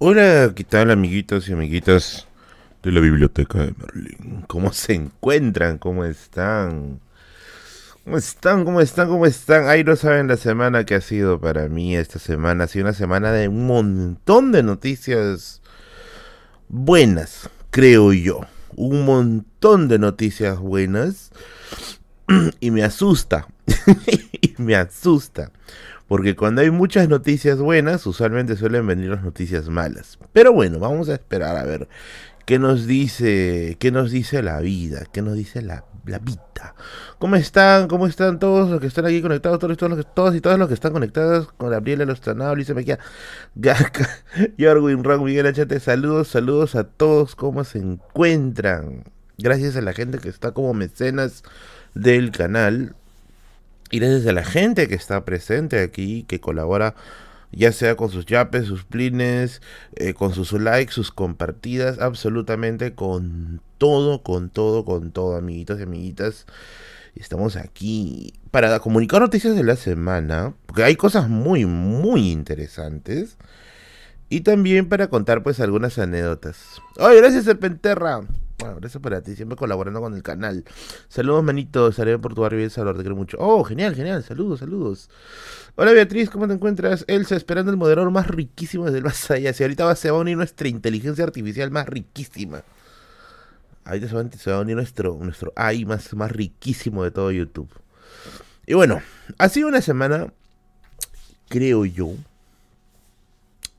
Hola, ¿qué tal amiguitos y amiguitas de la biblioteca de Merlín? ¿Cómo se encuentran? ¿Cómo están? ¿Cómo están? ¿Cómo están? ¿Cómo están? Ahí no saben la semana que ha sido para mí esta semana. Ha sido una semana de un montón de noticias buenas, creo yo. Un montón de noticias buenas. y me asusta. y me asusta. Porque cuando hay muchas noticias buenas, usualmente suelen venir las noticias malas. Pero bueno, vamos a esperar a ver qué nos dice, qué nos dice la vida, qué nos dice la, la vida. ¿Cómo están? ¿Cómo están todos los que están aquí conectados? Todos, todos, todos y todas los que están conectados con Gabriela Lostranado, Luis Mequia, Gaca, Jorwin, Rock, Miguel Achate. Saludos, saludos a todos. ¿Cómo se encuentran? Gracias a la gente que está como mecenas del canal. Y a la gente que está presente aquí, que colabora ya sea con sus yapes, sus plines, eh, con sus likes, sus compartidas, absolutamente con todo, con todo, con todo, amiguitos y amiguitas. Estamos aquí para comunicar noticias de la semana, porque hay cosas muy, muy interesantes. Y también para contar pues algunas anécdotas. ¡Ay, gracias, Serpenterra! Bueno, gracias para ti, siempre colaborando con el canal. Saludos, manitos. Saludos por tu barrio Salvador, te quiero mucho. Oh, genial, genial. Saludos, saludos. Hola Beatriz, ¿cómo te encuentras? Elsa, esperando el moderador más riquísimo desde el más allá. Si ahorita se va a unir nuestra inteligencia artificial más riquísima. Ahorita se va a unir nuestro, nuestro AI más, más riquísimo de todo YouTube. Y bueno, ha sido una semana, creo yo,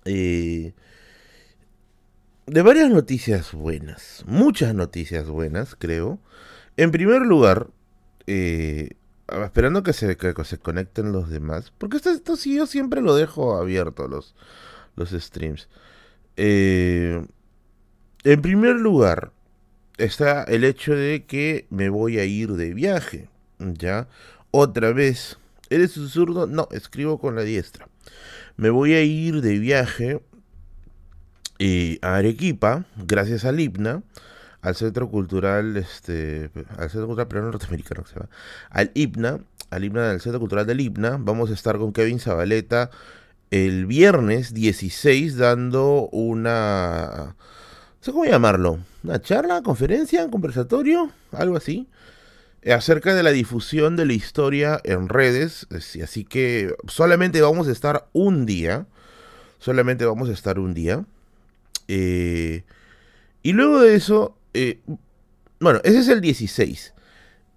eh, de varias noticias buenas, muchas noticias buenas, creo. En primer lugar, eh, esperando que se, se conecten los demás, porque esto, esto sí yo siempre lo dejo abierto, los, los streams. Eh, en primer lugar, está el hecho de que me voy a ir de viaje, ¿ya? Otra vez, ¿eres un zurdo? No, escribo con la diestra. Me voy a ir de viaje y a Arequipa, gracias al IPNA, al Centro Cultural, este, al Centro Cultural Peruano Norteamericano, se va, al IPNA, al IPNA del Centro Cultural del IPNA, vamos a estar con Kevin Zabaleta el viernes 16 dando una, no cómo llamarlo, una charla, conferencia, un conversatorio, algo así, acerca de la difusión de la historia en redes, así que solamente vamos a estar un día, solamente vamos a estar un día. Eh, y luego de eso, eh, bueno, ese es el 16.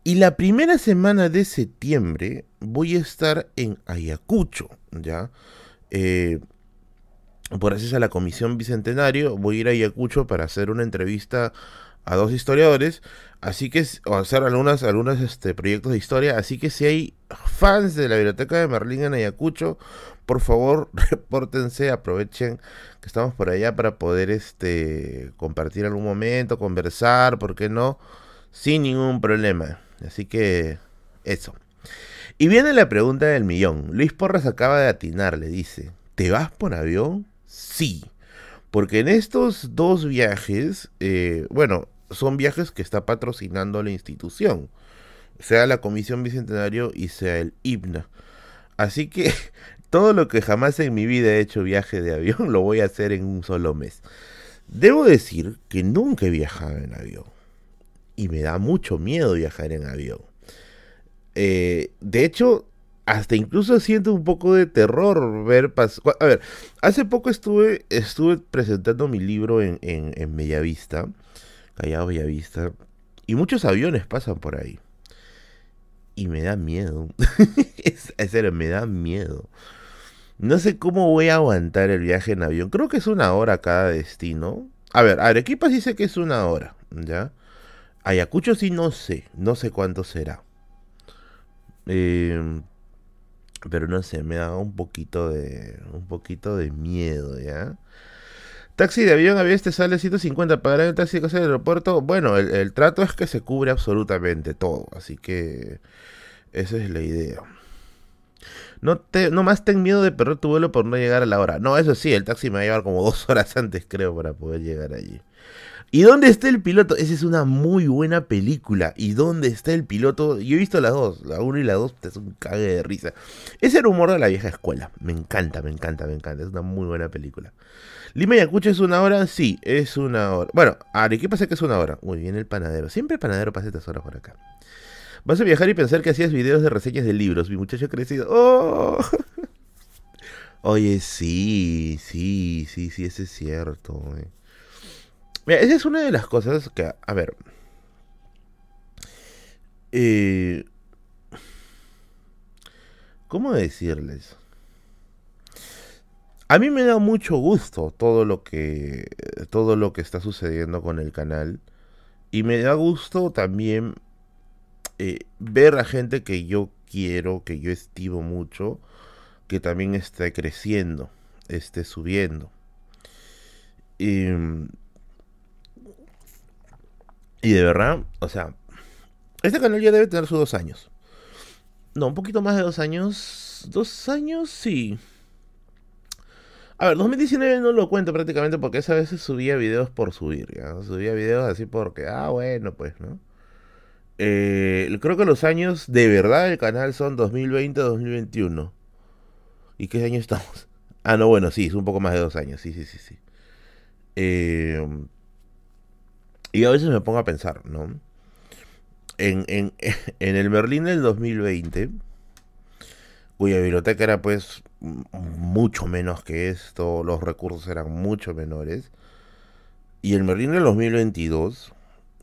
Y la primera semana de septiembre voy a estar en Ayacucho, ¿ya? Eh, por gracias a la Comisión Bicentenario, voy a ir a Ayacucho para hacer una entrevista a dos historiadores, así que, o hacer algunos este, proyectos de historia, así que si hay fans de la Biblioteca de Merlín en Ayacucho, por favor, repórtense, aprovechen que estamos por allá para poder este compartir algún momento, conversar, ¿por qué no? Sin ningún problema. Así que eso. Y viene la pregunta del millón. Luis Porras acaba de atinar, le dice, ¿te vas por avión? Sí. Porque en estos dos viajes, eh, bueno, son viajes que está patrocinando la institución, sea la Comisión Bicentenario y sea el IPNA. Así que todo lo que jamás en mi vida he hecho viaje de avión lo voy a hacer en un solo mes. Debo decir que nunca he viajado en avión. Y me da mucho miedo viajar en avión. Eh, de hecho, hasta incluso siento un poco de terror ver A ver, hace poco estuve, estuve presentando mi libro en, en, en Callao Bellavista, y muchos aviones pasan por ahí. Y me da miedo. es, me da miedo. No sé cómo voy a aguantar el viaje en avión. Creo que es una hora cada destino. A ver, Arequipa sí sé que es una hora, ¿ya? Ayacucho sí no sé, no sé cuánto será. Eh, pero no sé, me da un poquito de un poquito de miedo, ¿ya? Taxi de avión a veces te sale 150, pagar el taxi de casa del aeropuerto. Bueno, el, trato es que se cubre absolutamente todo, así que esa es la idea. No, te, no más ten miedo de perder tu vuelo por no llegar a la hora. No, eso sí, el taxi me va a llevar como dos horas antes, creo, para poder llegar allí. ¿Y dónde está el piloto? Esa es una muy buena película. ¿Y dónde está el piloto? Yo he visto las dos, la 1 y la 2, es un cague de risa. Es el humor de la vieja escuela. Me encanta, me encanta, me encanta. Es una muy buena película. Lima Yacucho es una hora, sí, es una hora. Bueno, ¿qué pasa que es una hora. Muy bien, el panadero. Siempre el panadero pasa estas horas por acá. Vas a viajar y pensar que hacías videos de reseñas de libros. Mi muchacho ha crecido. ¡Oh! Oye, sí, sí, sí, sí, eso es cierto. Eh. Mira, esa es una de las cosas que, a ver. Eh, ¿Cómo decirles? A mí me da mucho gusto todo lo que todo lo que está sucediendo con el canal y me da gusto también eh, ver a gente que yo quiero, que yo estimo mucho, que también esté creciendo, esté subiendo. Y, y de verdad, o sea, este canal ya debe tener sus dos años. No, un poquito más de dos años. Dos años, sí. A ver, 2019 no lo cuento prácticamente porque esa vez subía videos por subir. ¿ya? Subía videos así porque, ah, bueno, pues, ¿no? Eh, creo que los años de verdad del canal son 2020-2021. ¿Y qué año estamos? Ah, no, bueno, sí, es un poco más de dos años. Sí, sí, sí, sí. Eh, y a veces me pongo a pensar, ¿no? En, en, en el Merlín del 2020, cuya biblioteca era pues mucho menos que esto, los recursos eran mucho menores, y el Merlín del 2022,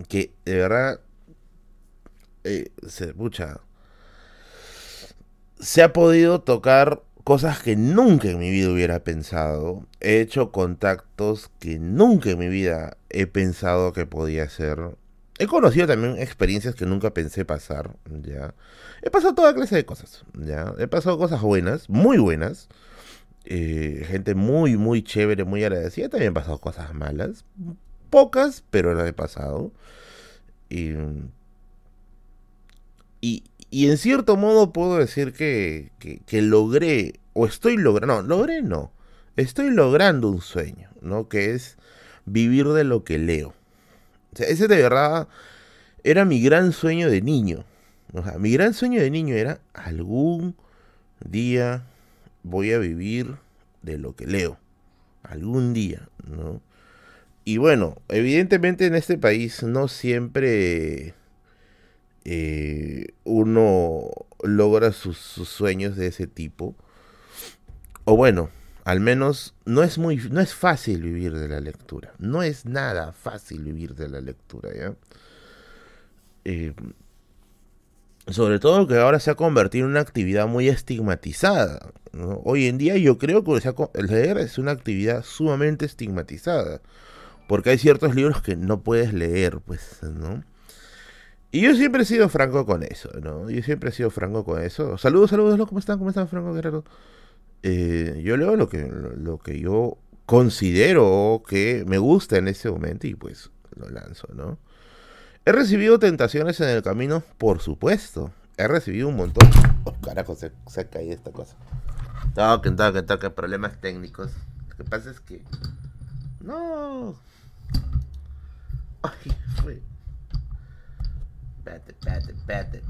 que de verdad eh, se, pucha, se ha podido tocar cosas que nunca en mi vida hubiera pensado. He hecho contactos que nunca en mi vida he pensado que podía hacer. He conocido también experiencias que nunca pensé pasar, ya. He pasado toda clase de cosas, ya. He pasado cosas buenas, muy buenas. Eh, gente muy, muy chévere, muy agradecida. También he pasado cosas malas. Pocas, pero las he pasado. Y y, en cierto modo puedo decir que, que, logré, o estoy logrando, no, logré no, estoy logrando un sueño, ¿no? Que es vivir de lo que leo. Ese de verdad era mi gran sueño de niño. O sea, mi gran sueño de niño era algún día voy a vivir de lo que leo. Algún día, ¿no? Y bueno, evidentemente en este país no siempre eh, uno logra sus, sueños de ese tipo. O bueno, al menos no es muy no es fácil vivir de la lectura. No es nada fácil vivir de la lectura, ¿ya? Eh, sobre todo que ahora se ha convertido en una actividad muy estigmatizada. Hoy en día yo creo que el leer es una actividad sumamente estigmatizada. Porque hay ciertos libros que no puedes leer, pues, ¿no? Y yo siempre he sido franco con eso, ¿no? Yo siempre he sido franco con eso. Saludos, saludos, ¿cómo están? ¿Cómo están, Franco Guerrero? Eh, yo leo lo que, lo que yo considero que me gusta en ese momento y pues lo lanzo, ¿no? He recibido tentaciones en el camino, por supuesto. He recibido un montón. Oh, carajo, se, se ha caído esta cosa. Toquen, toquen, toquen, problemas técnicos. Lo que pasa es que... No. Ay, fue... Espérate, espérate, espérate.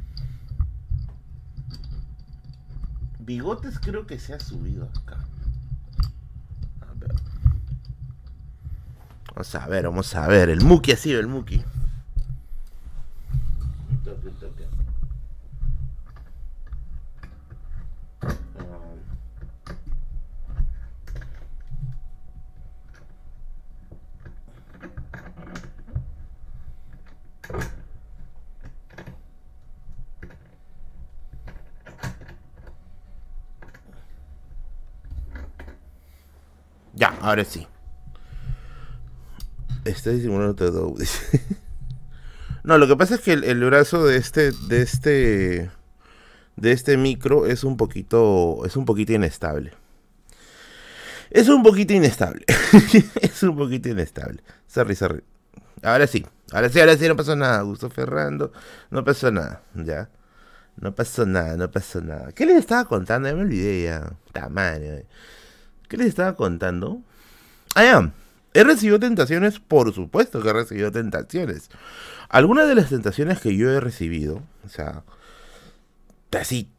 Bigotes creo que se ha subido acá. A ver. Vamos a ver, vamos a ver. El Muki ha sido el Muki. Toque, toque. Ya, ahora sí. Está disimulando todo. no, lo que pasa es que el, brazo de este, de este, de este micro es un poquito, es un poquito inestable. Es un poquito inestable. es un poquito inestable. Sorry, sorry. Ahora sí. Ahora sí, ahora sí no pasó nada. Gusto Ferrando. No pasó nada. Ya. No pasó nada, no pasó nada. ¿Qué les estaba contando? Ya me olvidé ya. Tamaño. ¿Qué les estaba contando? Ah, ya. He recibido tentaciones, por supuesto que he recibido tentaciones. Algunas de las tentaciones que yo he recibido, o sea, así,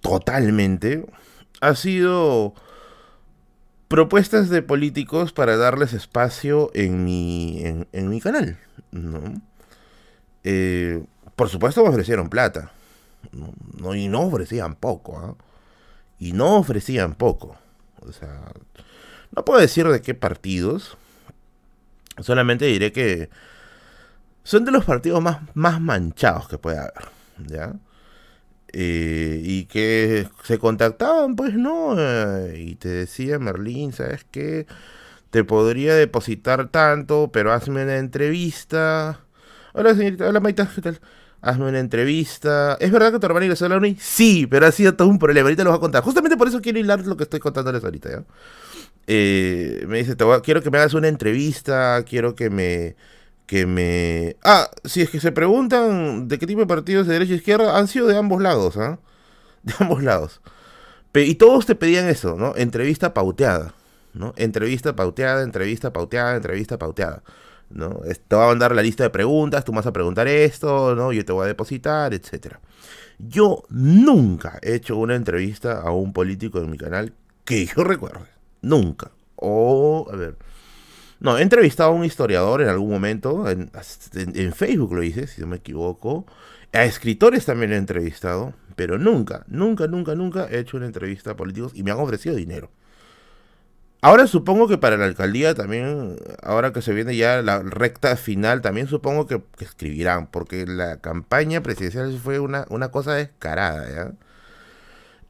totalmente, ha sido propuestas de políticos para darles espacio en mi, en, mi canal, ¿no? Eh, por supuesto me ofrecieron plata, ¿no? y no ofrecían poco, ¿ah? Y no ofrecían poco. O sea, no puedo decir de qué partidos, solamente diré que son de los partidos más, más manchados que puede haber, ¿ya? Eh, y que se contactaban, pues no, eh, y te decía Merlín, ¿sabes qué? Te podría depositar tanto, pero hazme una entrevista. Hola señorita, hola Maita, ¿qué tal? Hazme una entrevista. ¿Es verdad que tu hermana ingresó a la uni? Sí, pero ha sido todo un problema. Ahorita lo voy a contar. Justamente por eso quiero hilar lo que estoy contándoles ahorita, ¿ya? Eh, me dice, quiero que me hagas una entrevista, quiero que me que me... Ah, si es que se preguntan de qué tipo de partidos de derecha e izquierda, han sido de ambos lados, ¿ah? De ambos lados. y todos te pedían eso, ¿no? Entrevista pauteada, ¿no? Entrevista pauteada, entrevista pauteada, entrevista pauteada, ¿no? Te va a mandar la lista de preguntas, tú vas a preguntar esto, ¿no? Yo te voy a depositar, etcétera. Yo nunca he hecho una entrevista a un político en mi canal que yo recuerde. Nunca. O, a ver, no, he entrevistado a un historiador en algún momento, en, Facebook lo hice, si no me equivoco. A escritores también he entrevistado, pero nunca, nunca, nunca, nunca he hecho una entrevista a políticos y me han ofrecido dinero. Ahora supongo que para la alcaldía también, ahora que se viene ya la recta final, también supongo que, escribirán, porque la campaña presidencial fue una, una cosa descarada, ¿ya?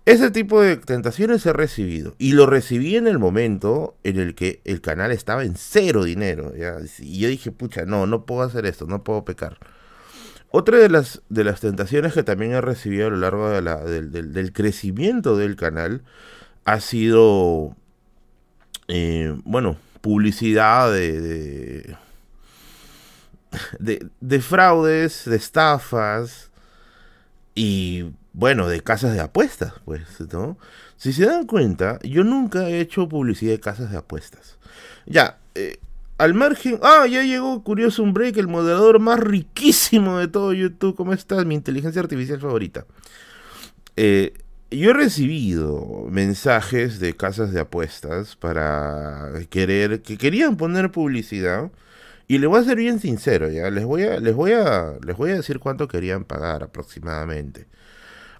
Ese tipo de tentaciones he recibido. Y lo recibí en el momento en el que el canal estaba en cero dinero. Y yo dije, pucha, no, no puedo hacer esto, no puedo pecar. Otra de las, de las tentaciones que también he recibido a lo largo de la, del, crecimiento del canal ha sido, eh, bueno, publicidad de, de, de fraudes, de estafas y bueno, de casas de apuestas, pues, ¿no? Si se dan cuenta, yo nunca he hecho publicidad de casas de apuestas. Ya, eh, al margen... Ah, ya llegó Curioso un Break, el moderador más riquísimo de todo YouTube. ¿Cómo estás? Mi inteligencia artificial favorita. Eh, yo he recibido mensajes de casas de apuestas para querer, que querían poner publicidad. Y les voy a ser bien sincero, ya. Les voy a, les voy a, les voy a decir cuánto querían pagar aproximadamente.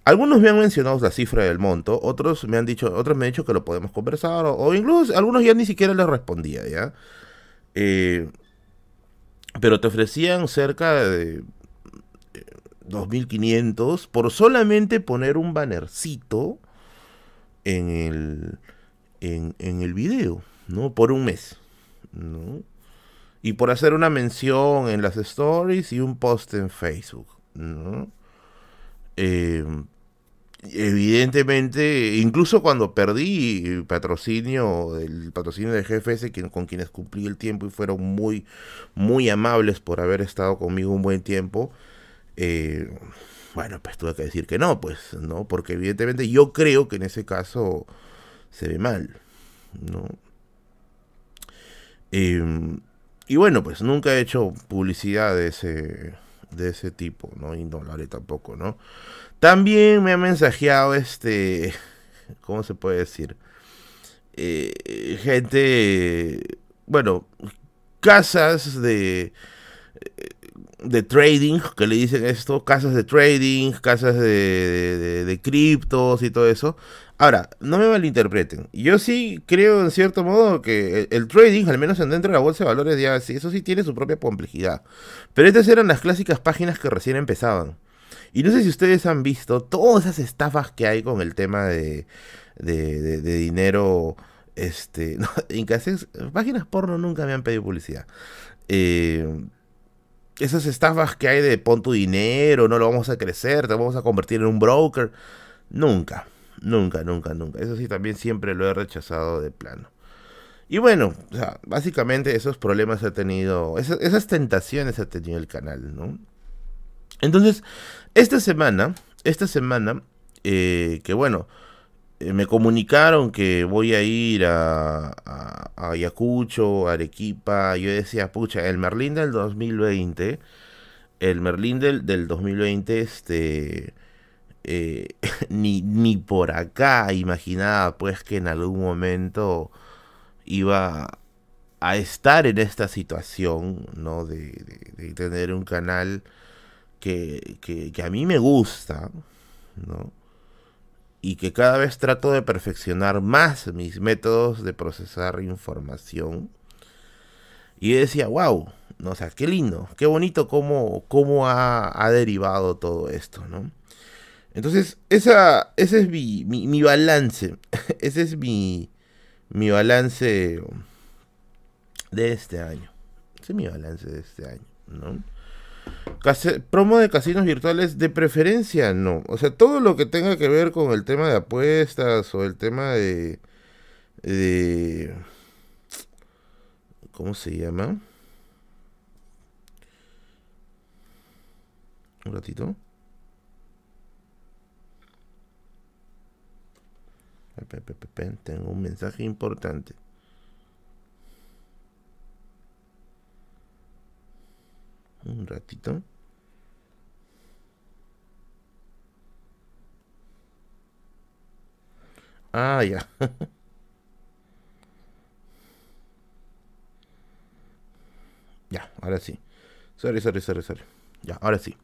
Algunos me han mencionado la cifra del monto, otros me han dicho, otros me han dicho que lo podemos conversar, o, incluso algunos ya ni siquiera les respondía, ¿ya? Eh, pero te ofrecían cerca de 2.500 por solamente poner un bannercito en el, en el video, ¿no? Por un mes, ¿no? Y por hacer una mención en las stories y un post en Facebook, ¿no? Eh, evidentemente, incluso cuando perdí patrocinio, el patrocinio de GFS, con quienes cumplí el tiempo y fueron muy, muy amables por haber estado conmigo un buen tiempo, eh, bueno, pues tuve que decir que no, pues, ¿no? Porque evidentemente yo creo que en ese caso se ve mal, ¿no? Em, y bueno, pues nunca he hecho publicidad de ese, de ese tipo, ¿no? Y no lo haré tampoco, ¿no? También me ha mensajeado este, ¿cómo se puede decir? Eh, gente, bueno, casas de, de trading, que le dicen esto, casas de trading, casas de, criptos y todo eso. Ahora, no me malinterpreten. Yo sí creo en cierto modo que el, trading, al menos dentro de la bolsa de valores, ya sí, eso sí tiene su propia complejidad. Pero estas eran las clásicas páginas que recién empezaban. Y no sé si ustedes han visto todas esas estafas que hay con el tema de, de, dinero. Este, en páginas porno nunca me han pedido publicidad. Eh, esas estafas que hay de pon tu dinero, no lo vamos a crecer, te vamos a convertir en un broker. Nunca, nunca, nunca, nunca. Eso sí, también siempre lo he rechazado de plano. Y bueno, o básicamente esos problemas ha tenido, esas, esas tentaciones ha tenido el canal, ¿no? Entonces, esta semana, esta semana, eh, que bueno, eh, me comunicaron que voy a ir a, Ayacucho, Arequipa. Yo decía, pucha, el Merlín del 2020, el Merlín del, del 2020, este, eh, ni, ni por acá imaginaba pues que en algún momento iba a estar en esta situación, ¿no? De, de tener un canal que, que, que, a mí me gusta, ¿no? Y que cada vez trato de perfeccionar más mis métodos de procesar información. Y decía, wow, ¿no? o qué lindo, qué bonito cómo, cómo ha, ha derivado todo esto, ¿no? Entonces, esa, ese es mi, mi, mi balance. ese es mi, mi balance de este año. Ese es mi balance de este año, ¿no? Promo de casinos virtuales de preferencia no. O sea, todo lo que tenga que ver con el tema de apuestas o el tema de... de ¿Cómo se llama? Un ratito. Tengo un mensaje importante. Un ratito. Ah, ya. ya, ahora sí. Sorry, sorry, sorry, sorry. Ya, ahora sí.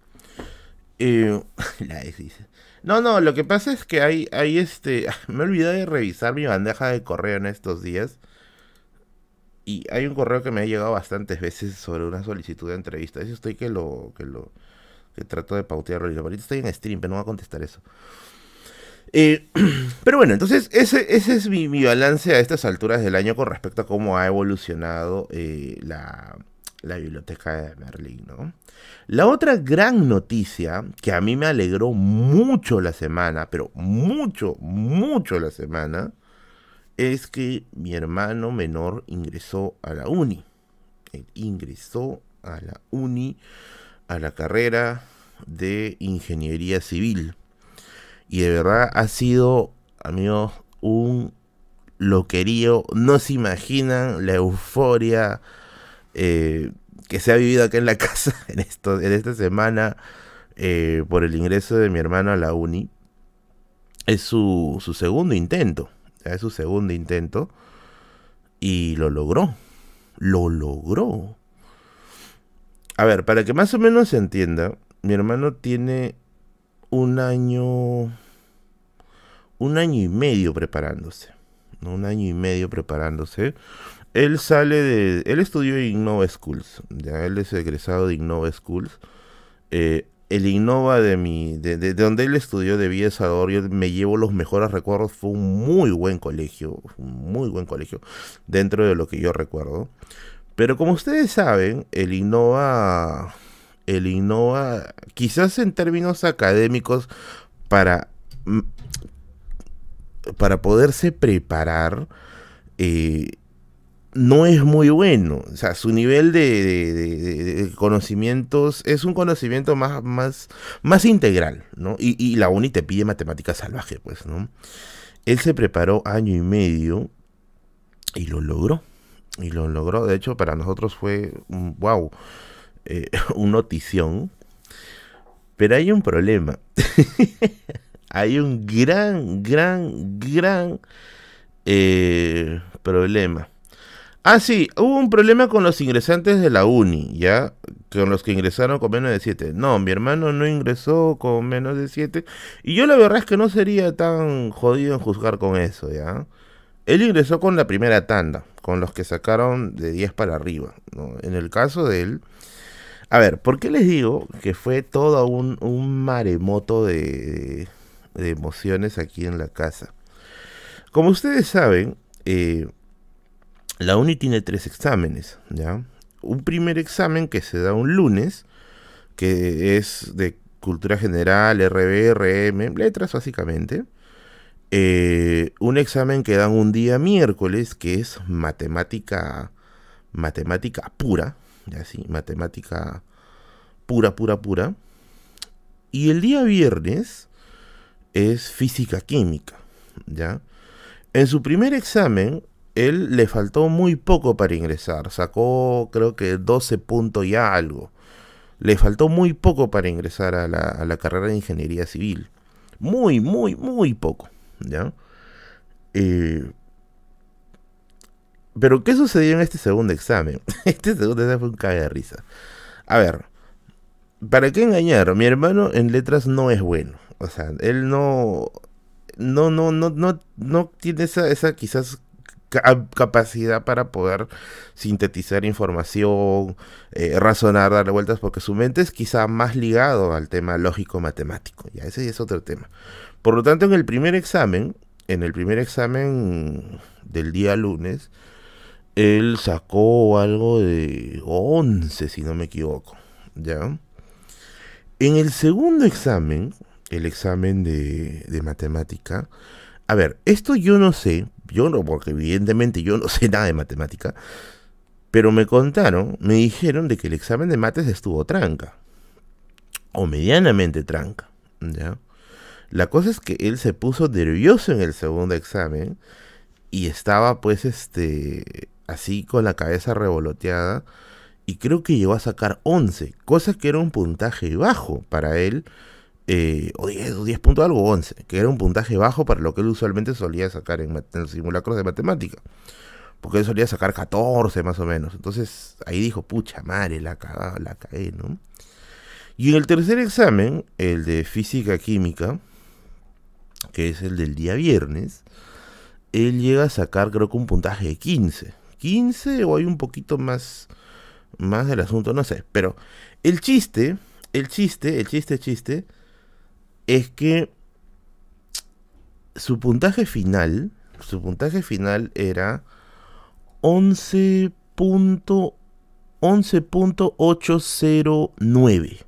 Eh, la dice. No, no, lo que pasa es que hay, hay este. Me olvidé de revisar mi bandeja de correo en estos días. Y hay un correo que me ha llegado bastantes veces sobre una solicitud de entrevista. Eso estoy que lo. que lo. que trato de pautearlo. Ahorita estoy en stream, pero no voy a contestar eso. Eh, pero bueno, entonces ese, ese es mi, mi, balance a estas alturas del año con respecto a cómo ha evolucionado eh, la, la biblioteca de Merlin, ¿no? La otra gran noticia que a mí me alegró mucho la semana, pero mucho, mucho la semana, es que mi hermano menor ingresó a la uni. Él ingresó a la uni, a la carrera de ingeniería civil. Y de verdad ha sido, amigos, un loquerío. No se imaginan la euforia eh, que se ha vivido acá en la casa en, esto, en esta semana eh, por el ingreso de mi hermano a la uni. Es su, su segundo intento. Es su segundo intento. Y lo logró. Lo logró. A ver, para que más o menos se entienda, mi hermano tiene un año. Un año y medio preparándose. Un año y medio preparándose él sale de. Él estudió en Innova Schools. Ya él es egresado de Innova Schools. Eh, el Innova de mi. De, de, de, donde él estudió de Villa Salvador, yo me llevo los mejores recuerdos. Fue un muy buen colegio. Un muy buen colegio. Dentro de lo que yo recuerdo. Pero como ustedes saben, el Innova. El Innova. Quizás en términos académicos. Para. Para poderse preparar. Eh, no es muy bueno. O sea, su nivel de, conocimientos es un conocimiento más, más, más integral, ¿no? Y, y, la UNI te pide matemática salvaje, pues, ¿no? Él se preparó año y medio y lo logró. Y lo logró. De hecho, para nosotros fue un wow, eh, un notición. Pero hay un problema. hay un gran, gran, gran eh, problema. Ah, sí, hubo un problema con los ingresantes de la uni, ¿ya? Con los que ingresaron con menos de 7. No, mi hermano no ingresó con menos de 7. Y yo la verdad es que no sería tan jodido en juzgar con eso, ¿ya? Él ingresó con la primera tanda, con los que sacaron de 10 para arriba. En el caso de él... A ver, ¿por qué les digo que fue todo un, maremoto de, de emociones aquí en la casa? Como ustedes saben, eh, la uni tiene tres exámenes, ¿ya? Un primer examen que se da un lunes, que es de cultura general, RB, RM, letras básicamente. Eh, un examen que dan un día miércoles, que es matemática, matemática pura, matemática pura, pura, pura. Y el día viernes es física química, ¿ya? En su primer examen, él le faltó muy poco para ingresar. Sacó creo que 12 puntos y algo. Le faltó muy poco para ingresar a la, carrera de ingeniería civil. Muy, muy, muy poco. ¿Ya? Eh, pero, ¿qué sucedió en este segundo examen? Este segundo examen fue un caga de risa. A ver, ¿para qué engañar? Mi hermano en letras no es bueno. O sea, él no. No, no, no, no, no tiene esa, esa quizás capacidad para poder sintetizar información, eh, razonar, darle vueltas, porque su mente es quizá más ligado al tema lógico-matemático. Ya, ese es otro tema. Por lo tanto, en el primer examen, en el primer examen del día lunes, él sacó algo de 11, si no me equivoco. ¿Ya? En el segundo examen, el examen de, de matemática, a ver, esto yo no sé, yo no, porque evidentemente yo no sé nada de matemática, pero me contaron, me dijeron de que el examen de mates estuvo tranca, o medianamente tranca, ¿ya? La cosa es que él se puso nervioso en el segundo examen y estaba pues este así con la cabeza revoloteada y creo que llegó a sacar 11, cosa que era un puntaje bajo para él eh, o 10, o 10 puntos algo, 11, que era un puntaje bajo para lo que él usualmente solía sacar en, los simulacros de matemática. Porque él solía sacar 14 más o menos. Entonces ahí dijo, pucha madre, la cagada, la caí, ¿no? Y en el tercer examen, el de física química, que es el del día viernes, él llega a sacar creo que un puntaje de 15. 15 o hay un poquito más, más del asunto, no sé. Pero el chiste, el chiste, el chiste, chiste, es que su puntaje final, su puntaje final era 11.809.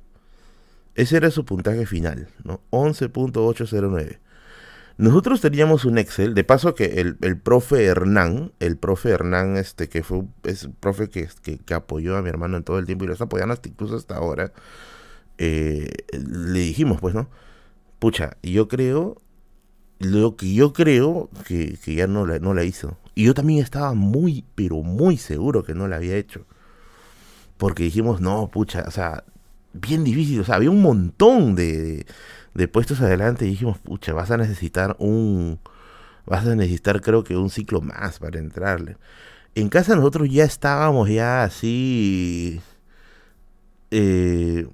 Ese era su puntaje final, ¿no? 11.809. Nosotros teníamos un Excel, de paso que el, profe Hernán, el profe Hernán, este, que fue es profe que, que, apoyó a mi hermano en todo el tiempo y lo está apoyando hasta incluso hasta ahora, eh, le dijimos, pues, ¿no? Pucha, yo creo, lo que yo creo que, ya no la, no la hizo. Y yo también estaba muy, pero muy seguro que no la había hecho. Porque dijimos, no, pucha, o sea, bien difícil, o sea, había un montón de, de, puestos adelante y dijimos, pucha, vas a necesitar un, vas a necesitar creo que un ciclo más para entrarle. En casa nosotros ya estábamos ya así... Eh,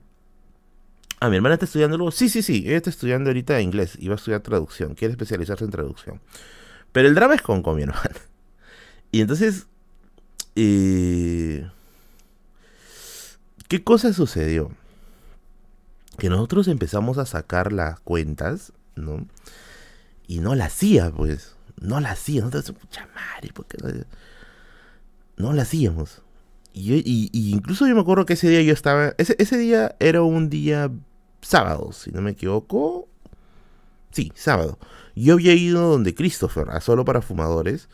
Ah, mi hermana está estudiando luego. Sí, sí, sí. Ella está estudiando ahorita inglés y va a estudiar traducción. Quiere especializarse en traducción. Pero el drama es con, mi hermana. Y entonces. ¿Qué cosa sucedió? Que nosotros empezamos a sacar las cuentas, ¿no? Y no la hacía, pues. No la hacía. Nosotros, mucha madre, ¿por qué no? No la hacíamos. Y, incluso yo me acuerdo que ese día yo estaba. Ese día era un día sábado, si no me equivoco. Sí, sábado. Yo había ido donde Christopher, a solo para fumadores,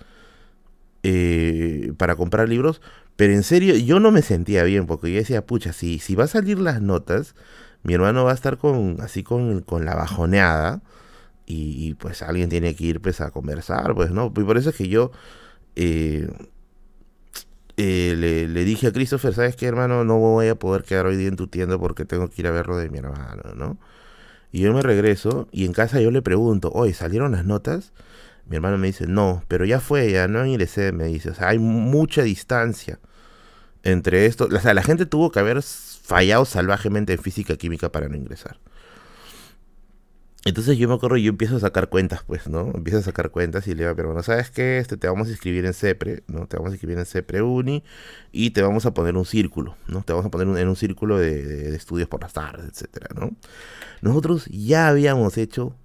eh, para comprar libros, pero en serio, yo no me sentía bien, porque yo decía, pucha, si, si va a salir las notas, mi hermano va a estar con así con, con la bajoneada, y, pues alguien tiene que ir pues a conversar, pues, ¿no? Y por eso es que yo eh, eh, le, dije a Christopher, ¿sabes qué, hermano? No voy a poder quedar hoy día en tu tienda porque tengo que ir a verlo de mi hermano, ¿no? Y yo me regreso y en casa yo le pregunto, oye, ¿salieron las notas? Mi hermano me dice, no, pero ya fue, ya no ingresé, me dice. O sea, hay mucha distancia entre esto. O sea, la gente tuvo que haber fallado salvajemente en física química para no ingresar. Entonces yo me acuerdo, yo empiezo a sacar cuentas, pues, ¿no? Empiezo a sacar cuentas y le digo, pero bueno, ¿sabes qué? Este, te vamos a inscribir en CEPRE, ¿no? Te vamos a inscribir en CEPRE Uni y te vamos a poner un círculo, ¿no? Te vamos a poner en un círculo de, estudios por las tardes, etcétera, ¿no? Nosotros ya habíamos hecho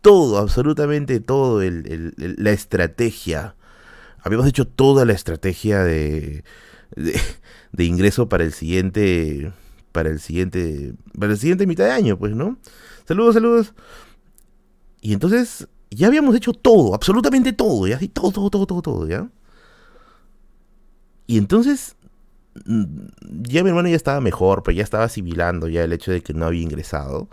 todo, absolutamente todo, la estrategia. Habíamos hecho toda la estrategia de, de ingreso para el siguiente, para el siguiente, para el siguiente mitad de año, pues, ¿no? Saludos, saludos. Y entonces ya habíamos hecho todo, absolutamente todo, ¿ya? Así, todo, todo, todo, todo, todo, ¿ya? Y entonces mm, ya mi hermano ya estaba mejor, pero ya estaba asimilando ya el hecho de que no había ingresado.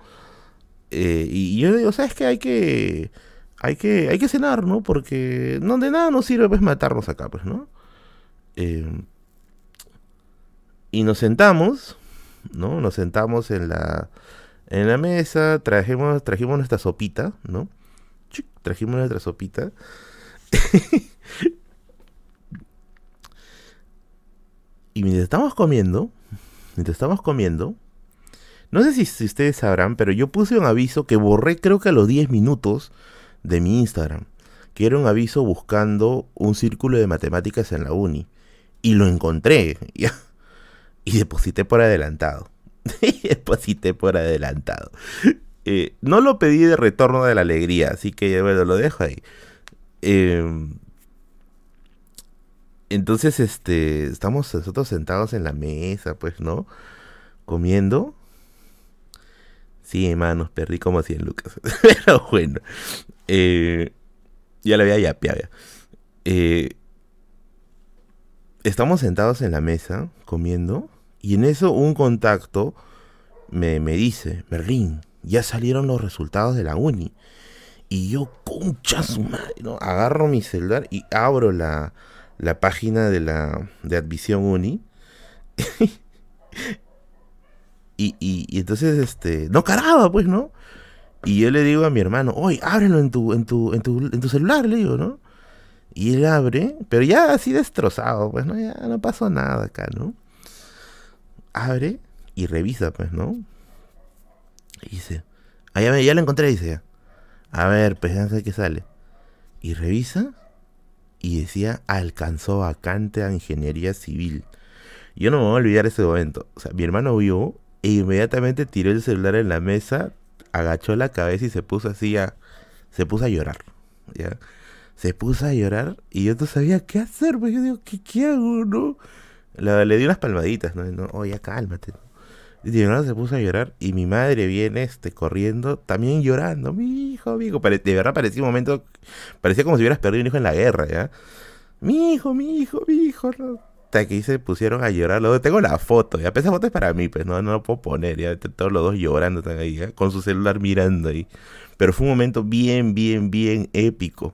Eh, y yo digo, ¿sabes qué? Hay que, hay que, hay que cenar, ¿no? Porque no, de nada nos sirve pues matarnos acá, pues, ¿no? Eh, y nos sentamos, ¿no? Nos sentamos en la, en la mesa, trajimos, trajimos nuestra sopita, ¿no? Trajimos nuestra sopita. y mientras estamos comiendo, mientras estamos comiendo, no sé si, ustedes sabrán, pero yo puse un aviso que borré creo que a los 10 minutos de mi Instagram, que era un aviso buscando un círculo de matemáticas en la uni. Y lo encontré. Y deposité por adelantado. deposité por adelantado. Eh, no lo pedí de retorno de la alegría, así que bueno, lo dejo ahí. Em, entonces, este, estamos nosotros sentados en la mesa, pues, ¿no? Comiendo. Sí, hermanos, perdí como 100 lucas. Pero bueno. Eh, ya lo había ya, ya. Eh, estamos sentados en la mesa, comiendo. Y en eso un contacto me, me dice, Merlín, ya salieron los resultados de la uni. Y yo, concha su madre, ¿no? Agarro mi celular y abro la, la página de la de Advisión Uni. y, y, entonces, este, no caraba, pues, ¿no? Y yo le digo a mi hermano, oye, ábrelo en tu, en tu, en tu, en tu celular, le digo, ¿no? Y él abre, pero ya así destrozado, pues, ¿no? Ya no pasó nada acá, ¿no? Abre y revisa, pues, ¿no? Y dice, ah, ya, ya lo encontré, dice. A ver, pues ya sé qué sale. Y revisa y decía, alcanzó vacante a ingeniería civil. Yo no me voy a olvidar ese momento. O sea, mi hermano vio e inmediatamente tiró el celular en la mesa, agachó la cabeza y se puso así a... Se puso a llorar, ¿ya? Se puso a llorar y yo no sabía qué hacer, pues yo digo, ¿qué, qué hago, no? Le di unas palmaditas, ¿no? no Oye, cálmate. Y verdad se puso a llorar y mi madre viene este, corriendo, también llorando. Mi hijo, mi hijo. de verdad parecía un momento, parecía como si hubieras perdido un hijo en la guerra, ¿ya? Mi hijo, mi hijo, mi hijo. Hasta que se pusieron a llorar. Luego tengo la foto, ya. Esa foto es para mí, pues no, no lo puedo poner, ya. Todos los dos llorando están ahí, ¿ya? Con su celular mirando ahí. Pero fue un momento bien, bien, bien épico.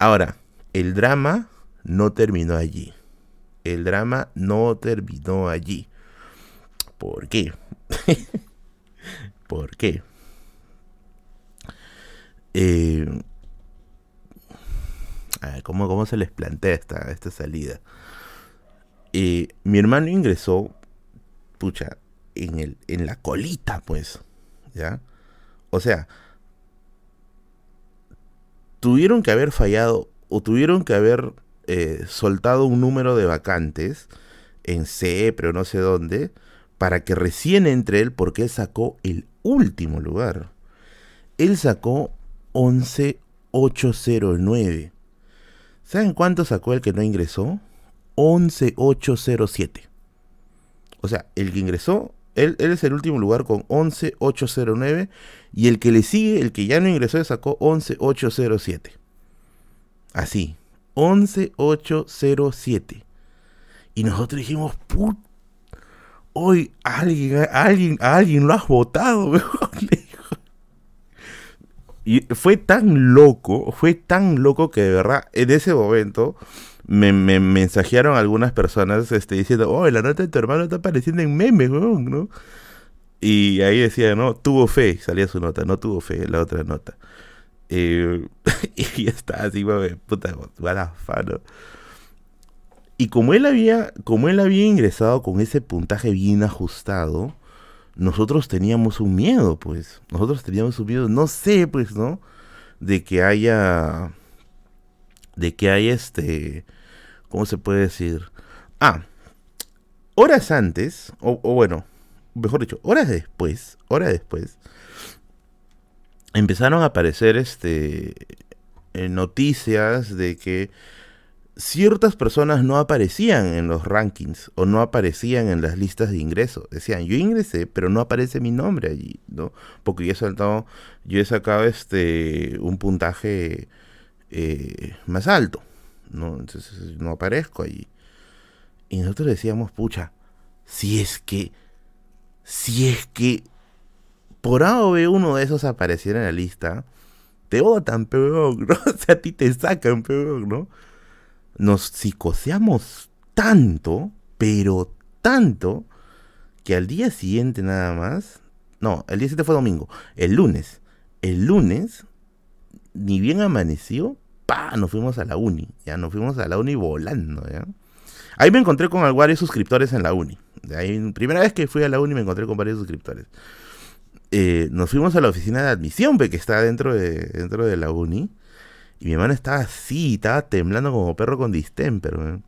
Ahora, el drama no terminó allí el drama no terminó allí. ¿Por qué? ¿Por qué? Eh, ver, ¿cómo, se les plantea esta, esta salida? Eh, mi hermano ingresó, pucha, en, el, en la colita, pues, ¿ya? O sea, tuvieron que haber fallado o tuvieron que haber eh, soltado un número de vacantes en C, pero no sé dónde, para que recién entre él, porque él sacó el último lugar. Él sacó 11809. ¿Saben cuánto sacó el que no ingresó? 11807. O sea, el que ingresó, él, él, es el último lugar con 11809 y el que le sigue, el que ya no ingresó, sacó 11807. Así, 11807. Y nosotros dijimos, put, hoy alguien, alguien, alguien lo has votado, Y fue tan loco, fue tan loco que de verdad en ese momento me, me mensajearon algunas personas este, diciendo, oh, la nota de tu hermano está apareciendo en memes, ¿no? Y ahí decía, no, tuvo fe, salía su nota, no tuvo fe, la otra nota. Eh, y está así, puta, fano. Y como él había, como él había ingresado con ese puntaje bien ajustado, nosotros teníamos un miedo, pues. Nosotros teníamos un miedo, no sé, pues, ¿no? De que haya. De que haya este. ¿Cómo se puede decir? Ah, horas antes, o, o bueno, mejor dicho, horas después, horas después, empezaron a aparecer este, eh, noticias de que ciertas personas no aparecían en los rankings o no aparecían en las listas de ingreso. Decían, yo ingresé, pero no aparece mi nombre allí, ¿no? Porque yo he saltado, yo he sacado este un puntaje eh, más alto, ¿no? Entonces no aparezco allí. Y nosotros decíamos, pucha, si es que, si es que por A o uno de esos apareciera en la lista, te votan, peor, ¿no? O sea, a ti te sacan, peor, ¿no? Nos psicoseamos tanto, pero tanto, que al día siguiente nada más, no, el día siguiente fue domingo, el lunes, el lunes, ni bien amaneció, pa, nos fuimos a la uni, ya nos fuimos a la uni volando, ya. Ahí me encontré con varios suscriptores en la uni. Ahí, primera vez que fui a la uni me encontré con varios suscriptores. Eh, nos fuimos a la oficina de admisión, que está dentro de, dentro de la uni. Y mi hermano estaba así, estaba temblando como perro con distemper,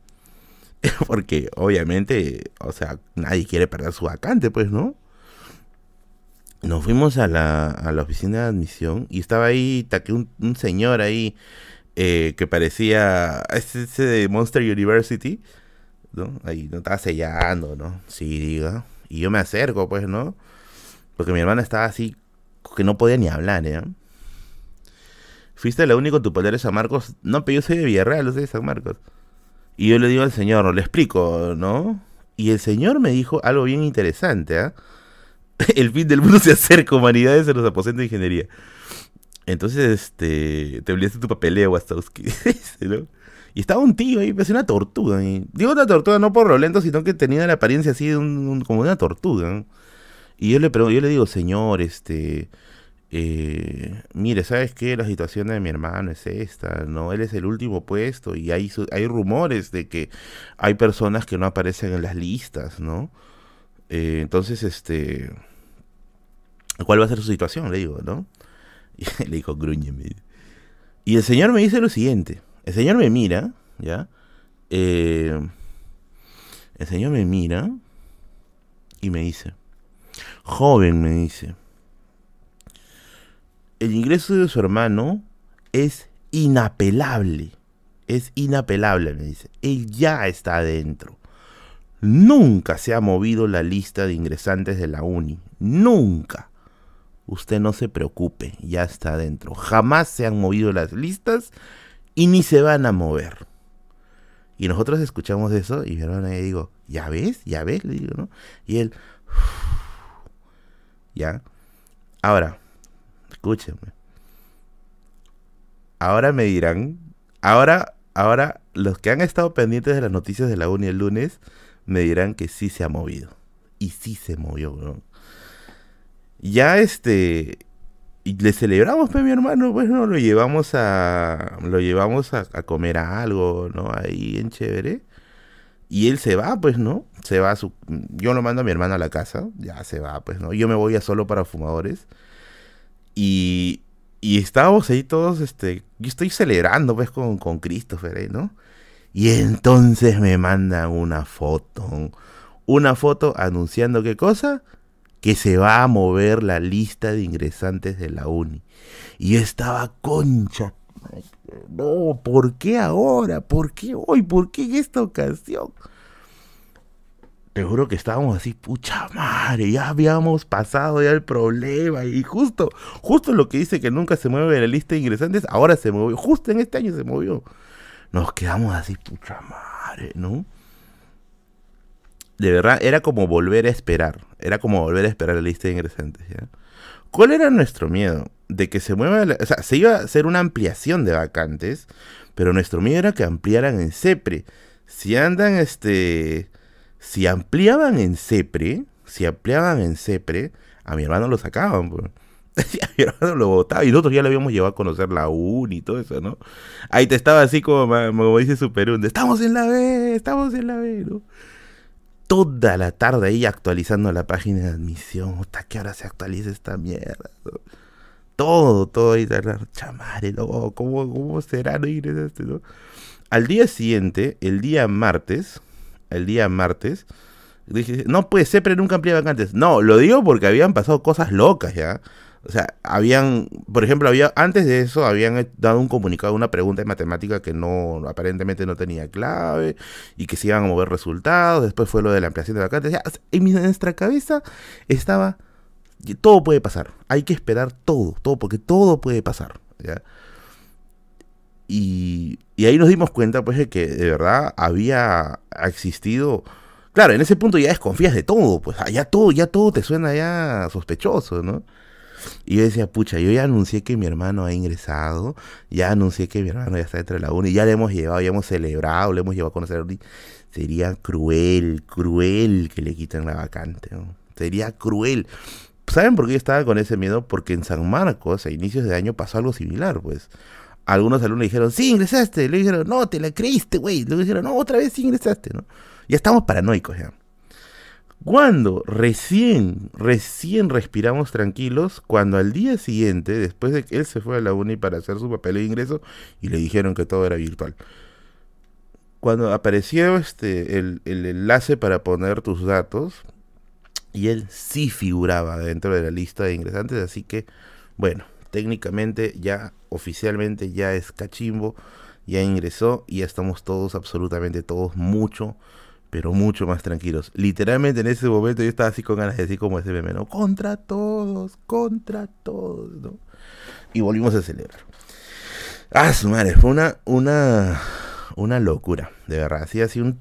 Porque obviamente, o sea, nadie quiere perder su vacante, pues, ¿no? Nos fuimos a la, a la oficina de admisión y estaba ahí un, un señor ahí eh, que parecía ese, de Monster University, ¿no? Ahí no estaba sellando, ¿no? Sí, diga. Y yo me acerco, pues, ¿no? Porque mi hermana estaba así, que no podía ni hablar, ¿eh? Fuiste la única con tu poder de San Marcos. No, pero yo soy de Villarreal, de San Marcos. Y yo le digo al señor, le explico, ¿no? Y el señor me dijo algo bien interesante, ¿ah? El fin del mundo se acerca, humanidades en los aposentos de ingeniería. Entonces, este, te olvidaste tu papeleo, Wastowski. ¿no? Y estaba un tío ahí, parecía una tortuga. digo una tortuga no por lo lento, sino que tenía la apariencia así de un, como una tortuga. Y yo le pregunto, yo le digo, señor, este, eh, mire, ¿sabes qué? La situación de mi hermano es esta, ¿no? Él es el último puesto y hay, hay rumores de que hay personas que no aparecen en las listas, ¿no? Eh, entonces, este, ¿cuál va a ser su situación? Le digo, ¿no? Y le dijo, gruñeme. Y el señor me dice lo siguiente, el señor me mira, ¿ya? Eh, el señor me mira y me dice, joven, me dice, el ingreso de su hermano es inapelable. Es inapelable, me dice. Él ya está adentro. Nunca se ha movido la lista de ingresantes de la uni. Nunca. Usted no se preocupe, ya está adentro. Jamás se han movido las listas y ni se van a mover. Y nosotros escuchamos eso y mi le digo, ¿ya ves? ¿Ya ves? Le digo, ¿no? Y él, ¿ya? Ahora, escúchenme. Ahora me dirán, ahora, ahora, los que han estado pendientes de las noticias de la uni el lunes, me dirán que sí se ha movido. Y sí se movió, ¿no? Ya este, y le celebramos, pues, mi hermano, pues, ¿no? Lo llevamos a, lo llevamos a, a comer algo, ¿no? Ahí en chévere. Y él se va, pues, ¿no? Se va a su... Yo lo mando a mi hermana a la casa, ya se va, pues, ¿no? Yo me voy a solo para fumadores. Y, y estábamos ahí todos, este, yo estoy celebrando pues con, con Christopher, ¿eh? ¿no? Y entonces me mandan una foto, una foto anunciando qué cosa, que se va a mover la lista de ingresantes de la uni. Y estaba concha. No, ¿por qué ahora? ¿Por qué hoy? ¿Por qué en esta ocasión? te juro que estábamos así, pucha madre, ya habíamos pasado ya el problema y justo, justo lo que dice que nunca se mueve la lista de ingresantes, ahora se movió, justo en este año se movió. Nos quedamos así, pucha madre, ¿no? De verdad, era como volver a esperar, era como volver a esperar la lista de ingresantes, ¿ya? ¿Cuál era nuestro miedo? De que se mueva, o sea, se iba a hacer una ampliación de vacantes, pero nuestro miedo era que ampliaran en CEPRE. Si andan, este si ampliaban en CEPRE, si ampliaban en CEPRE, a mi hermano lo sacaban, pues. a mi hermano lo votaba y nosotros ya le habíamos llevado a conocer la uni y todo eso, ¿no? Ahí te estaba así como, como dice Superunde, estamos en la B, estamos en la B, ¿no? Toda la tarde ahí actualizando la página de admisión, hasta que ahora se actualiza esta mierda, Todo, todo ahí, chamare, ¿no? ¿Cómo, ¿Cómo será no ir este, no? Al día siguiente, el día martes, el día martes. Dije, no, pues siempre nunca amplía vacantes. No, lo digo porque habían pasado cosas locas ya. O sea, habían, por ejemplo, había antes de eso habían dado un comunicado, una pregunta de matemática que no aparentemente no tenía clave y que se iban a mover resultados. Después fue lo de la ampliación de vacantes. en nuestra cabeza estaba todo puede pasar. Hay que esperar todo, todo porque todo puede pasar, ¿ya? Y, ahí nos dimos cuenta, pues, de que de verdad había existido. Claro, en ese punto ya desconfías de todo, pues, ya todo, ya todo te suena ya sospechoso, ¿no? Y yo decía, pucha, yo ya anuncié que mi hermano ha ingresado, ya anuncié que mi hermano ya está dentro de la uni, ya le hemos llevado, ya hemos celebrado, le hemos llevado a conocer uni. Sería cruel, cruel que le quiten la vacante. Sería cruel. ¿Saben por qué yo estaba con ese miedo? Porque en San Marcos, a inicios de año, pasó algo similar, pues. Algunos alumnos dijeron, sí, ingresaste. Le dijeron, no, te la creíste, güey. Le dijeron, no, otra vez sí ingresaste, ¿no? Ya estamos paranoicos ya. Cuando recién, recién respiramos tranquilos, cuando al día siguiente, después de que él se fue a la uni para hacer su papel de ingreso, y le dijeron que todo era virtual. Cuando apareció este, el, el enlace para poner tus datos, y él sí figuraba dentro de la lista de ingresantes, así que, bueno, técnicamente ya, oficialmente ya es cachimbo, ya ingresó y ya estamos todos, absolutamente todos, mucho, pero mucho más tranquilos. Literalmente en ese momento yo estaba así con ganas de decir como ese meme. Contra todos, contra todos, ¿no? Y volvimos a celebrar. Ah, su madre, fue una, una, una locura, de verdad. Así, un,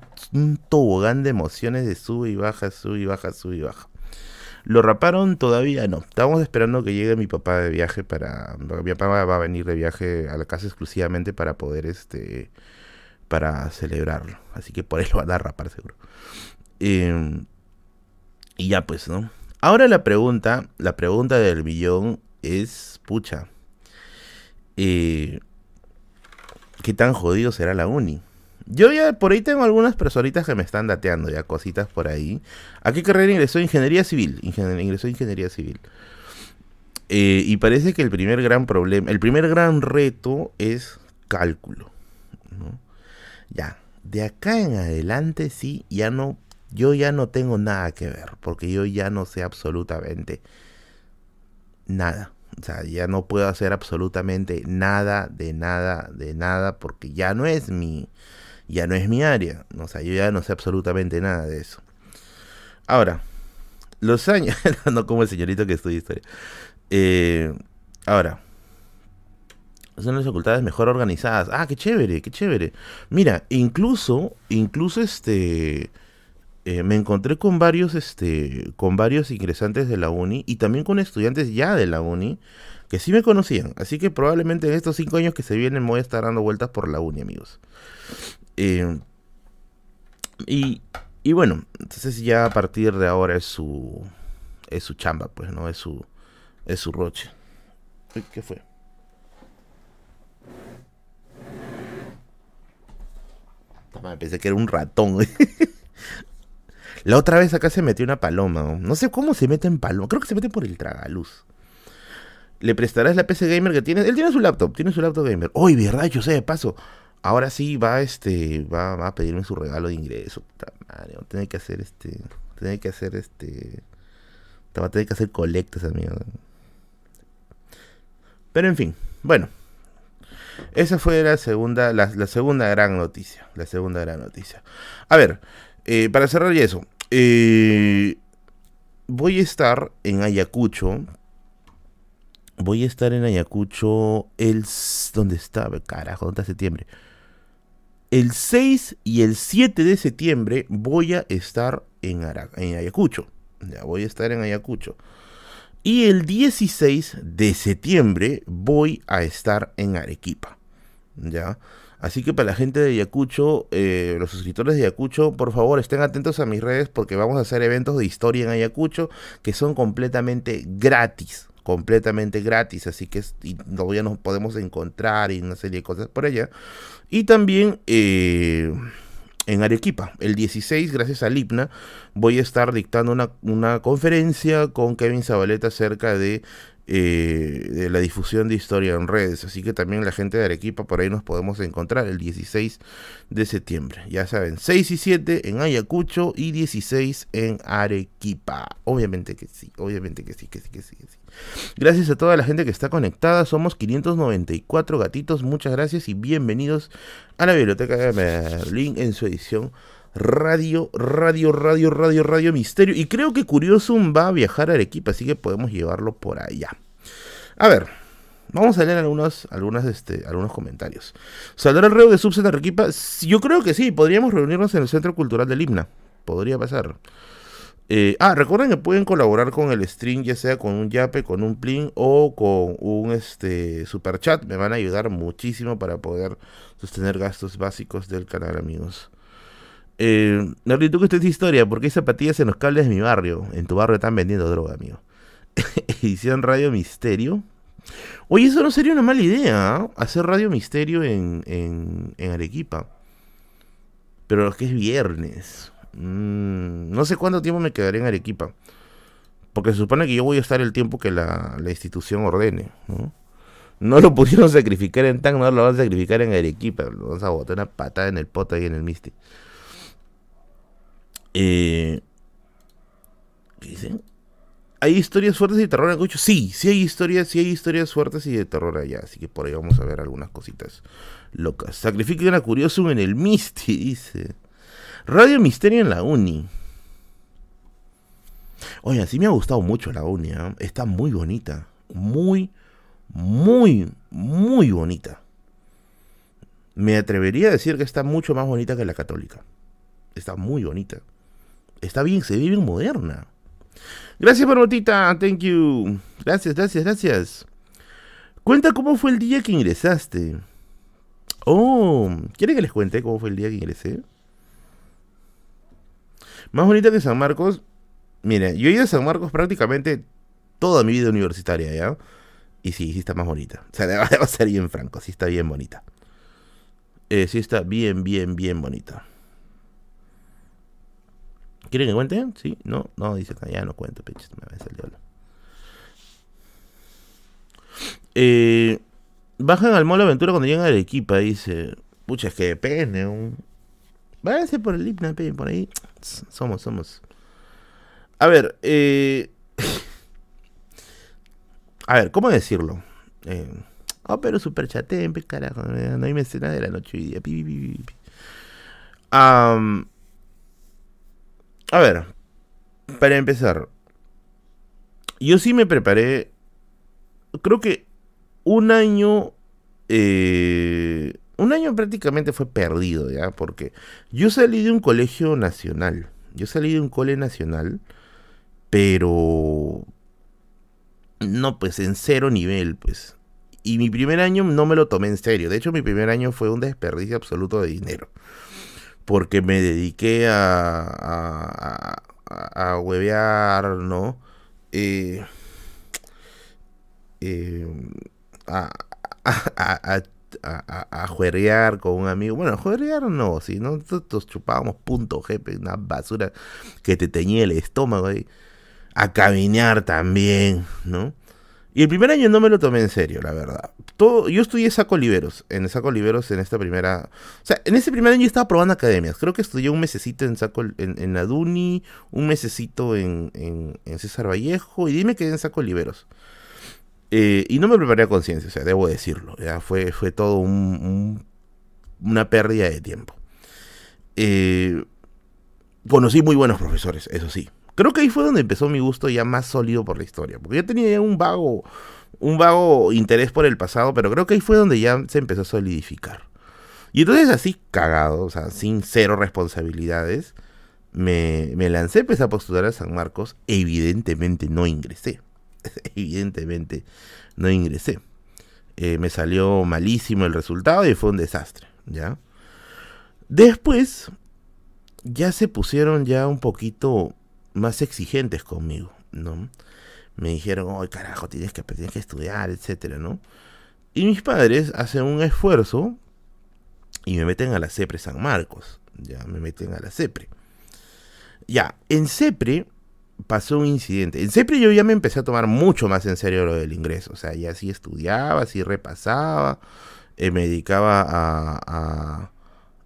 tobogán de emociones de sube y baja, sube y baja, sube y baja. ¿Lo raparon? Todavía no. Estábamos esperando que llegue mi papá de viaje para... Mi papá va a venir de viaje a la casa exclusivamente para poder, este... Para celebrarlo. Así que por eso va a rapar seguro. Em, y ya pues, ¿no? Ahora la pregunta, la pregunta del billón es, pucha, eh, ¿qué tan jodido será la uni? Yo ya por ahí tengo algunas personitas que me están dateando ya cositas por ahí. ¿A qué carrera ingresó? Ingeniería civil. ingresó ingeniería civil. Eh, y parece que el primer gran problema, el primer gran reto es cálculo. Ya, de acá en adelante sí, ya no, yo ya no tengo nada que ver, porque yo ya no sé absolutamente nada. O sea, ya no puedo hacer absolutamente nada, de nada, de nada, porque ya no es mi, ya no es mi área. O sea, yo ya no sé absolutamente nada de eso. Ahora, los años, no como el señorito que estudia historia. Eh, ahora, son las facultades mejor organizadas. Ah, qué chévere, qué chévere. Mira, incluso, incluso este, eh, me encontré con varios, este, con varios ingresantes de la uni y también con estudiantes ya de la uni que sí me conocían. Así que probablemente en estos cinco años que se vienen voy a estar dando vueltas por la uni, amigos. Eh, y, y, bueno, entonces ya a partir de ahora es su es su chamba, pues, ¿no? Es su es su roche. ¿Qué fue? pensé que era un ratón. La otra vez acá se metió una paloma. ¿no? sé cómo se mete en paloma. Creo que se mete por el tragaluz. ¿Le prestarás la PC gamer que tiene? Él tiene su laptop, tiene su laptop gamer. Uy, verdad, yo sé, de paso ahora sí va este va, a pedirme su regalo de ingreso puta madre, tener que hacer este tener que hacer este va a tener que hacer colectas amigo pero en fin bueno esa fue la segunda la, segunda gran noticia la segunda gran noticia a ver eh, para cerrar y eso eh, voy a estar en Ayacucho voy a estar en Ayacucho el ¿dónde está? carajo dónde está septiembre el 6 y el 7 de septiembre voy a estar en, Ayacucho. Ya voy a estar en Ayacucho. Y el 16 de septiembre voy a estar en Arequipa. ¿Ya? Así que para la gente de Ayacucho, eh, los suscriptores de Ayacucho, por favor estén atentos a mis redes porque vamos a hacer eventos de historia en Ayacucho que son completamente gratis completamente gratis, así que todavía nos podemos encontrar y una serie de cosas por allá. Y también eh, en Arequipa, el 16, gracias a Lipna, voy a estar dictando una, una conferencia con Kevin Zabaleta acerca de eh, de la difusión de historia en redes. Así que también la gente de Arequipa por ahí nos podemos encontrar el 16 de septiembre. Ya saben, 6 y 7 en Ayacucho y 16 en Arequipa. Obviamente que sí, obviamente que sí, que sí, que sí, que sí. Gracias a toda la gente que está conectada. Somos 594 gatitos. Muchas gracias y bienvenidos a la Biblioteca de Merlín en su edición Radio, Radio, Radio, Radio, Radio Misterio. Y creo que Curiosum va a viajar a Arequipa, así que podemos llevarlo por allá. A ver, vamos a leer algunos, este, algunos comentarios. ¿Saldrá el reo de Subset Arequipa? Yo creo que sí, podríamos reunirnos en el Centro Cultural del Himna. Podría pasar. Eh, ah, recuerden que pueden colaborar con el stream, ya sea con un yape, con un plin o con un este super chat. Me van a ayudar muchísimo para poder sostener gastos básicos del canal, amigos. Eh, ¿tú que esta es historia? porque hay zapatillas en los cables de mi barrio? En tu barrio están vendiendo droga, amigo. Edición Radio Misterio. Oye, eso no sería una mala idea, ¿ah? hacer Radio Misterio en, en, Arequipa. Pero es que es viernes. Mm, no sé cuánto tiempo me quedaré en Arequipa. Porque se supone que yo voy a estar el tiempo que la, institución ordene. ¿no? no lo pudieron sacrificar en TAN, no lo van a sacrificar en Arequipa. Lo vamos a botar una patada en el poto ahí en el Misti. Eh, ¿Qué dicen? ¿Hay historias fuertes y de terror en Cucho? Sí, sí hay historias, sí hay historias fuertes y de terror allá. Así que por ahí vamos a ver algunas cositas locas. Sacrifiquen a Curiosum en el Misty, dice. Radio Misterio en la Uni. Oye, sí me ha gustado mucho la Uni. ¿eh? Está muy bonita. Muy, muy, muy bonita. Me atrevería a decir que está mucho más bonita que la católica. Está muy bonita. Está bien, se ve bien moderna. Gracias, Marmotita. Thank you. Gracias, gracias, gracias. Cuenta cómo fue el día que ingresaste. Oh, ¿quiere que les cuente cómo fue el día que ingresé? Más bonita que San Marcos. Mira, yo he ido a San Marcos prácticamente toda mi vida universitaria, ¿ya? Y sí, sí está más bonita. O sea, debo ser bien franco, sí está bien bonita. Eh, sí está bien, bien, bien bonita. ¿Quieren que cuente? Sí, no, no, dice que ya no cuento, peches, me va a salir eh, bajan al Molo Aventura cuando llegan a Arequipa, dice. Pucha, es que depende. Un... Váyanse por el hipna, por ahí. Somos, somos. A ver, eh... A ver, ¿cómo decirlo? Eh... Oh, pero super chateen, carajo. No hay mecena de la noche hoy día. A ver, para empezar. Yo sí me preparé. Creo que un año. Eh, un año prácticamente fue perdido, ¿ya? Porque yo salí de un colegio nacional. Yo salí de un cole nacional, pero no, pues en cero nivel, pues. Y mi primer año no me lo tomé en serio. De hecho, mi primer año fue un desperdicio absoluto de dinero. Porque me dediqué a, a, a, a huevear, ¿no? Eh, eh, a, a, a, juerear con un amigo. Bueno, juerear no, si nosotros chupábamos punto jefe, una basura que te teñía el estómago ahí. A caminar también, ¿no? Y el primer año no me lo tomé en serio, la verdad. Todo, yo estudié Saco Liberos, en Saco Liberos en esta primera... O sea, en ese primer año estaba probando academias. Creo que estudié un mesecito en Saco en, en Aduni, un mesecito en, en, en César Vallejo y dime que en Saco Liberos. Eh, y no me preparé a conciencia, o sea, debo decirlo. Fue, fue todo un, una pérdida de tiempo. Eh, conocí muy buenos profesores, eso sí. Creo que ahí fue donde empezó mi gusto ya más sólido por la historia. Porque yo tenía un vago, un vago interés por el pasado, pero creo que ahí fue donde ya se empezó a solidificar. Y entonces así, cagado, o sea, sin cero responsabilidades, me, me lancé, empecé a postular a San Marcos. Evidentemente no ingresé. evidentemente no ingresé. Eh, me salió malísimo el resultado y fue un desastre, ¿ya? Después, ya se pusieron ya un poquito más exigentes conmigo, ¿no? Me dijeron, oh, carajo, tienes que, tienes que estudiar, etcétera, ¿no? Y mis padres hacen un esfuerzo y me meten a la CEPRE San Marcos, ya, me meten a la CEPRE. Ya, en CEPRE pasó un incidente. En CEPRI yo ya me empecé a tomar mucho más en serio lo del ingreso. O sea, ya sí estudiaba, sí repasaba, eh, me dedicaba a,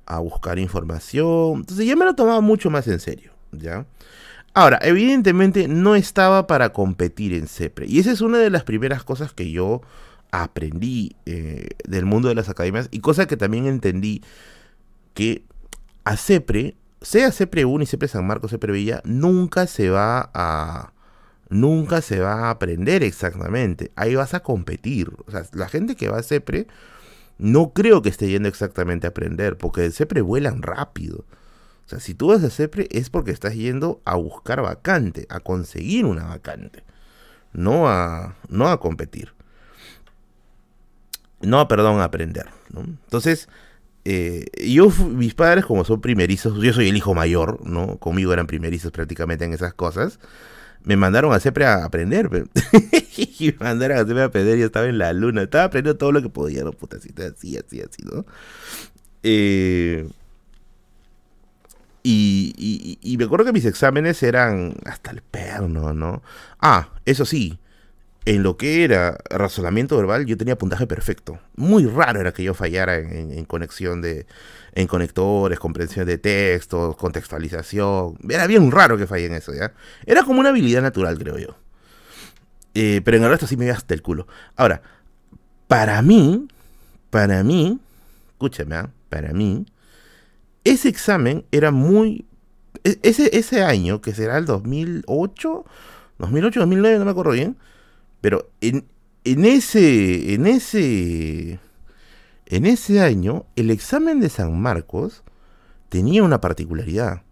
a, buscar información. Entonces ya me lo tomaba mucho más en serio, ¿ya? Ahora, evidentemente no estaba para competir en CEPRE. Y esa es una de las primeras cosas que yo aprendí eh, del mundo de las academias y cosa que también entendí que a CEPRE sea CEPRE 1 y CEPRE San Marcos, CEPRE Villa, nunca se va a nunca se va a aprender exactamente. Ahí vas a competir. O sea, la gente que va a CEPRE no creo que esté yendo exactamente a aprender, porque el CEPRE vuelan rápido. O sea, si tú vas a CEPRE es porque estás yendo a buscar vacante, a conseguir una vacante, no a, no a competir. No, perdón, a aprender. Entonces, eh, yo, mis padres, como son primerizos, yo soy el hijo mayor, ¿no? Conmigo eran primerizos prácticamente en esas cosas. Me mandaron a CEPRE a aprender, y me mandaron a CEPRE a aprender, yo estaba en la luna, estaba aprendiendo todo lo que podía, ¿no? Puta, así, así, así, ¿no? Eh, y, me acuerdo que mis exámenes eran hasta el perno, ¿no? Ah, eso sí, en lo que era razonamiento verbal yo tenía puntaje perfecto. Muy raro era que yo fallara en, conexión de, en conectores, comprensión de textos, contextualización. Era bien raro que falle en eso, ¿ya? Era como una habilidad natural, creo yo. Eh, pero en el resto sí me iba hasta el culo. Ahora, para mí, para mí, escúchame, ¿ah? para mí, ese examen era muy... E, ese, ese año, que será el 2008, 2008, 2009, no me acuerdo bien, pero en, en ese, en ese, en ese año, el examen de San Marcos tenía una particularidad.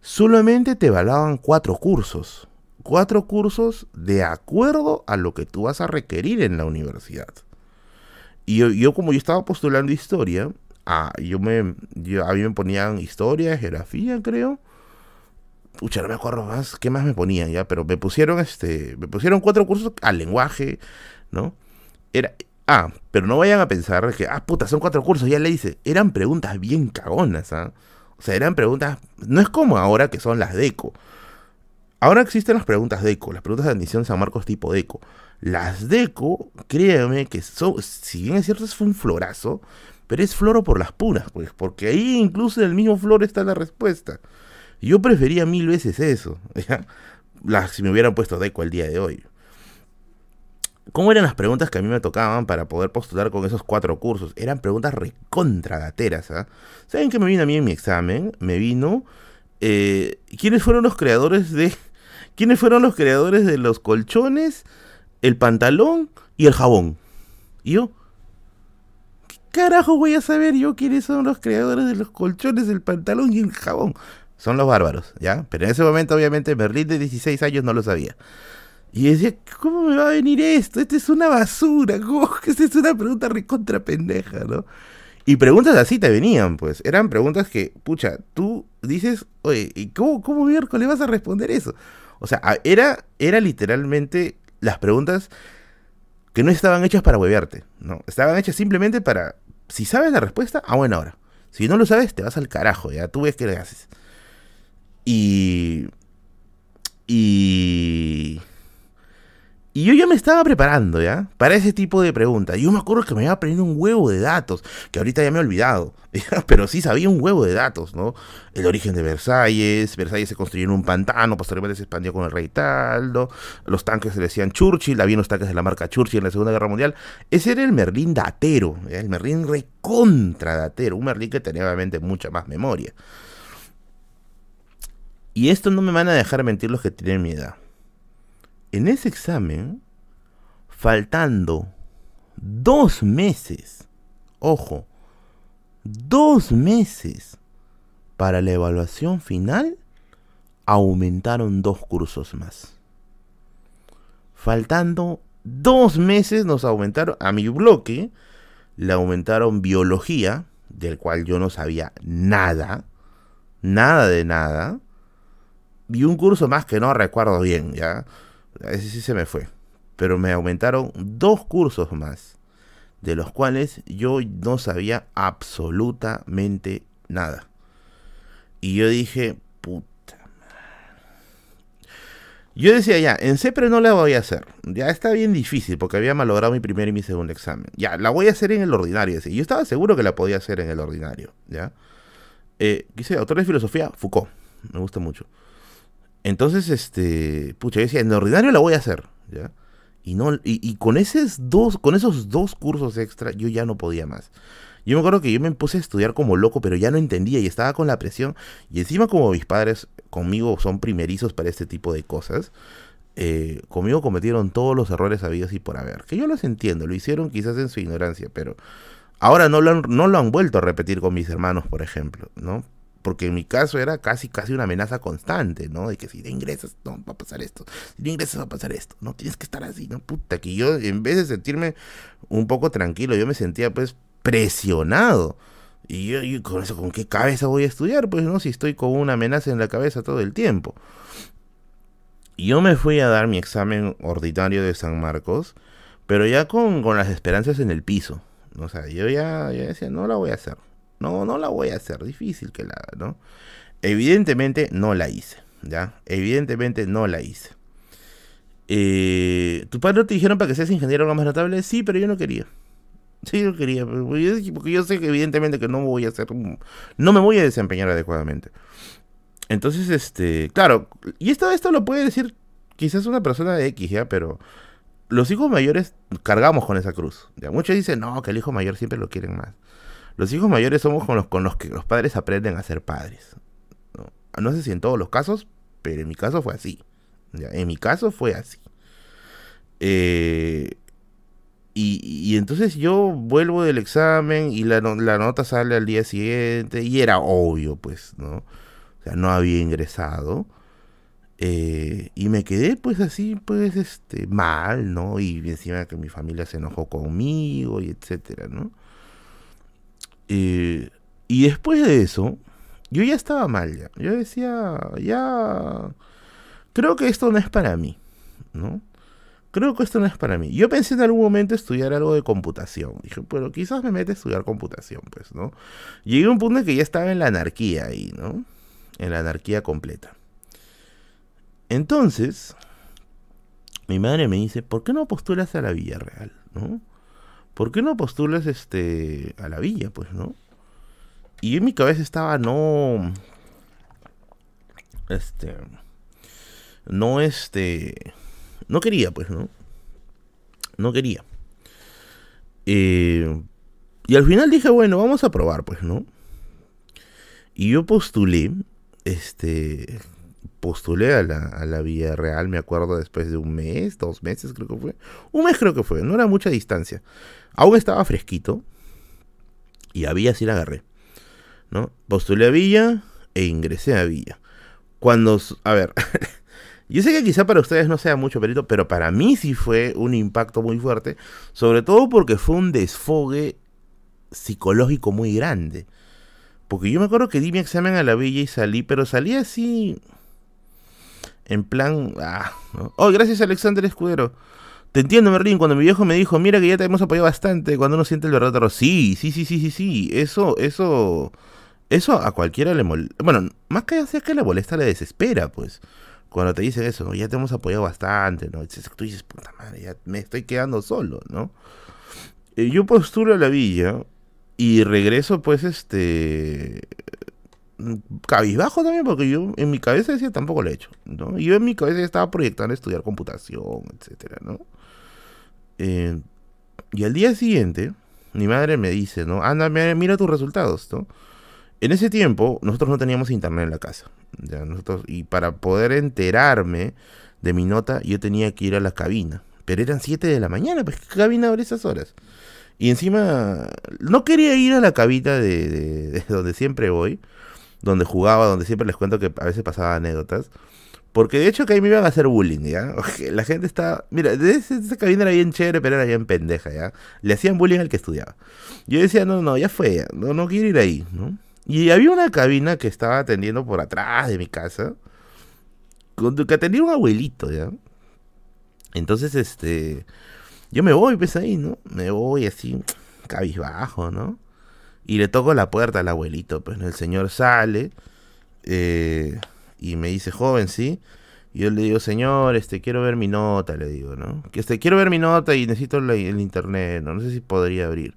Solamente te valaban cuatro cursos. Cuatro cursos de acuerdo a lo que tú vas a requerir en la universidad. Y yo, yo como yo estaba postulando historia, Ah, yo me, a mí me ponían historia, geografía, creo. Pucha, no me acuerdo más, ¿qué más me ponían ya? Pero me pusieron, este, me pusieron cuatro cursos al lenguaje, ¿no? Era, ah, pero no vayan a pensar que, ah, puta, son cuatro cursos, ya le hice. Eran preguntas bien cagonas, ¿ah? O sea, eran preguntas, no es como ahora que son las de ECO. Ahora existen las preguntas de ECO, las preguntas de admisión San Marcos tipo DECO. Las DECO, créeme que son, si bien es cierto, es un florazo, pero es floro por las puras, pues, porque ahí incluso en el mismo flor está la respuesta. Yo prefería mil veces eso, si me hubieran puesto deco el día de hoy. ¿Cómo eran las preguntas que a mí me tocaban para poder postular con esos cuatro cursos? Eran preguntas recontragateras. ¿ah? ¿Saben qué me vino a mí en mi examen? Me vino. Eh, ¿Quiénes fueron los creadores de. ¿Quiénes fueron los creadores de los colchones, el pantalón y el jabón? Y yo, carajo voy a saber yo quiénes son los creadores de los colchones, el pantalón y el jabón? Son los bárbaros, ¿ya? Pero en ese momento, obviamente, Merlín de 16 años no lo sabía. Y decía, ¿cómo me va a venir esto? Esto es una basura. ¿Cómo? Esta es una pregunta recontra pendeja, ¿no? Y preguntas así te venían, pues. Eran preguntas que, pucha, tú dices, oye, ¿y cómo, cómo miércoles vas a responder eso? O sea, era, era literalmente las preguntas que no estaban hechas para huevearte, ¿no? Estaban hechas simplemente para si sabes la respuesta, a buena hora. Si no lo sabes, te vas al carajo, ya tú ves qué le haces. Y. Y. Y yo ya me estaba preparando, ¿ya? Para ese tipo de preguntas. Yo me acuerdo que me iba aprendiendo un huevo de datos, que ahorita ya me he olvidado, pero sí sabía un huevo de datos, ¿no? El origen de Versalles, Versalles se construyó en un pantano, posteriormente se expandió con el rey Taldo, los tanques se decían Churchill, había unos tanques de la marca Churchill en la Segunda Guerra Mundial. Ese era el Merlín datero, el Merlín recontra datero, un Merlín que tenía obviamente mucha más memoria. Y esto no me van a dejar mentir los que tienen mi edad en ese examen, faltando dos meses, ojo, dos meses para la evaluación final, aumentaron dos cursos más. Faltando dos meses nos aumentaron, a mi bloque, le aumentaron biología, del cual yo no sabía nada, nada de nada, y un curso más que no recuerdo bien, ¿ya? Ese sí se me fue. Pero me aumentaron dos cursos más, de los cuales yo no sabía absolutamente nada. Y yo dije, puta Yo decía ya, en CEPRE no la voy a hacer. Ya está bien difícil porque había malogrado mi primer y mi segundo examen. Ya, la voy a hacer en el ordinario. Yo estaba seguro que la podía hacer en el ordinario. ¿Ya? Quise, autor de filosofía, Foucault. Me gusta mucho. Entonces, este, pucha, yo decía, en ordinario la voy a hacer, ¿ya? Y, no, y, con, esos dos, con esos dos cursos extra yo ya no podía más. Yo me acuerdo que yo me puse a estudiar como loco, pero ya no entendía y estaba con la presión. Y encima como mis padres conmigo son primerizos para este tipo de cosas, eh, conmigo cometieron todos los errores habidos y por haber. Que yo los entiendo, lo hicieron quizás en su ignorancia, pero ahora no lo han, no lo han vuelto a repetir con mis hermanos, por ejemplo, ¿no? Porque en mi caso era casi casi una amenaza constante, ¿no? De que si te ingresas, no, va a pasar esto, si te ingresas va a pasar esto, no tienes que estar así, no puta, que yo en vez de sentirme un poco tranquilo, yo me sentía pues presionado. Y yo, con eso, ¿con qué cabeza voy a estudiar? Pues no, si estoy con una amenaza en la cabeza todo el tiempo. Yo me fui a dar mi examen ordinario de San Marcos, pero ya con, con las esperanzas en el piso. O sea, yo ya, ya decía, no la voy a hacer. No, no la voy a hacer, difícil que la ¿no? Evidentemente no la hice, ¿ya? Evidentemente no la hice. Eh, ¿Tu padre te dijeron para que seas ingeniero más notable? Sí, pero yo no quería. Sí, yo quería, porque yo sé que evidentemente que no voy a hacer, no me voy a desempeñar adecuadamente. Entonces, este, claro, y esto, esto lo puede decir quizás una persona de X, ¿ya? Pero los hijos mayores cargamos con esa cruz. ¿ya? Muchos dicen, no, que el hijo mayor siempre lo quieren más. Los hijos mayores somos con los, con los que los padres aprenden a ser padres. ¿no? sé si en todos los casos, pero en mi caso fue así. En mi caso fue así. Eh, y, entonces yo vuelvo del examen y la, la, nota sale al día siguiente y era obvio, pues, ¿no? O sea, no había ingresado. Eh, y me quedé pues así, pues, este, mal, ¿no? Y encima que mi familia se enojó conmigo y etcétera, ¿no? Eh, y después de eso, yo ya estaba mal ya. Yo decía, ya, creo que esto no es para mí, ¿no? Creo que esto no es para mí. Yo pensé en algún momento estudiar algo de computación. Dije, pero quizás me mete a estudiar computación, pues, ¿no? Llegué a un punto en que ya estaba en la anarquía ahí, ¿no? En la anarquía completa. Entonces, mi madre me dice, ¿por qué no postulas a la Villarreal, no? ¿Por qué no postulas este, a la villa, pues, no? Y en mi cabeza estaba, no, este, no, este, no quería, pues, ¿no? No quería. Eh, y al final dije, bueno, vamos a probar, pues, ¿no? Y yo postulé, este, postulé a la, a la Villa Real, me acuerdo, después de un mes, dos meses creo que fue. Un mes creo que fue, no era mucha distancia. Aún estaba fresquito. Y a Villa sí la agarré. ¿no? Postulé a Villa e ingresé a Villa. Cuando, a ver, yo sé que quizá para ustedes no sea mucho perito, pero para mí sí fue un impacto muy fuerte, sobre todo porque fue un desfogue psicológico muy grande. Porque yo me acuerdo que di mi examen a la Villa y salí, pero salí así, en plan, ah, oh, gracias Alexander Escudero. Te entiendo, Merlín, cuando mi viejo me dijo, mira que ya te hemos apoyado bastante, cuando uno siente el verdadero. Sí, sí, sí, sí, sí, sí. Eso, eso, eso a cualquiera le molesta. Bueno, más que sea que le molesta, le desespera, pues. Cuando te dicen eso, ya te hemos apoyado bastante, ¿no? Tú dices, puta madre, ya me estoy quedando solo, ¿no? Eh, yo postulo a la villa y regreso, pues, este cabizbajo también, porque yo en mi cabeza decía tampoco lo he hecho, ¿no? Yo en mi cabeza estaba proyectando estudiar computación, etcétera, ¿no? Eh, y al día siguiente, mi madre me dice, ¿no? Anda, mira tus resultados, ¿no? En ese tiempo, nosotros no teníamos internet en la casa. ¿ya? Nosotros, y para poder enterarme de mi nota, yo tenía que ir a la cabina. Pero eran 7 de la mañana, pues ¿qué cabina abre esas horas? Y encima, no quería ir a la cabina de donde siempre voy, donde jugaba, donde siempre les cuento que a veces pasaba anécdotas. Porque de hecho que ahí me iban a hacer bullying, ¿ya? La gente está... Mira, esa cabina era bien chévere, pero era bien pendeja, ¿ya? Le hacían bullying al que estudiaba. Yo decía, no, no, ya fue, no, no quiero ir ahí, ¿no? Y había una cabina que estaba atendiendo por atrás de mi casa, que atendía un abuelito, ¿ya? Entonces, este... Yo me voy, pues ahí, ¿no? Me voy así, cabizbajo, ¿no? Y le toco la puerta al abuelito, pues el señor sale eh, y me dice, joven, ¿sí? Y yo le digo, señor, este, quiero ver mi nota, le digo, ¿no? Que este, quiero ver mi nota y necesito el internet, ¿no? No sé si podría abrir.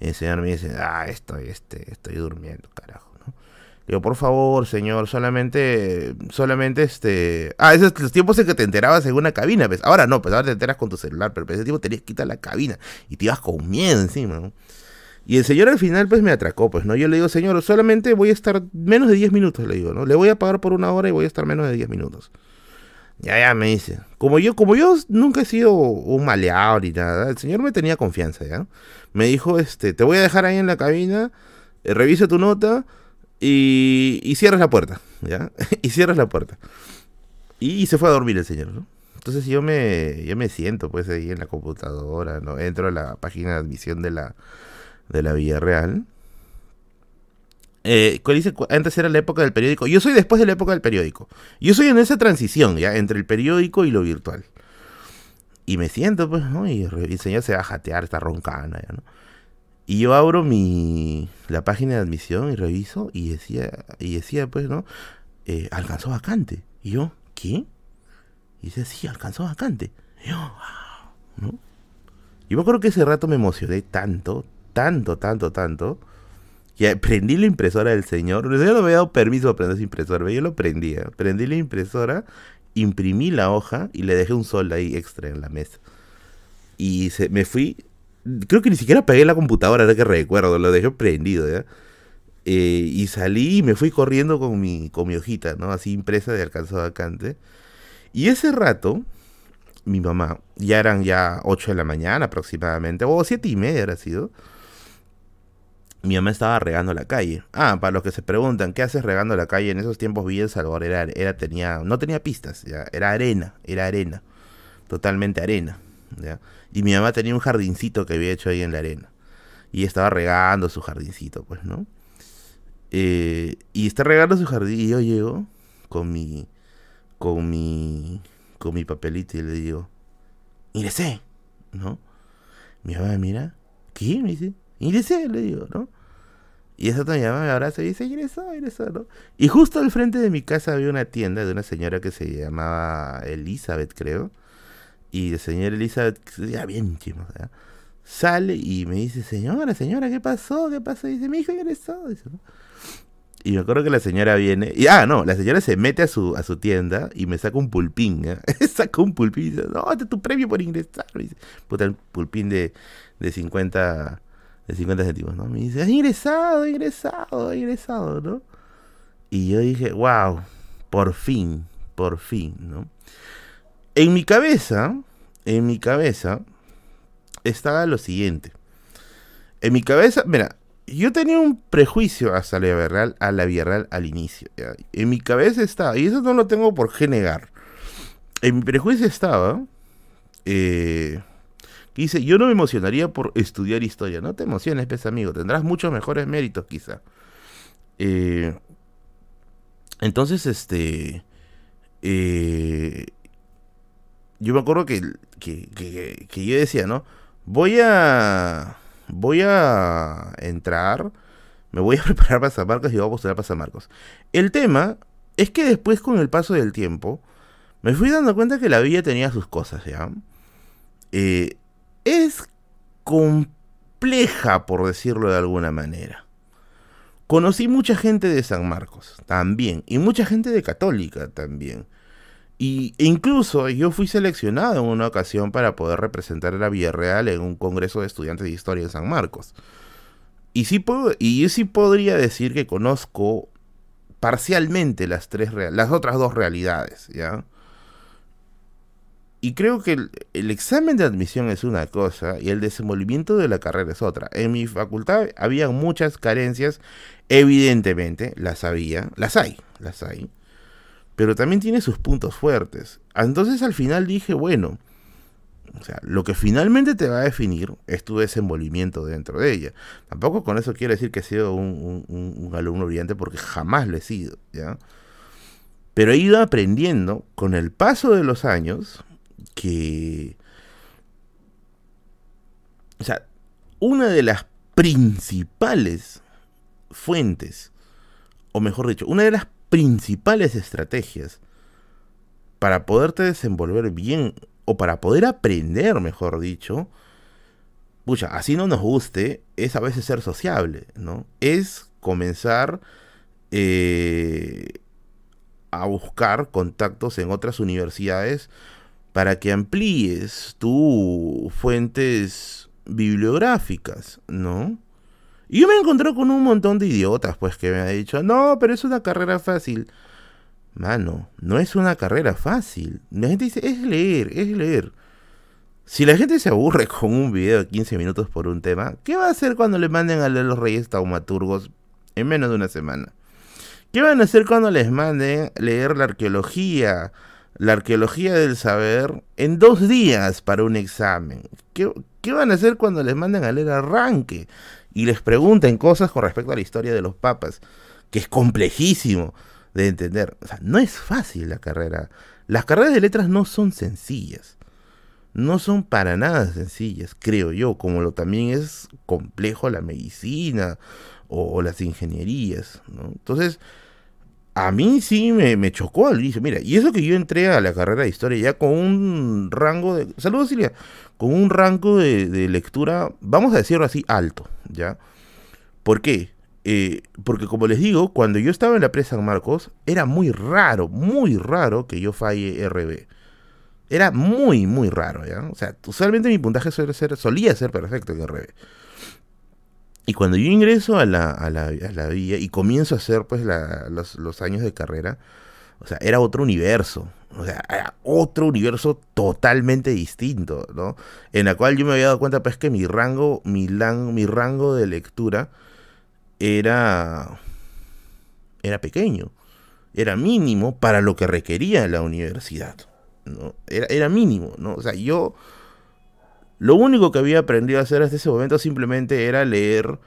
Y el señor me dice, ah, estoy, este, estoy durmiendo, carajo, ¿no? Le digo, por favor, señor, solamente, solamente, este... Ah, esos los tiempos en que te enterabas en una cabina, pues. Ahora no, pues ahora te enteras con tu celular, pero ese tiempo tenías que quitar la cabina y te ibas con miedo encima, ¿no? Y el señor al final pues me atracó, pues, ¿no? Yo le digo, señor, solamente voy a estar menos de 10 minutos, le digo, ¿no? Le voy a pagar por una hora y voy a estar menos de 10 minutos. Ya, ya, me dice. Como yo, como yo nunca he sido un maleado ni nada, el señor me tenía confianza, ¿ya? Me dijo, este, te voy a dejar ahí en la cabina, eh, revisa tu nota Y, y cierras la puerta, ¿ya? y cierras la puerta. Y, se fue a dormir el señor, ¿no? Entonces yo me, yo me siento pues ahí en la computadora, ¿no? Entro a la página de admisión de la, de la Villarreal. Eh, dice, antes era la época del periódico. Yo soy después de la época del periódico. Yo soy en esa transición, ¿ya? Entre el periódico y lo virtual. Y me siento, pues, ¿no? Y el señor se va a jatear, está roncando, ¿ya, ¿no? Y yo abro mi la página de admisión y reviso y decía, y decía pues, ¿no? Eh, alcanzó vacante. Y yo, ¿qué? Y dice, sí, alcanzó vacante. Y yo, wow, ¿no? Y me acuerdo que ese rato me emocioné tanto, tanto, tanto, tanto, que prendí la impresora del señor. El señor no me había dado permiso de prender esa impresora, yo lo prendía. Prendí la impresora, imprimí la hoja y le dejé un sol ahí extra en la mesa. Y se, me fui Creo que ni siquiera pegué la computadora, ahora que recuerdo, lo dejé prendido, ¿ya? Eh, y salí y me fui corriendo con mi, con mi hojita, ¿no? Así impresa de alcanzado vacante. Y ese rato, mi mamá, ya eran ya 8 de la mañana aproximadamente, o 7 y media era sido. Mi mamá estaba regando la calle. Ah, para los que se preguntan, ¿qué haces regando la calle? En esos tiempos Villa El Salvador era, tenía, no tenía pistas, ya, era arena, era arena, totalmente arena, ¿ya? Y mi mamá tenía un jardincito que había hecho ahí en la arena. Y estaba regando su jardincito, pues, ¿no? Eh, y está regando su jardín y yo llego con mi, con mi, con mi papelito y le digo, ingresé, ¿no? Mi mamá mira, ¿qué? Me dice, ingresé, le digo, ¿no? Y esa otra mi me abraza y dice, ingresó, ingresó, ¿no? Y justo al frente de mi casa había una tienda de una señora que se llamaba Elizabeth, creo y el señor Elizabeth, ya bien chimo, sale y me dice, señora, señora, ¿qué pasó? ¿Qué pasó? Dice, mi hijo ingresó. Y me acuerdo que la señora viene, y ah, no, la señora se mete a su, a su tienda y me saca un pulpín, ¿eh? saca un pulpín y dice, no, este es tu premio por ingresar. Me dice, puta, el pulpín de, de 50, de 50 céntimos, ¿no? Me dice, has ingresado, ingresado, ingresado, ¿no? Y yo dije, wow, por fin, por fin, ¿no? En mi cabeza, en mi cabeza, estaba lo siguiente. En mi cabeza, mira, yo tenía un prejuicio hacia la Villarreal, a la Villarreal al inicio. En mi cabeza estaba, y eso no lo tengo por qué negar. En mi prejuicio estaba, eh, dice, yo no me emocionaría por estudiar historia. No te emociones, pez amigo, tendrás muchos mejores méritos quizá. Eh, entonces, este... Eh, yo me acuerdo que, que, yo decía, ¿no? Voy a. Voy a entrar. Me voy a preparar para San Marcos y voy a postular para San Marcos. El tema es que después, con el paso del tiempo, me fui dando cuenta que la vida tenía sus cosas, ¿ya? Eh, es compleja, por decirlo de alguna manera. Conocí mucha gente de San Marcos también, y mucha gente de Católica también. Y incluso yo fui seleccionado en una ocasión para poder representar a la Villarreal en un congreso de estudiantes de historia en San Marcos. Y sí puedo, y yo sí podría decir que conozco parcialmente las tres las otras dos realidades, ¿ya? Y creo que el, el, examen de admisión es una cosa y el desenvolvimiento de la carrera es otra. En mi facultad había muchas carencias, evidentemente, las había, las hay, las hay pero también tiene sus puntos fuertes. Entonces al final dije, bueno, o sea, lo que finalmente te va a definir es tu desenvolvimiento dentro de ella. Tampoco con eso quiero decir que he sido un, alumno brillante porque jamás lo he sido, ¿ya? Pero he ido aprendiendo con el paso de los años que... O sea, una de las principales fuentes, o mejor dicho, una de las principales estrategias para poderte desenvolver bien o para poder aprender, mejor dicho, pucha, así no nos guste, es a veces ser sociable, ¿no? Es comenzar eh, a buscar contactos en otras universidades para que amplíes tus fuentes bibliográficas, ¿no? Y yo me encontré con un montón de idiotas, pues, que me han dicho, no, pero es una carrera fácil. Mano, no es una carrera fácil. La gente dice, es leer, es leer. Si la gente se aburre con un video de 15 minutos por un tema, ¿qué va a hacer cuando le manden a leer los reyes taumaturgos en menos de una semana? ¿Qué van a hacer cuando les manden leer la arqueología? La arqueología del saber en dos días para un examen. ¿Qué, ¿Qué van a hacer cuando les manden a leer arranque? Y les pregunten cosas con respecto a la historia de los papas, que es complejísimo de entender. O sea, no es fácil la carrera. Las carreras de letras no son sencillas. No son para nada sencillas, creo yo, como lo también es complejo la medicina o, las ingenierías. ¿no? Entonces, a mí sí me, chocó al inicio. Mira, y eso que yo entré a la carrera de historia ya con un rango de. Saludos, Silvia. Con un rango de, lectura, vamos a decirlo así, alto, ¿ya? ¿Por qué? Eh, porque como les digo, cuando yo estaba en la presa San Marcos, era muy raro, muy raro que yo falle RB. Era muy, muy raro, ¿ya? O sea, usualmente mi puntaje solía ser perfecto en RB. Y cuando yo ingreso a la, a la, vía y comienzo a hacer pues los, años de carrera, o sea, era otro universo. O sea, era otro universo totalmente distinto, ¿no? En la cual yo me había dado cuenta pues que mi rango, mi, mi rango de lectura era, era pequeño. Era mínimo para lo que requería la universidad. ¿no? Era, era mínimo, ¿no? O sea, yo lo único que había aprendido a hacer hasta ese momento simplemente era leer.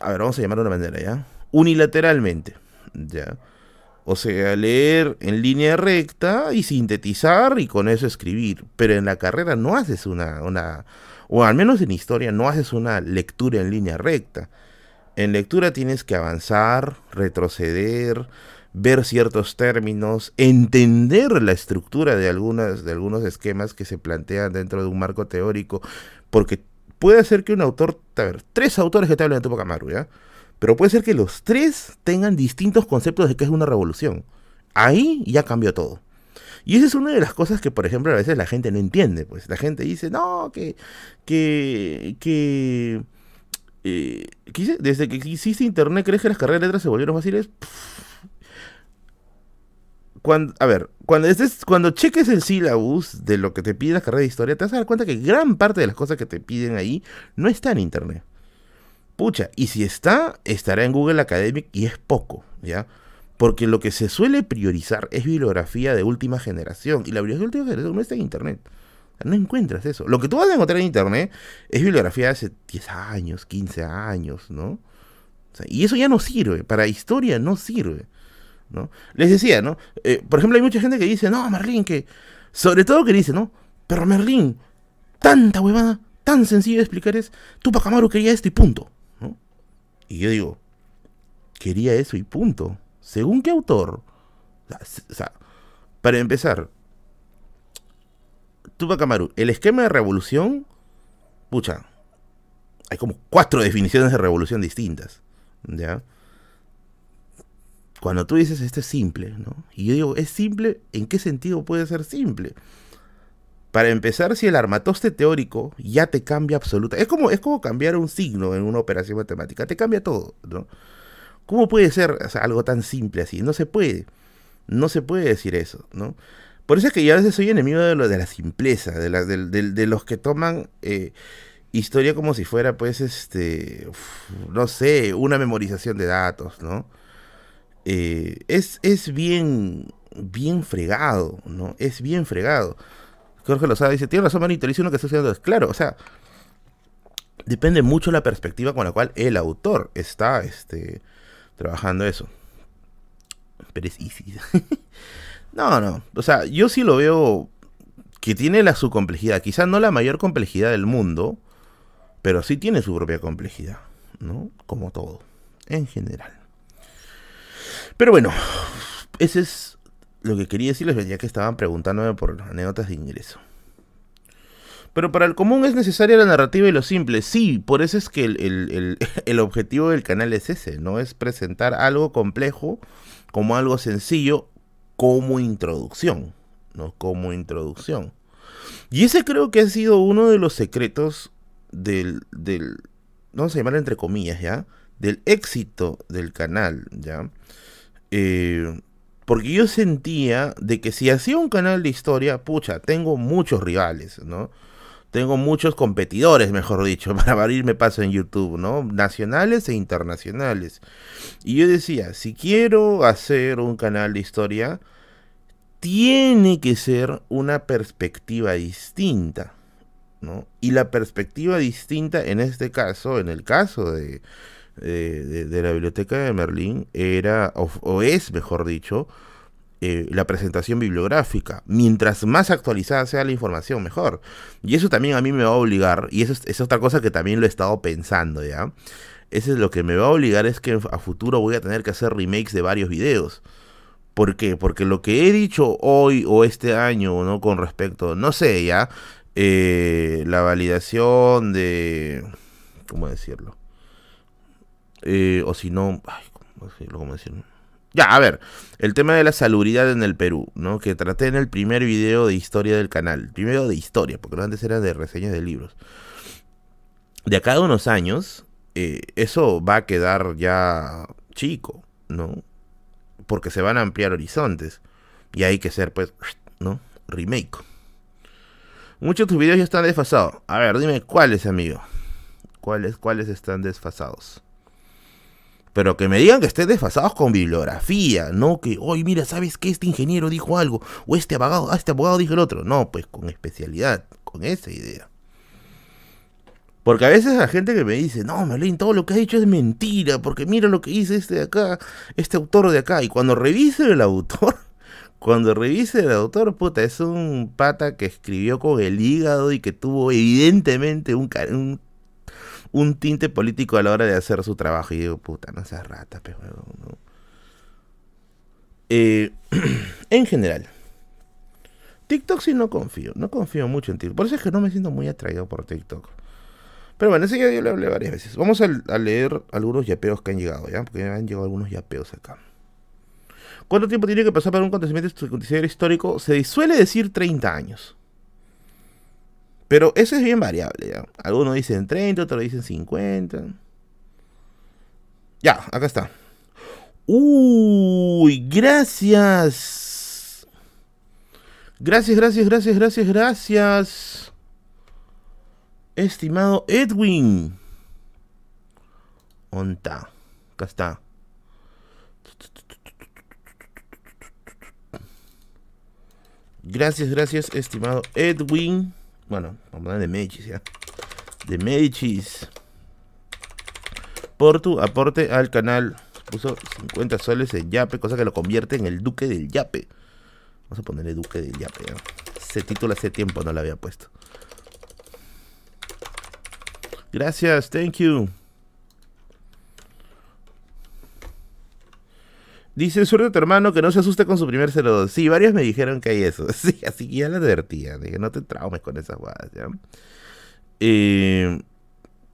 A ver, vamos a llamarlo de una manera, ¿ya? Unilateralmente, ¿ya? O sea, leer en línea recta y sintetizar y con eso escribir. Pero en la carrera no haces una, una, o al menos en historia, no haces una lectura en línea recta. En lectura tienes que avanzar, retroceder, ver ciertos términos, entender la estructura de, algunas, de algunos esquemas que se plantean dentro de un marco teórico, porque puede ser que un autor, a ver, tres autores que te hablan de Tupac Amaru, ¿ya? Pero puede ser que los tres tengan distintos conceptos de qué es una revolución. Ahí ya cambió todo. Y esa es una de las cosas que, por ejemplo, a veces la gente no entiende. Pues la gente dice, no, que, que, que, eh, desde que existe Internet, ¿crees que las carreras de letras se volvieron fáciles? Cuando, a ver, cuando, estés, cuando cheques el syllabus de lo que te pide la carrera de historia, te vas a dar cuenta que gran parte de las cosas que te piden ahí no está en internet. Pucha, y si está, estará en Google Academic y es poco, ¿ya? Porque lo que se suele priorizar es bibliografía de última generación. Y la bibliografía de última generación no está en internet. no encuentras eso. Lo que tú vas a encontrar en internet es bibliografía de hace 10 años, 15 años, ¿no? y eso ya no sirve. Para historia no sirve. Les decía, ¿no? Eh, por ejemplo, hay mucha gente que dice, no, Merlín, que... Sobre todo que dice, ¿no? Pero Merlín, tanta huevada, tan sencillo de explicar es, Tupac Amaru quería esto y punto, ¿no? Y yo digo, quería eso y punto. ¿Según qué autor? O sea, para empezar, Tupac Amaru, el esquema de revolución, pucha, hay como cuatro definiciones de revolución distintas, ¿ya? Cuando tú dices esto es simple, ¿no? Y yo digo, ¿es simple? ¿En qué sentido puede ser simple? Para empezar, si el armatoste teórico ya te cambia absoluta. Es como, es como cambiar un signo en una operación matemática. Te cambia todo, ¿no? ¿Cómo puede ser algo tan simple así? No se puede. No se puede decir eso, ¿no? Por eso es que yo a veces soy enemigo de, lo, de la simpleza, de, de, los que toman eh, historia como si fuera, pues, este, no sé, una memorización de datos, ¿no? Eh, es, es bien, bien fregado, ¿no? Es bien fregado. Jorge lo dice, tiene razón, manito, dice uno que está haciendo. Claro, o sea, depende mucho la perspectiva con la cual el autor está este, trabajando eso. Pero es easy. no, no. O sea, yo sí lo veo que tiene la, su complejidad. Quizás no la mayor complejidad del mundo, pero sí tiene su propia complejidad, ¿no? Como todo, en general. Pero bueno, ese es lo que quería decirles, ya que estaban preguntándome por anécdotas de ingreso. Pero para el común es necesaria la narrativa y lo simple. Sí, por eso es que el, objetivo del canal es ese, ¿no? Es presentar algo complejo como algo sencillo como introducción, ¿no? Como introducción. Y ese creo que ha sido uno de los secretos del, del vamos a llamar entre comillas, ¿ya? Del éxito del canal, ¿ya? Eh, porque yo sentía de que si hacía un canal de historia, pucha, tengo muchos rivales, ¿no? tengo muchos competidores, mejor dicho, para abrirme paso en YouTube, ¿no? Nacionales e internacionales. Y yo decía, si quiero hacer un canal de historia, tiene que ser una perspectiva distinta, ¿no? Y la perspectiva distinta en este caso, en el caso de, de, la biblioteca de Merlín, era, o es, mejor dicho, eh, la presentación bibliográfica. Mientras más actualizada sea la información, mejor. Y eso también a mí me va a obligar, y eso es, otra cosa que también lo he estado pensando, ¿ya? Eso es lo que me va a obligar es que a futuro voy a tener que hacer remakes de varios videos. ¿Por qué? Porque lo que he dicho hoy o este año, ¿no? Con respecto, no sé, ya, eh, la validación de... ¿Cómo decirlo? Eh, o si no... Ya, a ver, el tema de la salubridad en el Perú, ¿no? Que traté en el primer video de historia del canal. Primero de historia, porque antes era de reseñas de libros. De acá a unos años, eh, eso va a quedar ya chico, ¿no? Porque se van a ampliar horizontes. Y hay que ser, pues, ¿no? Remake. Muchos de tus videos ya están desfasados. A ver, dime cuáles, amigo. ¿Cuáles, cuáles están desfasados? Pero que me digan que estén desfasados con bibliografía, no que, hoy mira, ¿sabes que Este ingeniero dijo algo, o este abogado, ah, este abogado dijo el otro. No, pues con especialidad, con esa idea. Porque a veces la gente que me dice, no, Merlin, todo lo que has dicho es mentira, porque mira lo que dice este de acá, este autor de acá. Y cuando revise el autor, cuando revise el autor, puta, es un pata que escribió con el hígado y que tuvo evidentemente un, un un tinte político a la hora de hacer su trabajo. Y digo, puta, no seas rata, pero no. Eh, en general, TikTok sí no confío, no confío mucho en TikTok. Por eso es que no me siento muy atraído por TikTok. Pero bueno, ese ya yo le hablé varias veces. Vamos a, leer algunos yapeos que han llegado, ¿ya? Porque han llegado algunos yapeos acá. ¿Cuánto tiempo tiene que pasar para un acontecimiento histórico? Se suele decir 30 años. Pero eso es bien variable. ¿ya? Algunos dicen 30, otros dicen 50. Ya, acá está. Uy, gracias. Gracias, gracias, gracias, gracias, gracias. Estimado Edwin. Onta. Acá está. Gracias, gracias, estimado Edwin. Bueno, vamos a hablar de Medicis ya. De Medicis. Por tu aporte al canal. Puso 50 soles en Yape, cosa que lo convierte en el Duque del Yape. Vamos a ponerle Duque del Yape. ¿ya? Ese título hace tiempo no lo había puesto. Gracias, thank you. Dice, suerte tu hermano que no se asuste con su primer 02. Sí, varios me dijeron que hay eso. Sí, así que ya la advertía. Dije, no te traumes con esas guadas, ¿ya? Eh,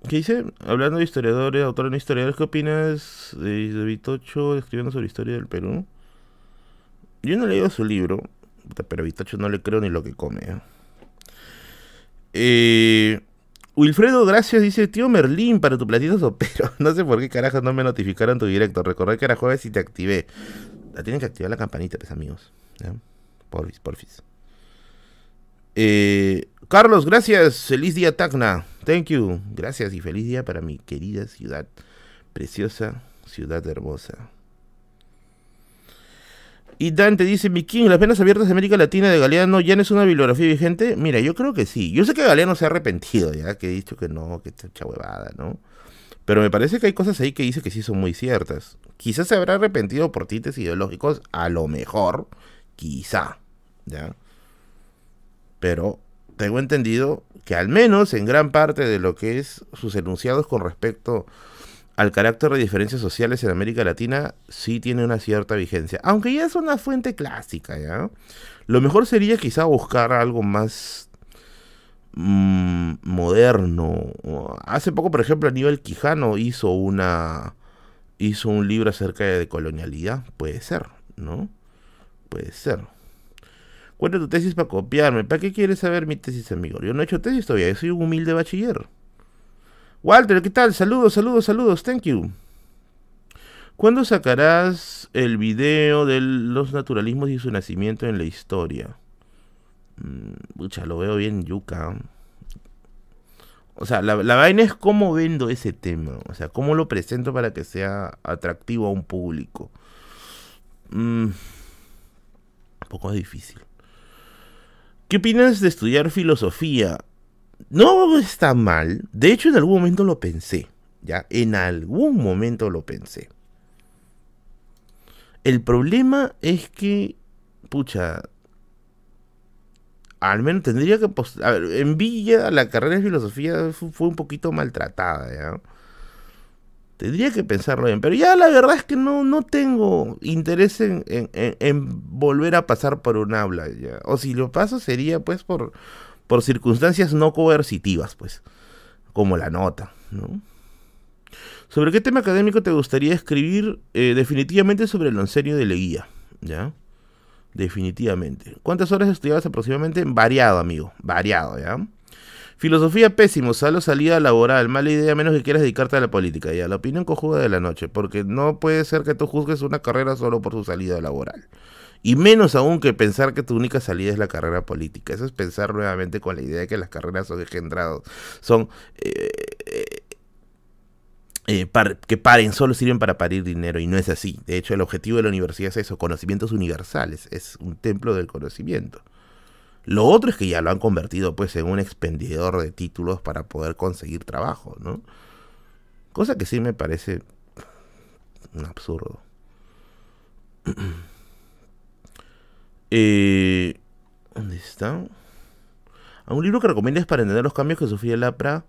¿Qué dice? Hablando de historiadores, autor de historiadores, ¿qué opinas de, de Vitocho escribiendo sobre la historia del Perú? Yo no he leído su libro, pero a Vitocho no le creo ni lo que come. ¿eh? eh Wilfredo, gracias, dice tío Merlín para tu platito sopero. No sé por qué carajo no me notificaron tu directo. Recordé que era jueves y te activé. La tienen que activar la campanita, pues amigos. Porfis, porfis. Eh, Carlos, gracias. Feliz día, Tacna. Thank you. Gracias y feliz día para mi querida ciudad. Preciosa, ciudad hermosa. Y Dante dice, mi las venas abiertas de América Latina de Galeano ya no es una bibliografía vigente. Mira, yo creo que sí. Yo sé que Galeano se ha arrepentido, ya, que he dicho que no, que está huevada, ¿no? Pero me parece que hay cosas ahí que dice que sí son muy ciertas. Quizás se habrá arrepentido por tintes ideológicos, a lo mejor, quizá, ¿ya? Pero tengo entendido que al menos en gran parte de lo que es sus enunciados con respecto al carácter de diferencias sociales en América Latina sí tiene una cierta vigencia, aunque ya es una fuente clásica, ¿ya? Lo mejor sería quizá buscar algo más mm, moderno. Hace poco, por ejemplo, Aníbal Quijano hizo una hizo un libro acerca de colonialidad, puede ser, ¿no? Puede ser. Cuenta tu tesis para copiarme. ¿Para qué quieres saber mi tesis, amigo? Yo no he hecho tesis todavía, yo soy un humilde bachiller. Walter, ¿qué tal? Saludos, saludos, saludos. Thank you. ¿Cuándo sacarás el video de los naturalismos y su nacimiento en la historia? Mm, lo veo bien yuca. O sea, la, vaina es cómo vendo ese tema. O sea, cómo lo presento para que sea atractivo a un público. Mm, un poco difícil. ¿Qué opinas de estudiar filosofía? No está mal. De hecho, en algún momento lo pensé. Ya, en algún momento lo pensé. El problema es que, pucha, al menos tendría que... En Villa la carrera de filosofía fue un poquito maltratada. Tendría que pensarlo bien, pero ya la verdad es que no, no tengo interés en, volver a pasar por un aula. O si lo paso sería pues por, por circunstancias no coercitivas, pues, como la nota, ¿no? ¿Sobre qué tema académico te gustaría escribir? Eh, definitivamente sobre el oncenio de Leguía, ¿ya? Definitivamente. ¿Cuántas horas estudiabas aproximadamente? Variado, amigo. Variado, ¿ya? Filosofía pésimo, solo salida laboral, mala idea menos que quieras dedicarte a la política, ya, la opinión cojuda de la noche, porque no puede ser que tú juzgues una carrera solo por su salida laboral. Y menos aún que pensar que tu única salida es la carrera política. Eso es pensar nuevamente con la idea de que las carreras son engendrados, son eh, eh, eh, que paren, solo sirven para parir dinero y no es así. De hecho, el objetivo de la universidad es eso, conocimientos universales, es un templo del conocimiento. Lo otro es que ya lo han convertido pues en un expendedor de títulos para poder conseguir trabajo, ¿no? Cosa que sí me parece un absurdo. eh, ¿Dónde está? ¿A un libro que recomiendas para entender los cambios que sufría el APRA?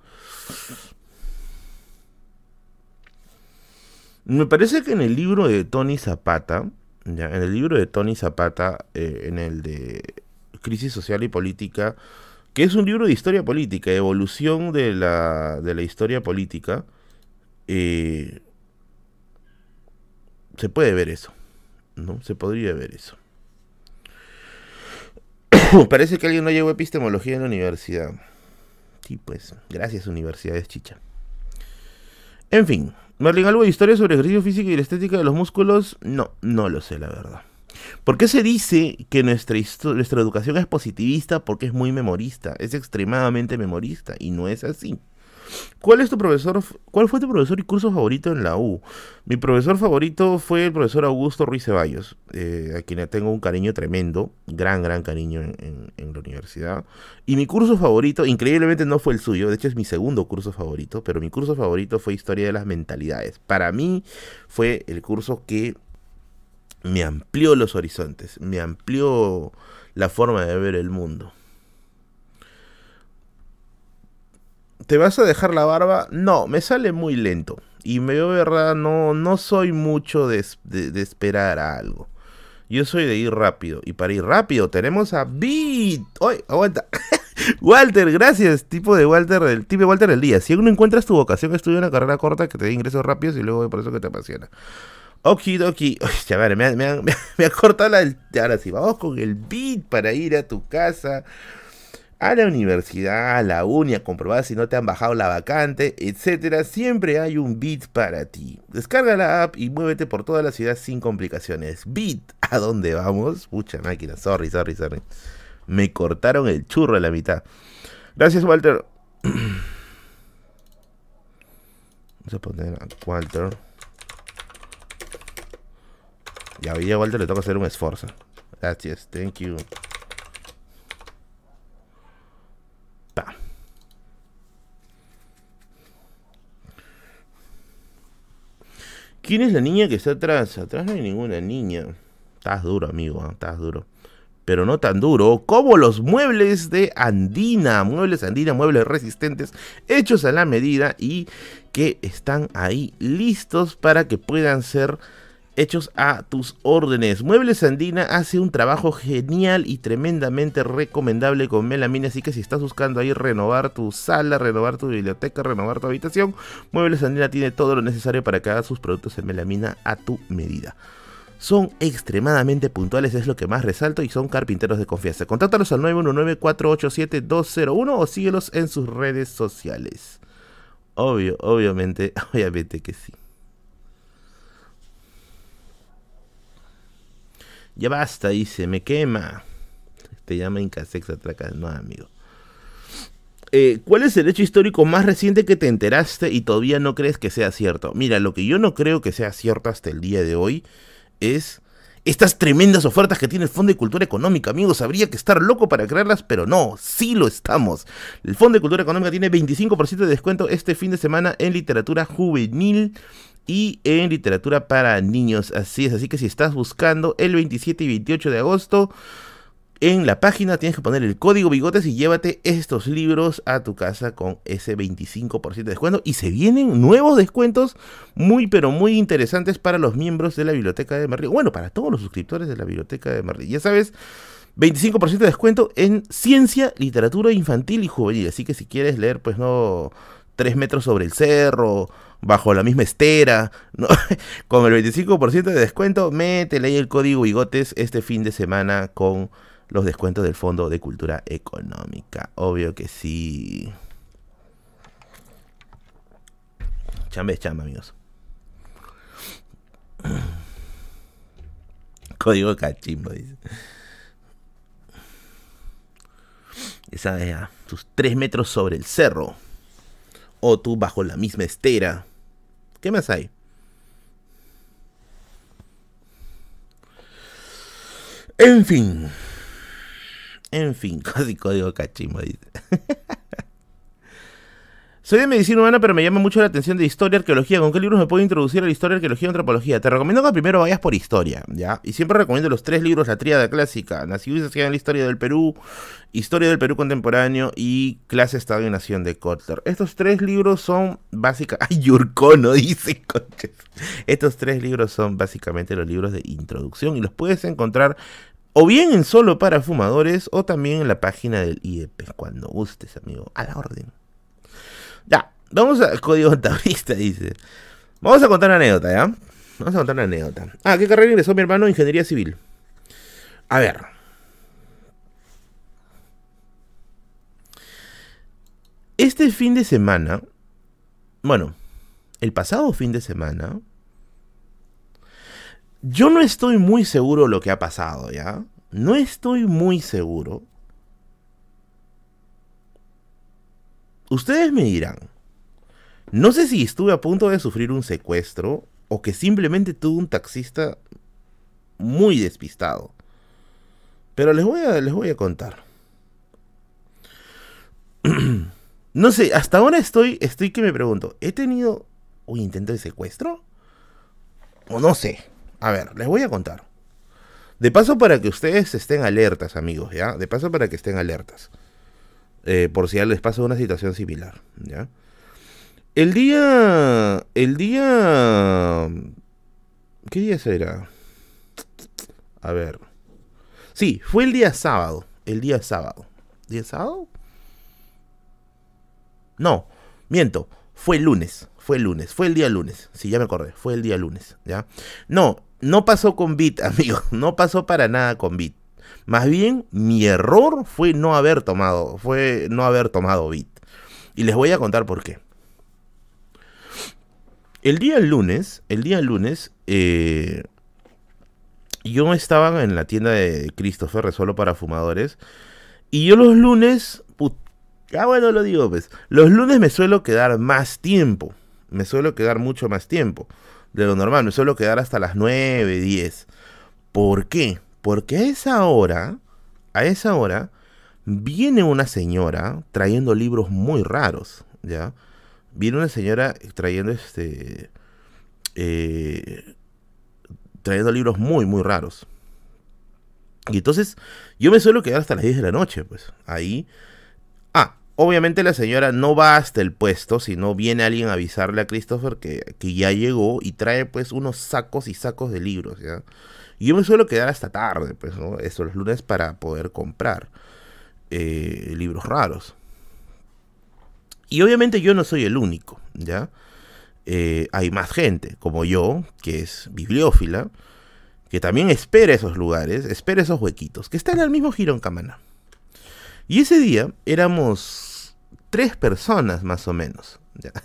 Me parece que en el libro de Tony Zapata, ya, en el libro de Tony Zapata, eh, en el de Crisis Social y Política, que es un libro de historia política, evolución de la, de la historia política, eh, se puede ver eso, ¿no? Se podría ver eso. Parece que alguien no llegó a epistemología en la universidad. Sí, pues, gracias Universidades Chicha. En fin, Merlin, ¿algo de historia sobre ejercicio físico y la estética de los músculos? No, no lo sé, la verdad. ¿Por qué se dice que nuestra, nuestra educación es positivista? Porque es muy memorista, es extremadamente memorista, y no es así. ¿Cuál es tu profesor? ¿Cuál fue tu profesor y curso favorito en la U? Mi profesor favorito fue el profesor Augusto Ruiz Ceballos, eh, a quien tengo un cariño tremendo, gran, gran cariño en, la universidad. Y mi curso favorito, increíblemente no fue el suyo, de hecho es mi segundo curso favorito, pero mi curso favorito fue Historia de las Mentalidades. Para mí fue el curso que me amplió los horizontes, me amplió la forma de ver el mundo. ¿Te vas a dejar la barba? No, me sale muy lento. Y me veo verdad, no, no soy mucho de, esperar a algo. Yo soy de ir rápido. Y para ir rápido tenemos a Beat. ¡Oye, aguanta! Walter, gracias. Tipo de Walter, el tipo de Walter del día. Si aún no encuentras tu vocación, estudia una carrera corta que te dé ingresos rápidos y luego por eso que te apasiona. Okidoki. Chaval, me, me, me, me cortado la. Ahora sí, vamos con el beat para ir a tu casa a la universidad, a la uni, a comprobar si no te han bajado la vacante, etcétera, siempre hay un Bit para ti. Descarga la app y muévete por toda la ciudad sin complicaciones. Bit, ¿a dónde vamos? Pucha máquina, sorry, sorry, sorry. Me cortaron el churro a la mitad. Gracias, Walter. Vamos a poner a Walter. Ya, a Walter le toca hacer un esfuerzo. Gracias, thank you. ¿Quién es la niña que está atrás? Atrás no hay ninguna niña. Estás duro, amigo, ¿eh? estás duro. Pero no tan duro como los muebles de Andina. Muebles Andina, muebles resistentes, hechos a la medida y que están ahí listos para que puedan ser hechos a tus órdenes. Muebles Andina hace un trabajo genial y tremendamente recomendable con melamina, así que si estás buscando ahí renovar tu sala, renovar tu biblioteca, renovar tu habitación, Muebles Andina tiene todo lo necesario para que hagas sus productos en melamina a tu medida. Son extremadamente puntuales, es lo que más resalto, y son carpinteros de confianza. Contáctalos al 919-487-201 o síguelos en sus redes sociales. Obvio, obviamente, obviamente que sí. Ya basta, dice, me quema. Te llama Incasex Atraca, no, amigo. eh, ¿cuál es el hecho histórico más reciente que te enteraste y todavía no crees que sea cierto? Mira, lo que yo no creo que sea cierto hasta el día de hoy es estas tremendas ofertas que tiene el Fondo de Cultura Económica, amigos. Habría que estar loco para creerlas, pero no, sí lo estamos. El Fondo de Cultura Económica tiene 25% de descuento este fin de semana en literatura juvenil y en literatura para niños. Así es, así que si estás buscando el 27 y 28 de agosto en la página tienes que poner el código bigotes y llévate estos libros a tu casa con ese 25% de descuento. Y se vienen nuevos descuentos muy, pero muy interesantes para los miembros de la Biblioteca de Madrid. Bueno, para todos los suscriptores de la Biblioteca de Madrid. Ya sabes, 25% de descuento en ciencia, literatura infantil y juvenil. Así que si quieres leer, pues no, tres metros sobre el cerro, bajo la misma estera, con el 25% de descuento, métele ahí el código bigotes este fin de semana con los descuentos del Fondo de Cultura Económica. Obvio que sí. Chamba es chamba, amigos. Código cachimbo, dice. Esa es tus tres metros sobre el cerro. O tú bajo la misma estera. ¿Qué más hay? En fin. En fin, código cachimbo, dice. Soy de medicina humana, pero me llama mucho la atención de historia, arqueología. ¿Con qué libros me puedo introducir a la historia, arqueología y antropología? Te recomiendo que primero vayas por historia, ¿ya? Y siempre recomiendo los tres libros, la tríada clásica, Nación y en la historia del Perú, Historia del Perú contemporáneo y Clase, Estado y Nación de Kotler. Estos tres libros son básicamente... ¡Ay, Yurkono! Dice, coches. Estos tres libros son básicamente los libros de introducción y los puedes encontrar o bien en solo para fumadores o también en la página del IEP, cuando gustes, amigo, a la orden. Ya, vamos al código tablista, dice. Vamos a contar una anécdota, ¿ya? Vamos a contar una anécdota. Ah, ¿qué carrera ingresó mi hermano? Ingeniería civil. A ver. Este fin de semana, bueno, el pasado fin de semana, yo no estoy muy seguro lo que ha pasado, ¿ya? No estoy muy seguro. Ustedes me dirán. No sé si estuve a punto de sufrir un secuestro o que simplemente tuve un taxista muy despistado. Pero les voy a, les voy a contar. no sé, hasta ahora estoy, estoy que me pregunto, ¿he tenido un intento de secuestro? O no sé. A ver, les voy a contar. De paso para que ustedes estén alertas, amigos, ¿ya? De paso para que estén alertas. Eh, por si les pasa una situación similar, ¿ya? El día... El día... ¿Qué día será? A ver. Sí, fue el día sábado. El día sábado. ¿Día sábado? No, miento. Fue el lunes. Fue el lunes. Fue el día lunes. Sí, ya me acordé. Fue el día lunes. ¿Ya? No, no pasó con Bit, amigo. No pasó para nada con Bit. Más bien, mi error fue no haber tomado, fue no haber tomado Bit. Y les voy a contar por qué. El día lunes, el día lunes, eh, yo estaba en la tienda de Christopher solo para fumadores. Y yo los lunes, ya bueno lo digo pues, los lunes me suelo quedar más tiempo. Me suelo quedar mucho más tiempo de lo normal. Me suelo quedar hasta las 9, 10. ¿Por qué? Porque a esa hora, a esa hora, viene una señora trayendo libros muy raros, ¿ya? Viene una señora trayendo este... Eh, trayendo libros muy, muy raros. Y entonces yo me suelo quedar hasta las 10 de la noche, pues, ahí Obviamente la señora no va hasta el puesto, sino viene alguien a avisarle a Christopher que, ya llegó y trae pues unos sacos y sacos de libros, ¿ya? Y yo me suelo quedar hasta tarde, pues, ¿no? Eso los lunes para poder comprar eh, libros raros. Y obviamente yo no soy el único, ¿ya? Eh, hay más gente, como yo, que es bibliófila, que también espera esos lugares, espera esos huequitos, que están al mismo giro en Camana. Y ese día éramos tres personas más o menos.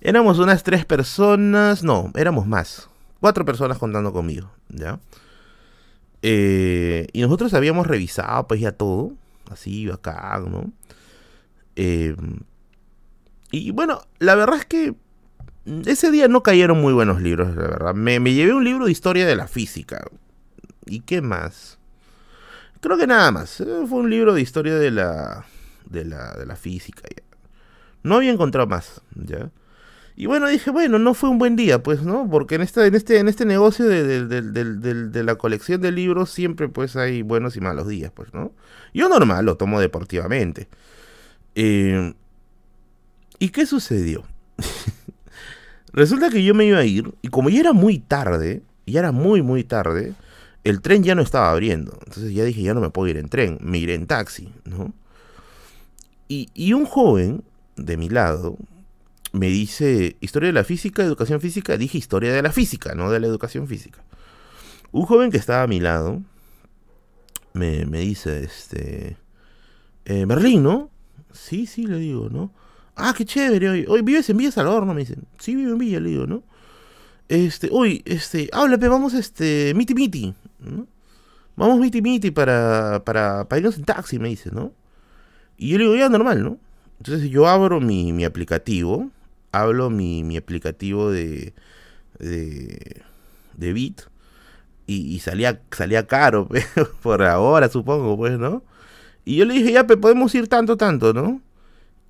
éramos unas tres personas, no, éramos más. Cuatro personas contando conmigo, ¿ya? Eh, y nosotros habíamos revisado pues ya todo, así, acá, ¿no? Eh, y bueno, la verdad es que ese día no cayeron muy buenos libros, la verdad. Me, me llevé un libro de historia de la física. ¿Y qué más? Creo que nada más. Eh, fue un libro de historia de la, de la, de la física. No había encontrado más, ¿ya? Y bueno, dije, bueno, no fue un buen día, pues, ¿no? Porque en este, en este, en este negocio de, de, la colección de libros siempre, pues, hay buenos y malos días, pues, ¿no? Yo normal lo tomo deportivamente. Eh, ¿Y qué sucedió? Resulta que yo me iba a ir, y como ya era muy tarde, ya era muy, muy tarde, el tren ya no estaba abriendo. Entonces ya dije, ya no me puedo ir en tren, me iré en taxi, ¿no? Y, y un joven de mi lado me dice, historia de la física, educación física, dije historia de la física, no de la educación física. Un joven que estaba a mi lado me, dice, este, eh, Berlín, ¿no? Sí, sí, le digo, ¿no? Ah, qué chévere, hoy, hoy vives en Villa Salvador, ¿no? Me dicen, sí, vivo en Villa, le digo, ¿no? Este, uy, este, háblame, vamos, este, miti miti. Vamos miti miti para, para, para irnos en taxi, me dice, ¿no? Y yo le digo, ya, normal, ¿no? Entonces yo abro mi, mi aplicativo, hablo mi, mi aplicativo de, de, de Bit y, salía, salía caro, por ahora supongo, pues, ¿no? Y yo le dije, ya, pero podemos ir tanto, tanto, ¿no?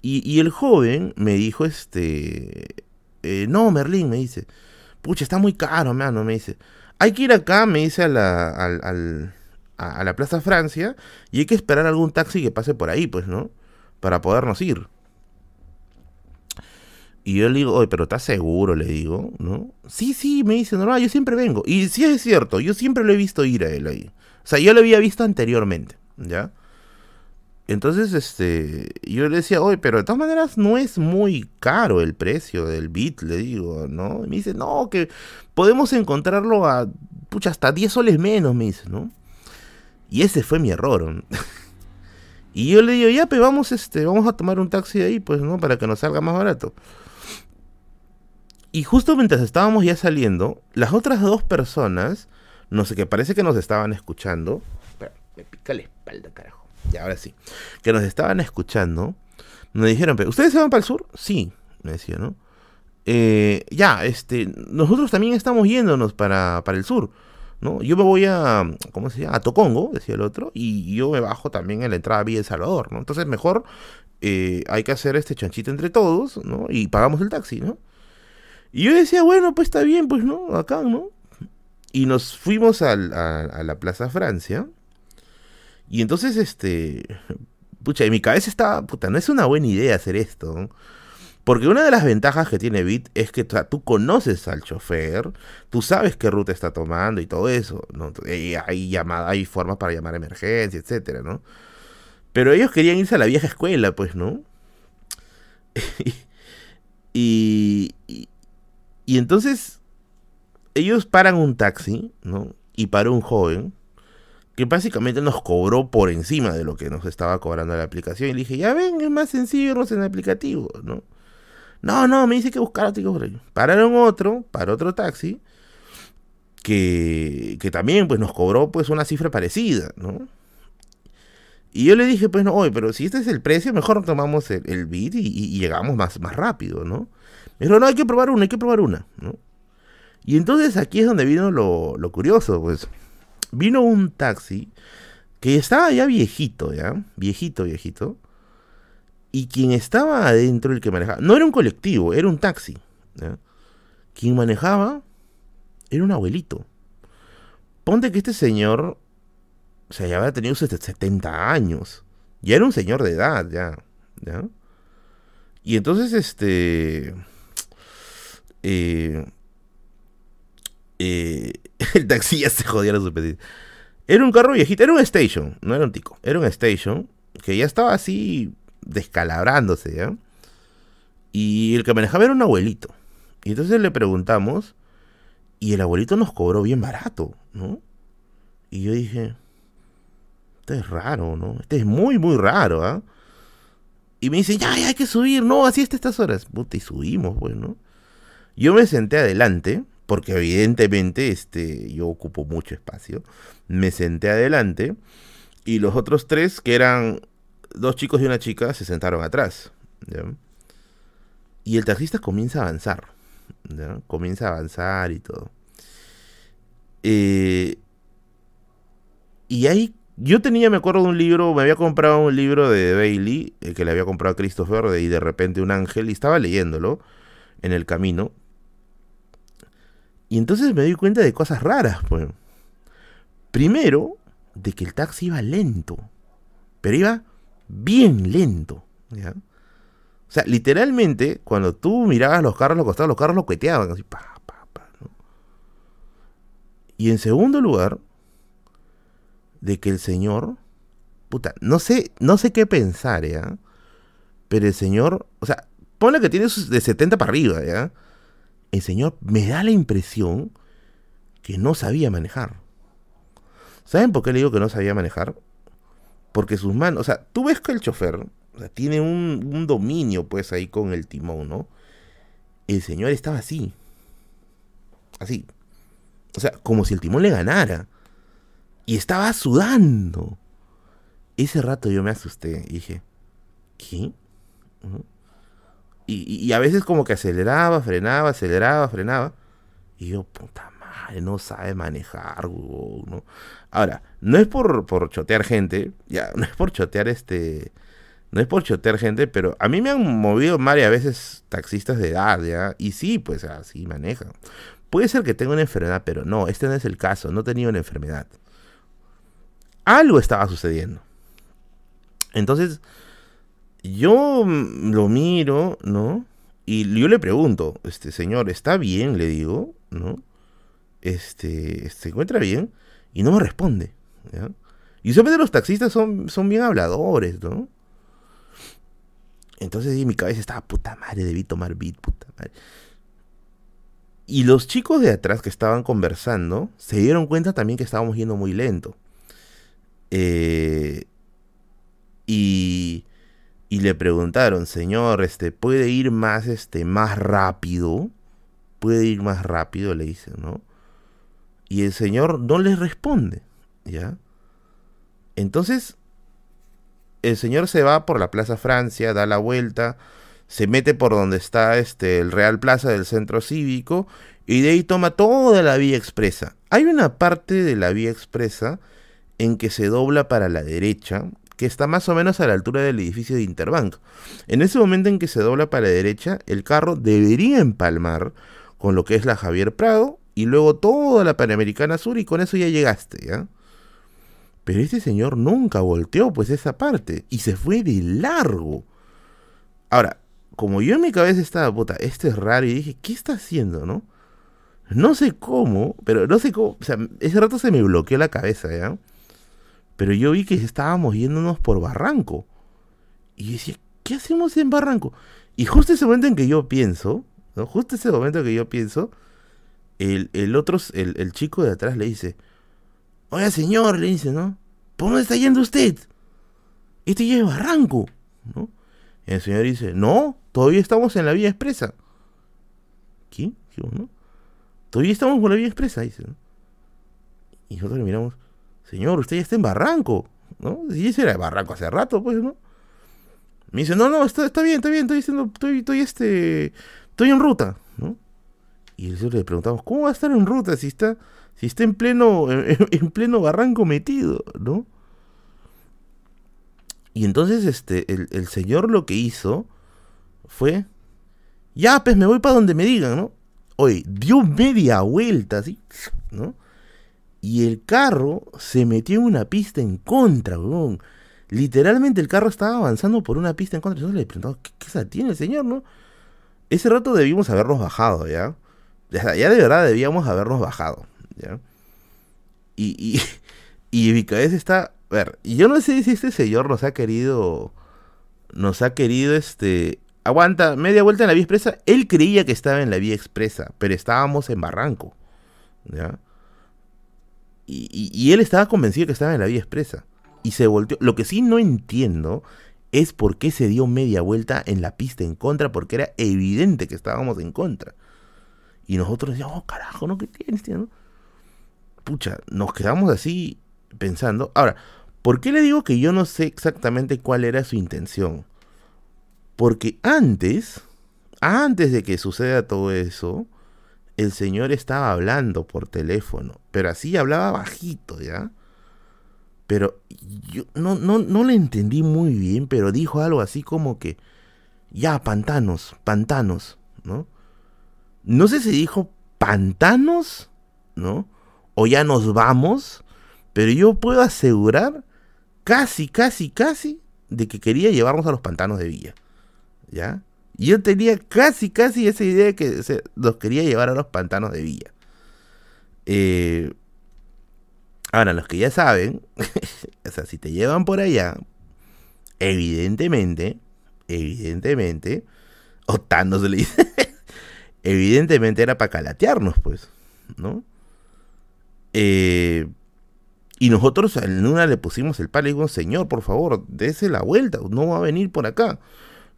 Y, y el joven me dijo, este, eh, no, Merlín, me dice, pucha, está muy caro, mano, me dice, hay que ir acá, me dice, a la, a, a la Plaza Francia y hay que esperar algún taxi que pase por ahí, pues, ¿no? Para podernos ir. Y yo le digo, oye, pero ¿estás seguro? Le digo, ¿no? Sí, sí, me dice, no, yo siempre vengo. Y sí es cierto, yo siempre lo he visto ir a él ahí. O sea, yo lo había visto anteriormente, ¿ya? Entonces, este, yo le decía, oye, pero de todas maneras no es muy caro el precio del bit, le digo, ¿no? Y me dice, no, que podemos encontrarlo a, pucha, hasta 10 soles menos, me dice, ¿no? Y ese fue mi error. y yo le digo, ya, pues vamos, este, vamos a tomar un taxi ahí, pues, ¿no? Para que nos salga más barato. Y justo mientras estábamos ya saliendo, las otras dos personas, no sé, que parece que nos estaban escuchando. Espera, me pica la espalda, carajo. Ya, ahora sí. Que nos estaban escuchando. Me dijeron, ¿ustedes se van para el sur? Sí, me decía, ¿no? Eh, ya, este, nosotros también estamos yéndonos para, para el sur. ¿no? Yo me voy a, ¿cómo se llama? A Tocongo, decía el otro, y yo me bajo también en la entrada Villa El Salvador, ¿no? Entonces mejor eh, hay que hacer este chanchito entre todos, ¿no? Y pagamos el taxi, ¿no? Y yo decía, bueno, pues está bien, pues no, acá, ¿no? Y nos fuimos a, la Plaza Francia. Y entonces, este. Pucha, en mi cabeza estaba, puta, no es una buena idea hacer esto. Porque una de las ventajas que tiene Bit es que tú conoces al chofer, tú sabes qué ruta está tomando y todo eso, hay llamada, hay formas para llamar a emergencia, etcétera, ¿no? Pero ellos querían irse a la vieja escuela, pues, ¿no? y entonces ellos paran un taxi, ¿no? Y para un joven que básicamente nos cobró por encima de lo que nos estaba cobrando la aplicación. Y le dije, ya ven, es más sencillo irnos en el aplicativo, ¿no? No, no, me dice que buscar otro. Pararon otro, para otro taxi, que, que también pues nos cobró pues una cifra parecida, ¿no? Y yo le dije, pues no, oye, pero si este es el precio, mejor tomamos el, el bit y, llegamos más, más rápido, ¿no? Dijo, no, hay que probar una, hay que probar una, ¿no? Y entonces aquí es donde vino lo, lo curioso, pues. Vino un taxi que estaba ya viejito, ¿ya? Viejito, viejito. Y quien estaba adentro, el que manejaba, no era un colectivo, era un taxi. ¿ya? Quien manejaba era un abuelito. Ponte que este señor o sea, ya había tenido 70 años. Ya era un señor de edad, ya. ¿ya? Y entonces, este. Eh, eh, el taxi ya se jodía la pedido. Era un carro viejito, era un station, no era un tico. Era un station que ya estaba así descalabrándose, ¿ya? Y el que manejaba era un abuelito. Y entonces le preguntamos, y el abuelito nos cobró bien barato, ¿no? Y yo dije, este es raro, ¿no? Este es muy, muy raro, ¿ah? Y me dice, ya, ya hay que subir, no, así está estas horas. Puta, y subimos, pues, ¿no? Yo me senté adelante, porque evidentemente este, yo ocupo mucho espacio. Me senté adelante, y los otros tres, que eran dos chicos y una chica se sentaron atrás. Y el taxista comienza a avanzar. Comienza a avanzar y todo. Eh, y ahí yo tenía, me acuerdo de un libro, me había comprado un libro de Bailey, el que le había comprado a Christopher, y de repente un ángel, y estaba leyéndolo en el camino. Y entonces me di cuenta de cosas raras, pues. Primero, de que el taxi iba lento, pero iba bien lento. ¿ya? O sea, literalmente, cuando tú mirabas los carros, los costados, los carros lo cueteaban, así, pa, pa, pa, Y en segundo lugar, de que el Señor, puta, no sé, no sé qué pensar, ¿ya? Pero el Señor, o sea, ponle que tiene de 70 para arriba, ¿ya? El Señor me da la impresión que no sabía manejar. ¿Saben por qué le digo que no sabía manejar? Porque sus manos, o sea, tú ves que el chofer tiene un, dominio pues ahí con el timón, ¿no? El señor estaba así. Así. O sea, como si el timón le ganara. Y estaba sudando. Ese rato yo me asusté y dije, ¿qué? Y, a veces como que aceleraba, frenaba, aceleraba, frenaba. Y yo, puta madre, no sabe manejar, ¿no? Ahora, no es por, por chotear gente, ya, no es por chotear este... No es por chotear gente, pero a mí me han movido varias veces taxistas de edad, ¿ya? Y sí, pues así manejan. Puede ser que tenga una enfermedad, pero no, este no es el caso, no tenía una enfermedad. Algo estaba sucediendo. Entonces, yo lo miro, ¿no? Y yo le pregunto, este señor, ¿está bien? Le digo, ¿no? Este, ¿se encuentra bien? Y no me responde. Y usualmente los taxistas son, son bien habladores, ¿no? Entonces en mi cabeza estaba, puta madre, debí tomar beat, puta madre. Y los chicos de atrás que estaban conversando se dieron cuenta también que estábamos yendo muy lento. Eh, y, y le preguntaron, señor, este, ¿puede ir más, este, más rápido? ¿Puede ir más rápido? Le dicen, ¿no? Y el señor no les responde, ¿ya? Entonces, el señor se va por la Plaza Francia, da la vuelta, se mete por donde está este, el Real Plaza del Centro Cívico y de ahí toma toda la vía expresa. Hay una parte de la vía expresa en que se dobla para la derecha, que está más o menos a la altura del edificio de Interbank. En ese momento en que se dobla para la derecha, el carro debería empalmar con lo que es la Javier Prado y luego toda la Panamericana Sur y con eso ya llegaste, ¿ya? Pero este señor nunca volteó pues esa parte y se fue de largo. Ahora, como yo en mi cabeza estaba, puta, este es raro y dije, ¿qué está haciendo, no? No sé cómo, pero no sé cómo, o sea, ese rato se me bloqueó la cabeza, ¿ya? Pero yo vi que estábamos yéndonos por Barranco. Y yo decía, ¿qué hacemos en Barranco? Y justo ese momento en que yo pienso, ¿no? Justo ese momento que yo pienso, el, otro, el, chico de atrás le dice, oiga señor, le dice, ¿no? ¿Por dónde está yendo usted? Este ya es Barranco, ¿no? El señor dice, no, todavía estamos en la vía expresa. ¿Qué? ¿no? Todavía estamos con la vía expresa, dice, Y nosotros le miramos, señor, usted ya está en Barranco, ¿no? Y ese era Barranco hace rato, pues, ¿no? Me dice, no, no, está, está bien, está bien, estoy diciendo, estoy, estoy, este, estoy en ruta, ¿no? Y nosotros le preguntamos, ¿cómo va a estar en ruta si está, si está en pleno, en, pleno barranco metido, ¿no? Y entonces este, el, señor lo que hizo fue, ya, pues me voy para donde me digan, ¿no? Oye, dio media vuelta, así, ¿no? Y el carro se metió en una pista en contra, weón. Literalmente el carro estaba avanzando por una pista en contra. Entonces le preguntamos, ¿qué, qué tiene el señor, no? Ese rato debimos habernos bajado, ¿ya? Ya, de verdad debíamos habernos bajado. ¿ya? Y, y, y está. A ver, yo no sé si este señor nos ha querido. Nos ha querido este. Aguanta, media vuelta en la vía expresa. Él creía que estaba en la vía expresa, pero estábamos en Barranco. ¿Ya? Y, él estaba convencido que estaba en la vía expresa. Y se volteó. Lo que sí no entiendo es por qué se dio media vuelta en la pista en contra, porque era evidente que estábamos en contra. Y nosotros decíamos, oh, carajo, ¿no? ¿Qué tienes, tío? Pucha, nos quedamos así pensando. Ahora, ¿Por qué le digo que yo no sé exactamente cuál era su intención? Porque antes, antes de que suceda todo eso, el señor estaba hablando por teléfono, pero así hablaba bajito, ¿ya? Pero yo no, no, no le entendí muy bien, pero dijo algo así como que, ya, pantanos, pantanos, ¿no? No sé si dijo pantanos, ¿no? O ya nos vamos, pero yo puedo asegurar casi, casi, casi de que quería llevarnos a los pantanos de Villa, ¿ya? Yo tenía casi, casi esa idea de que se, los quería llevar a los pantanos de Villa. Eh, Ahora, los que ya saben, o sea, si te llevan por allá, evidentemente, evidentemente, o Thanos le dice, evidentemente era para calatearnos, pues, ¿no? Eh, y nosotros en una le pusimos el palo y digo, señor, por favor, dése la vuelta, no va a venir por acá,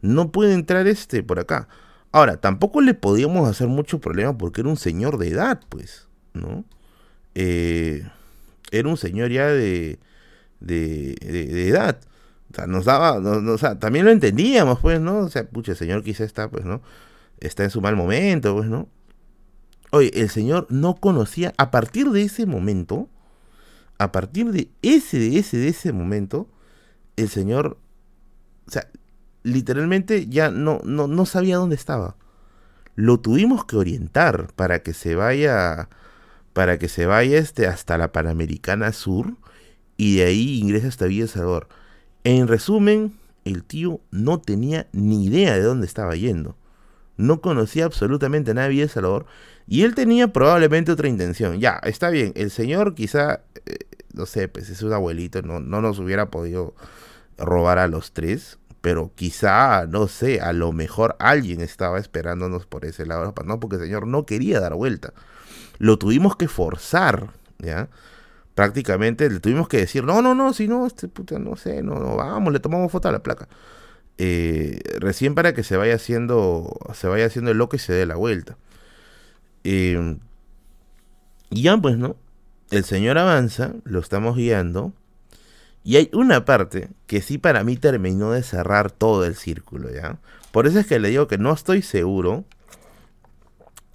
no puede entrar este por acá. Ahora, tampoco le podíamos hacer mucho problema porque era un señor de edad, pues, ¿no? Eh, era un señor ya de, de, edad. O sea, nos daba, o sea, también lo entendíamos, pues, ¿no? O sea, pucha, el señor quizá está, pues, ¿no? Está en su mal momento, pues, ¿no? Oye, el señor no conocía, a partir de ese momento, a partir de ese, de ese, de ese momento, el señor, o sea, literalmente ya no, no, no sabía dónde estaba. Lo tuvimos que orientar para que se vaya para que se vaya este hasta la Panamericana Sur y de ahí ingrese hasta Villa Salvador. En resumen, el tío no tenía ni idea de dónde estaba yendo. No conocía absolutamente a nadie de Villa Salvador y él tenía probablemente otra intención. Ya, está bien, el señor quizá, eh, no sé, pues es un abuelito, no, no nos hubiera podido robar a los tres, pero quizá, no sé, a lo mejor alguien estaba esperándonos por ese lado, no, porque el señor no quería dar vuelta lo tuvimos que forzar, ¿ya? Prácticamente le tuvimos que decir, no, no, no, si no, este puta, no sé, no, no, vamos, le tomamos foto a la placa. Eh, recién para que se vaya haciendo, se vaya haciendo el loco y se dé la vuelta. Eh, y ya pues, ¿no? El señor avanza, lo estamos guiando. Y hay una parte que sí para mí terminó de cerrar todo el círculo, ¿ya? Por eso es que le digo que no estoy seguro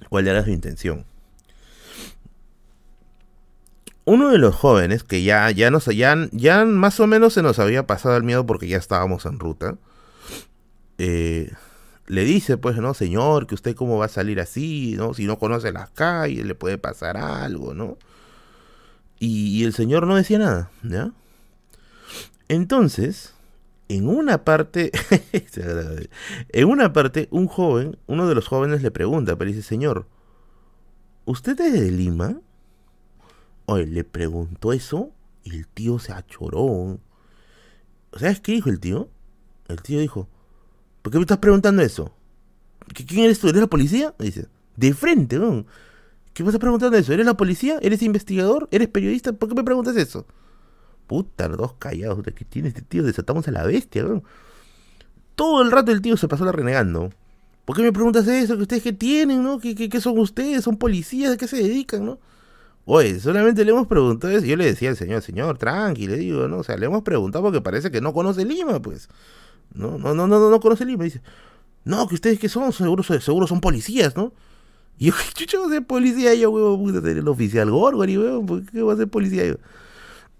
cuál era su intención uno de los jóvenes que ya, ya nos ya, ya más o menos se nos había pasado el miedo porque ya estábamos en ruta. Eh, le dice, pues, no, señor, que usted cómo va a salir así, ¿no? Si no conoce las calles, le puede pasar algo, ¿no? Y, el señor no decía nada, ¿ya? Entonces, en una parte, en una parte, un joven, uno de los jóvenes le pregunta, pero dice, señor, ¿usted es de Lima? Oye, le preguntó eso y el tío se achoró. ¿Sabes qué dijo el tío? El tío dijo, ¿por qué me estás preguntando eso? ¿Quién eres tú? ¿Eres la policía? Dice, de frente. ¿Qué me estás preguntando eso? ¿Eres la policía? ¿Eres investigador? ¿Eres periodista? ¿Por qué me preguntas eso? Puta, los dos callados. ¿Qué tiene este tío? Desatamos a la bestia, ¿no? Todo el rato el tío se pasó la renegando. ¿Por qué me preguntas eso? ¿Que ustedes qué tienen, no? ¿Qué, qué, qué son ustedes? ¿Son policías? ¿A qué se dedican, no? Oye, solamente le hemos preguntado eso. Yo le decía al señor, señor, tranqui, le digo, ¿no? O sea, le hemos preguntado porque parece que no conoce Lima, pues. No, no, no, no, no conoce Lima. Dice, no, que ustedes que son, seguro, seguro son policías, ¿no? Y yo, chucho, voy a ser policía yo, huevo, puta, el oficial Gorgori, huevo, ¿por qué voy a ser policía yo?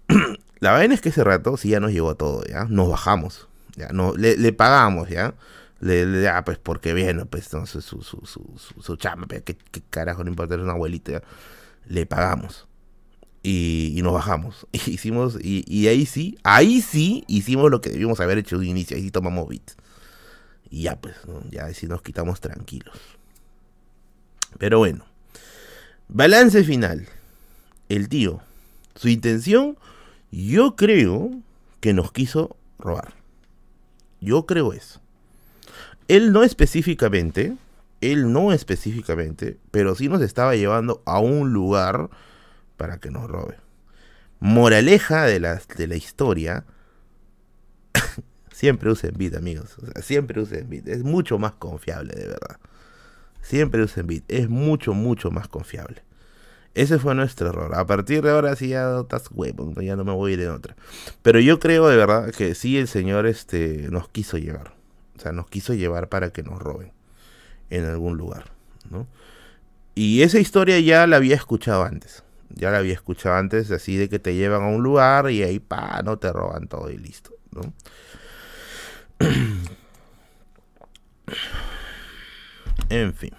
La vaina es que ese rato sí ya nos llegó todo, ¿ya? Nos bajamos, ya, no, le, le pagamos, ¿ya? Le, le, ah, pues porque viene, pues, no, su, su, su, su, su chama, ¿qué, qué carajo, no importa, es una abuelita, ¿ya? le pagamos. Y, nos bajamos. hicimos, y, ahí sí, ahí sí hicimos lo que debíamos haber hecho de inicio. Ahí sí tomamos bits. Y ya pues, ya ahí sí nos quitamos tranquilos. Pero bueno. Balance final. El tío. Su intención, yo creo que nos quiso robar. Yo creo eso. Él no específicamente, él no específicamente, pero sí nos estaba llevando a un lugar para que nos robe. Moraleja de la, de la historia, siempre usen Bit, amigos. siempre usen Bit. Es mucho más confiable, de verdad. Siempre usen Bit. Es mucho, mucho más confiable. Ese fue nuestro error. A partir de ahora sí ya estás huevo, ya no me voy a ir en otra. Pero yo creo de verdad que sí el Señor este, nos quiso llevar. O sea, nos quiso llevar para que nos roben en algún lugar, ¿no? Y esa historia ya la había escuchado antes. Ya la había escuchado antes, así de que te llevan a un lugar y ahí, pa, no te roban todo y listo, ¿no? en fin.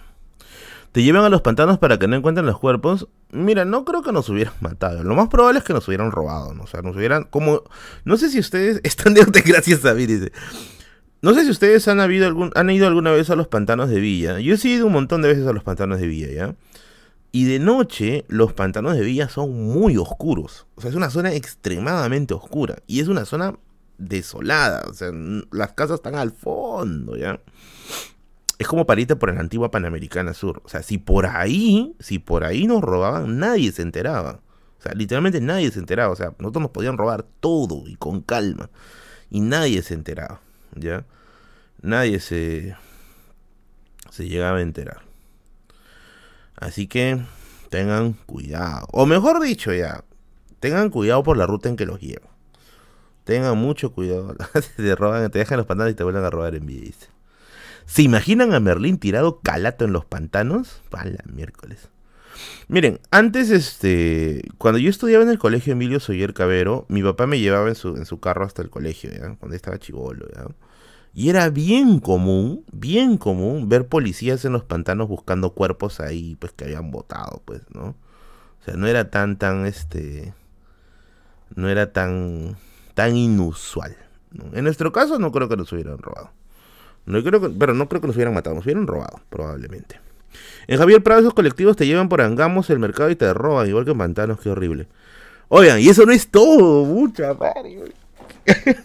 Te llevan a los pantanos para que no encuentren los cuerpos. Mira, no creo que nos hubieran matado. Lo más probable es que nos hubieran robado. ¿no? Sé si ustedes. Están de gracias a mí, dice. No sé si ustedes han, habido ido alguna vez a los pantanos de Villa. Yo he ido un montón de veces a los pantanos de Villa, ¿ya? Y de noche los pantanos de Villa son muy oscuros. O sea, es una zona extremadamente oscura. Y es una zona desolada. Las casas están al fondo, ¿ya? Es como para irte por la antigua Panamericana Sur. O sea, si por ahí, si por ahí nos robaban, nadie se enteraba. O sea, literalmente nadie se enteraba. O sea, nosotros nos podían robar todo y con calma. Y nadie se enteraba. ¿Ya? Nadie se, se llegaba a enterar. Así que tengan cuidado. O mejor dicho, ya, tengan cuidado por la ruta en que los llevo. Tengan mucho cuidado. te roban, te dejan los pantanos y te vuelven a robar en vida. ¿Se imaginan a Merlín tirado calato en los pantanos? Pala, miércoles. Miren, antes, este, cuando yo estudiaba en el colegio Emilio Soyer Cabero, mi papá me llevaba en su, en su carro hasta el colegio. Cuando estaba chivolo, ¿ya? Y era bien común, bien común ver policías en los pantanos buscando cuerpos ahí, pues que habían botado, pues, ¿no? O sea, no era tan, tan, este, no era tan, tan inusual. En nuestro caso no creo que nos hubieran robado. No creo pero no creo que nos hubieran matado, nos hubieran robado, probablemente. En Javier Prado esos colectivos te llevan por Angamos el mercado y te roban, igual que en Pantanos, qué horrible. Oigan, y eso no es todo, mucha madre.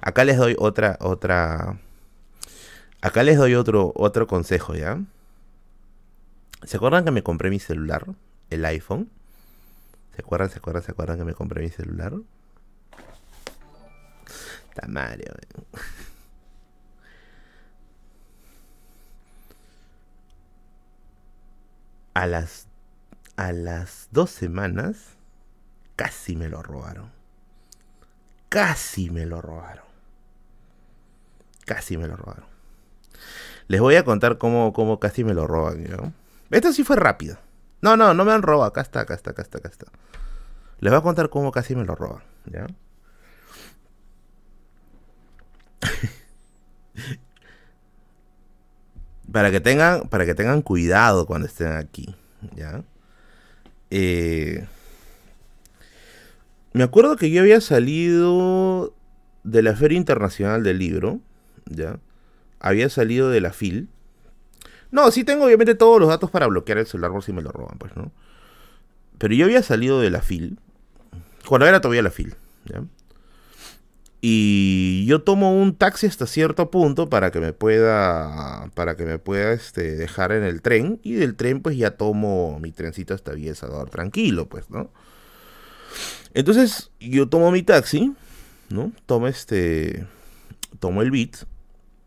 Acá les doy otra, otra. Acá les doy otro, otro consejo, ¿ya? ¿Se acuerdan que me compré mi celular? El iPhone. ¿Se acuerdan, se acuerdan, se acuerdan que me compré mi celular? Tamario, A las, a las dos semanas casi me lo robaron. Casi me lo robaron. Casi me lo robaron. Les voy a contar cómo, cómo casi me lo roban. ¿no? Esto sí fue rápido. No, no, no me han robado. Acá está, acá está, acá está, acá está. Les voy a contar cómo casi me lo roban. ¿ya? Para que tengan para que tengan cuidado cuando estén aquí ya eh, me acuerdo que yo había salido de la Feria Internacional del Libro ya había salido de la FIL. No sí tengo obviamente todos los datos para bloquear el celular por si me lo roban pues no pero yo había salido de la FIL cuando era todavía la FIL ya y yo tomo un taxi hasta cierto punto para que me pueda para que me pueda este, dejar en el tren y del tren pues ya tomo mi trencito hasta Villa Salvador tranquilo pues no entonces yo tomo mi taxi no tomo este tomo el beat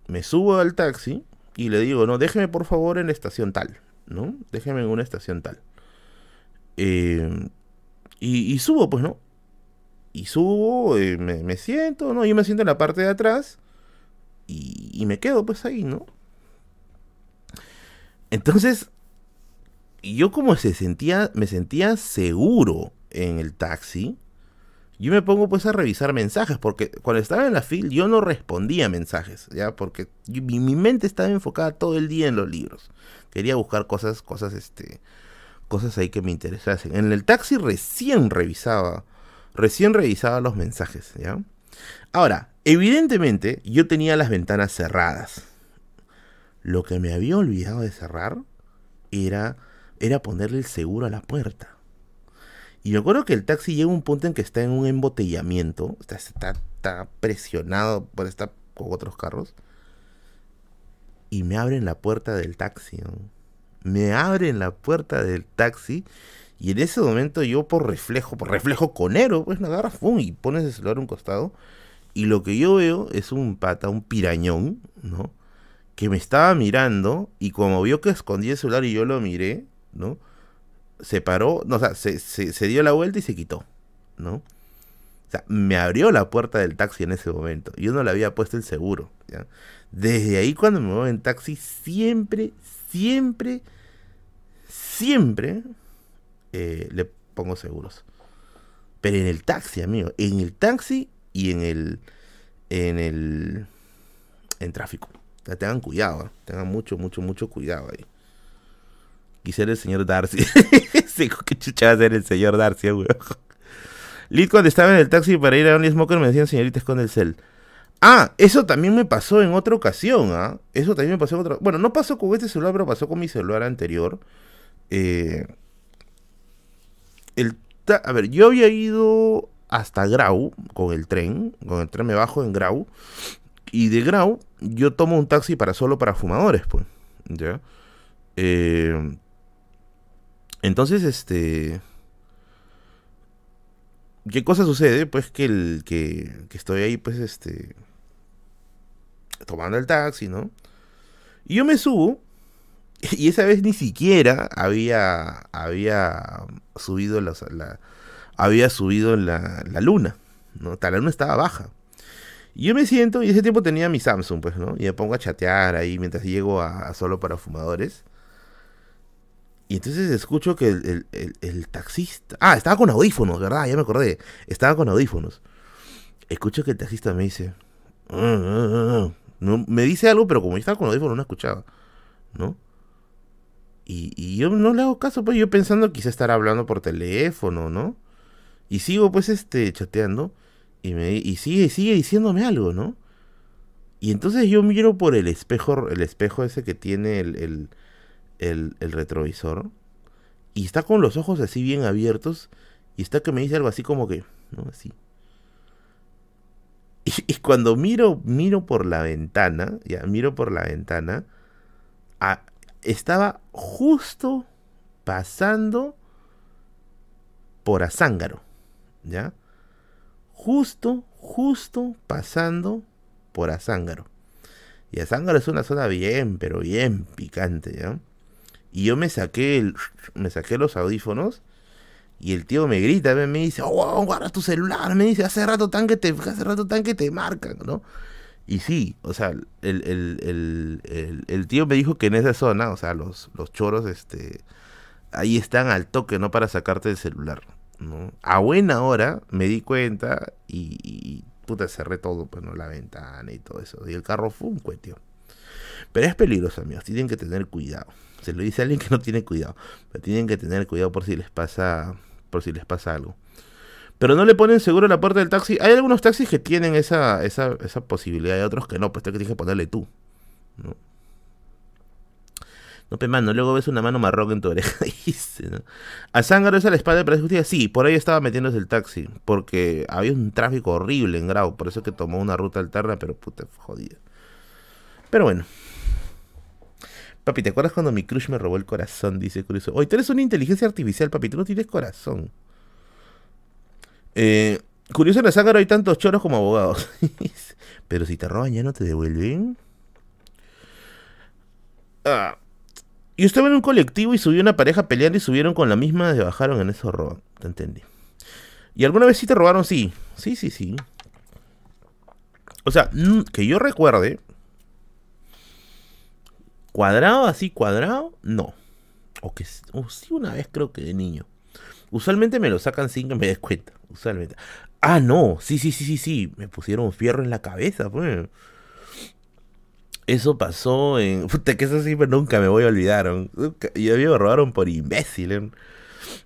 me subo al taxi y le digo no déjeme por favor en la estación tal no déjeme en una estación tal eh, y, y subo pues no y subo, eh, me, siento, ¿no? Yo me siento en la parte de atrás y, me quedo pues ahí, ¿no? Entonces, yo como se sentía, me sentía seguro en el taxi, yo me pongo pues a revisar mensajes, porque cuando estaba en la fila yo no respondía mensajes, ¿ya? Porque mi, mi, mente estaba enfocada todo el día en los libros. Quería buscar cosas, cosas, este, cosas ahí que me interesasen. En el taxi recién revisaba Recién revisaba los mensajes, ¿ya? Ahora, evidentemente yo tenía las ventanas cerradas. Lo que me había olvidado de cerrar era, era ponerle el seguro a la puerta. Y me acuerdo que el taxi llega a un punto en que está en un embotellamiento, está, presionado por estar con otros carros. Y me abren la puerta del taxi. Me abren la puerta del taxi y en ese momento yo por reflejo, por reflejo conero, pues me agarras y pones el celular a un costado. Y lo que yo veo es un pata, un pirañón, ¿no? Que me estaba mirando y como vio que escondí el celular y yo lo miré, ¿no? se paró, no, o sea, se, se, dio la vuelta y se quitó, ¿no? O sea, me abrió la puerta del taxi en ese momento. Yo no le había puesto el seguro. ¿ya? Desde ahí cuando me voy en taxi, siempre, siempre, siempre eh, le pongo seguros. Pero en el taxi, amigo. En el taxi y en el. En el. En tráfico. tengan cuidado, ¿eh? tengan mucho, mucho, mucho cuidado ahí. Quisiera el señor Darcy. ¿Qué chucha va a ser el señor Darcy, weón? Lid cuando estaba en el taxi para ir a un Smoker me decían señoritas con el cel. Ah, eso también me pasó en otra ocasión, ¿ah? Eso también me pasó en otra... Bueno, no pasó con este celular, pero pasó con mi celular anterior. Eh... El a ver, yo había ido hasta Grau con el tren, con el tren me bajo en Grau, y de Grau yo tomo un taxi para solo para fumadores, pues, ¿ya? Eh, entonces, este... ¿Qué cosa sucede? Pues que, el, que, que estoy ahí, pues, este... Tomando el taxi, ¿no? Y yo me subo y esa vez ni siquiera había, había subido la, había subido la, la luna. ¿no? La luna estaba baja. Y yo me siento, y ese tiempo tenía mi Samsung, pues, ¿no? Y me pongo a chatear ahí mientras llego a, solo para fumadores. Y entonces escucho que el, el, taxista. Ah, estaba con audífonos, ¿verdad? Ya me acordé. Estaba con audífonos. Escucho que el taxista me dice. Ah, ah, ah, no, me dice algo, pero como yo estaba con audífonos no escuchaba. ¿No? Y, yo no le hago caso, pues yo pensando quizá estar hablando por teléfono, ¿no? Y sigo pues este chateando y me y sigue sigue diciéndome algo, ¿no? Y entonces yo miro por el espejo, el espejo ese que tiene el, el, el, retrovisor y está con los ojos así bien abiertos y está que me dice algo así como que, ¿no? Así. Y, cuando miro, miro por la ventana, ya, miro por la ventana, estaba justo pasando por Azángaro, ¿ya? Justo, justo pasando por Azángaro. Y Azángaro es una zona bien, pero bien picante, ¿ya? Y yo me saqué, el, me saqué los audífonos y el tío me grita, me dice, oh, guarda tu celular, me dice, hace rato tan que te, hace rato tan que te marcan, ¿no? Y sí, o sea, el, tío me dijo que en esa zona, o sea, los, los choros, este, ahí están al toque, ¿no? Para sacarte el celular, ¿no? A buena hora me di cuenta y, puta, cerré todo, pues, ¿no? La ventana y todo eso. Y el carro fue un cuetio. Pero es peligroso, amigos, tienen que tener cuidado. Se lo dice alguien que no tiene cuidado, pero tienen que tener cuidado por si les pasa, por si les pasa algo pero no le ponen seguro la puerta del taxi. Hay algunos taxis que tienen esa, esa, esa posibilidad, hay otros que no, pues te tienes que ponerle tú. ¿no? No, pe mano, luego ves una mano marrón en tu oreja. ¿no? A Zángaro es a la espalda de Justicia. Sí, por ahí estaba metiéndose el taxi. Porque había un tráfico horrible en Grau. Por eso que tomó una ruta alterna, pero puta, jodida. Pero bueno. Papi, ¿te acuerdas cuando mi crush me robó el corazón? Dice Curioso. Hoy tú eres una inteligencia artificial, papi. Tú no tienes corazón. Eh, curioso en la Zángaro hay tantos choros como abogados. Pero si te roban ya no te devuelven. Ah. Yo estaba en un colectivo y subió una pareja peleando y subieron con la misma y bajaron en eso roban. Te entendí. ¿Y alguna vez sí te robaron? Sí. Sí, sí, sí. O sea, que yo recuerde. Cuadrado, así cuadrado, no. O que sí una vez creo que de niño. Usualmente me lo sacan sin que me des cuenta. Usualmente. Ah, no. Sí, sí, sí, sí, sí. Me pusieron fierro en la cabeza, pues. Eso pasó en. Puta, que eso pero nunca me voy a olvidar. Y a mí me robaron por imbécil. ¿eh?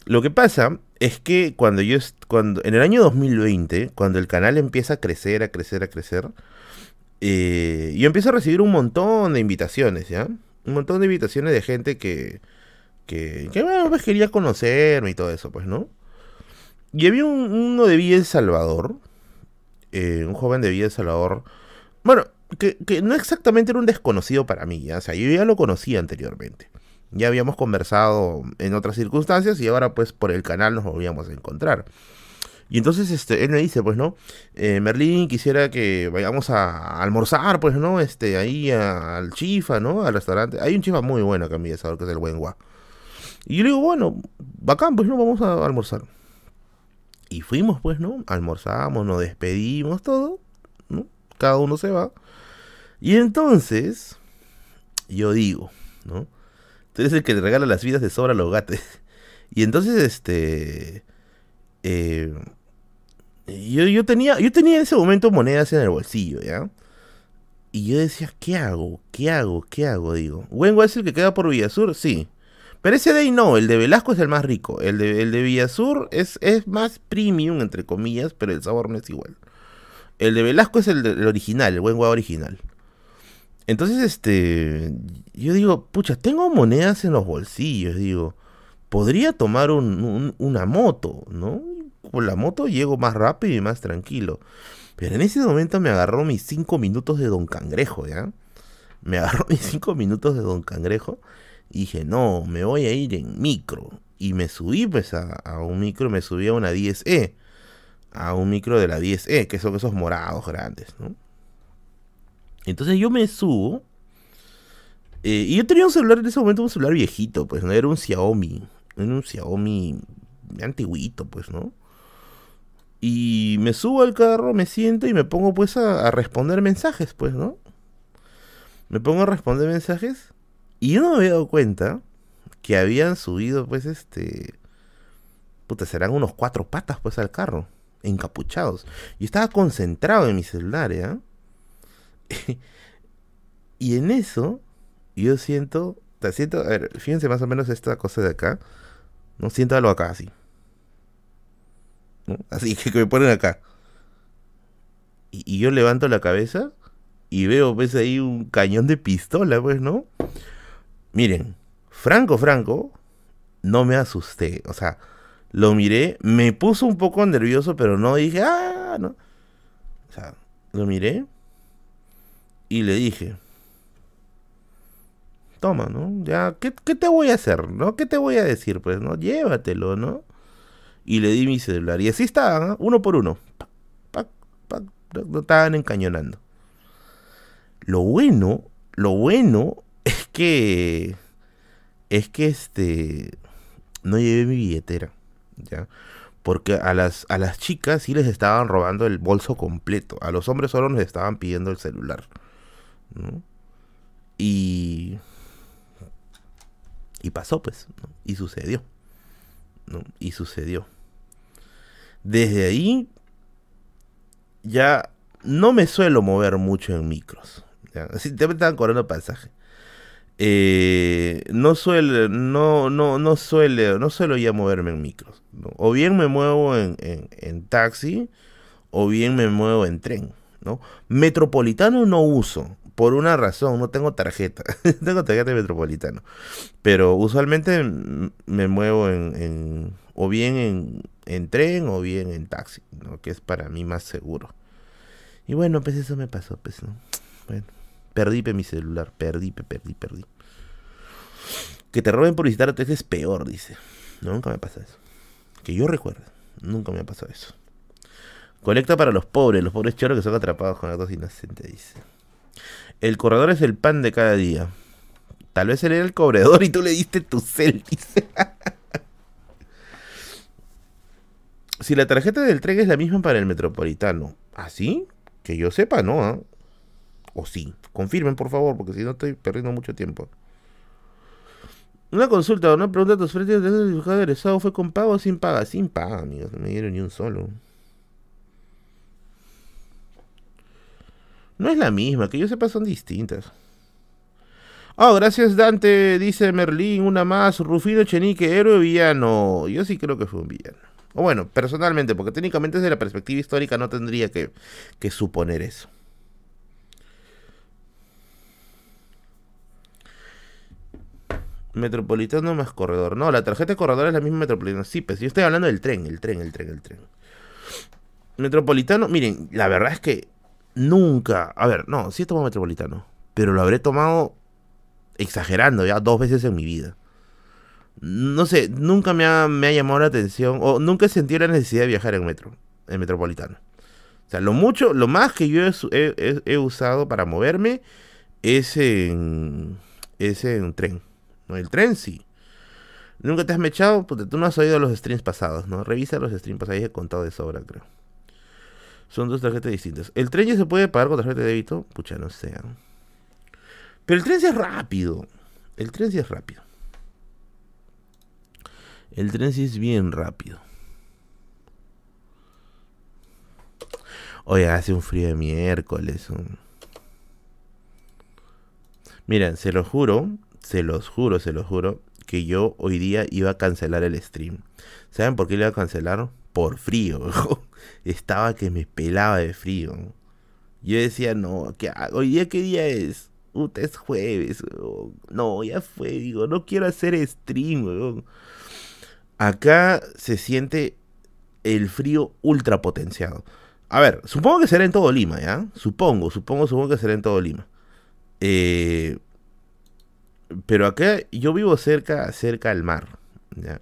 Lo que pasa es que cuando yo. Cuando, en el año 2020, cuando el canal empieza a crecer, a crecer, a crecer. Eh, yo empiezo a recibir un montón de invitaciones, ¿ya? Un montón de invitaciones de gente que que, pues quería conocerme y todo eso, pues, ¿no? Y había uno de Villa El Salvador, eh, un joven de Villa El Salvador, bueno, que, no exactamente era un desconocido para mí, o sea, yo ya lo conocía anteriormente. Ya habíamos conversado en otras circunstancias y ahora pues por el canal nos volvíamos a encontrar. Y entonces este, él me dice, pues, ¿no? Eh, Merlín quisiera que vayamos a, almorzar, pues, ¿no? Este, ahí al Chifa, ¿no? Al restaurante. Hay un Chifa muy bueno acá en Villa Salvador, que es el Buen Y yo le digo, bueno, bacán, pues no, vamos a almorzar. Y fuimos, pues, ¿no? Almorzamos, nos despedimos, todo, ¿no? Cada uno se va. Y entonces, yo digo, ¿no? Tú eres el que le regala las vidas de sobra a los gatos. Y entonces, este... Eh, yo, yo, tenía, yo tenía en ese momento monedas en el bolsillo, ¿ya? Y yo decía, ¿qué hago? ¿Qué hago? ¿Qué hago? Digo, ¿Wengo es el que queda por Villasur? Sí. Pero ese de ahí no, el de Velasco es el más rico. El de, el de Villasur es, es más premium, entre comillas, pero el sabor no es igual. El de Velasco es el, original, el Wengo original. Entonces, este, yo digo, pucha, tengo monedas en los bolsillos, digo, podría tomar una moto, ¿no? Con la moto llego más rápido y más tranquilo. Pero en ese momento me agarró mis cinco minutos de Don Cangrejo, ¿ya? Me agarró mis cinco minutos de Don Cangrejo y dije, no, me voy a ir en micro. Y me subí pues a, un micro, me subí a una 10E. A un micro de la 10E, que son esos morados grandes, ¿no? Entonces yo me subo. Eh, y yo tenía un celular en ese momento, un celular viejito, pues, no era un Xiaomi. Era un Xiaomi antiguito, pues, ¿no? Y me subo al carro, me siento y me pongo pues a, responder mensajes, pues, ¿no? Me pongo a responder mensajes y yo no me había dado cuenta que habían subido pues este... Puta, serán unos cuatro patas pues al carro, encapuchados. Y estaba concentrado en mi celular, ¿ya? y en eso, yo siento, te siento, a ver, fíjense más o menos esta cosa de acá, ¿no? Siéntalo acá así. Así que, me ponen acá. Y, yo levanto la cabeza y veo, pues ahí un cañón de pistola, pues, ¿no? Miren, Franco, Franco, no me asusté. O sea, lo miré, me puso un poco nervioso, pero no dije, ah, no. O sea, lo miré y le dije, toma, ¿no? Ya, ¿qué, te voy a hacer, no? ¿Qué te voy a decir? Pues, ¿no? Llévatelo, ¿no? Y le di mi celular. Y así estaban, ¿eh? uno por uno. no estaban encañonando. Lo bueno, lo bueno que, es que este, no llevé mi billetera, ¿ya? Porque a las, a las chicas sí les estaban robando el bolso completo. A los hombres solo les estaban pidiendo el celular. Y. Y pasó, pues. Y sucedió. Y sucedió. Desde ahí. Ya no me suelo mover mucho en micros. Así te estaban cobrando pasaje. Eh, no suele, no, no, no suele, no suelo ya moverme en micros. O bien me muevo en, en, taxi, o bien me muevo en tren. ¿no? Metropolitano no uso por una razón, no tengo tarjeta, tengo tarjeta de metropolitano, pero usualmente me muevo en, o bien en, tren o bien en taxi, que es para mí más seguro. Y bueno, pues eso me pasó, pues, ¿no? Bueno, perdí mi celular, perdí, perdí, perdí. Que te roben por visitar hoteles es peor, dice. nunca me pasa eso. Que yo recuerde, nunca me ha pasado eso. Colecta para los pobres, los pobres choros que son atrapados con dos inocentes, dice. El corredor es el pan de cada día. Tal vez él era el cobrador y tú le diste tu cel, si la tarjeta del tren es la misma para el metropolitano, ¿así? Que yo sepa, ¿no? ¿Ah? O sí. Confirmen, por favor, porque si no estoy perdiendo mucho tiempo. Una consulta, una pregunta a tus frentes de egresado fue con pago o sin paga. Sin paga, amigos. No me dieron ni un solo. No es la misma, que yo sepa son distintas. Oh, gracias Dante, dice Merlín, una más. Rufino Chenique, héroe villano. Yo sí creo que fue un villano. O bueno, personalmente, porque técnicamente desde la perspectiva histórica no tendría que, que suponer eso. Metropolitano más corredor. No, la tarjeta de corredor es la misma metropolitana. Sí, pues yo estoy hablando del tren, el tren, el tren, el tren. Metropolitano, miren, la verdad es que nunca, a ver, no, sí he tomado metropolitano, pero lo habré tomado exagerando ya dos veces en mi vida. No sé, nunca me ha, llamado la atención o nunca he sentido la necesidad de viajar en metro, en metropolitano. O sea, lo mucho, lo más que yo he, usado para moverme es en, es en tren. El tren sí. Nunca te has mechado, porque tú no has oído los streams pasados, ¿no? Revisa los streams pasados, ahí he contado de sobra, creo. Son dos tarjetas distintas. ¿El tren ya se puede pagar con tarjeta de débito? Pucha, no sé. Pero el tren sí es rápido. El tren sí es rápido. El tren sí es bien rápido. Oye, hace un frío de miércoles. Miren, se lo juro, se los juro, se los juro, que yo hoy día iba a cancelar el stream. ¿Saben por qué le iba a cancelar? Por frío. Estaba que me pelaba de frío. Yo decía, no, ¿qué hoy día qué día es? Puta, es jueves. No, ya fue, digo, no quiero hacer stream. Acá se siente el frío ultra potenciado. A ver, supongo que será en todo Lima, ¿ya? Supongo, supongo, supongo que será en todo Lima. Eh, pero acá yo vivo cerca, cerca al mar.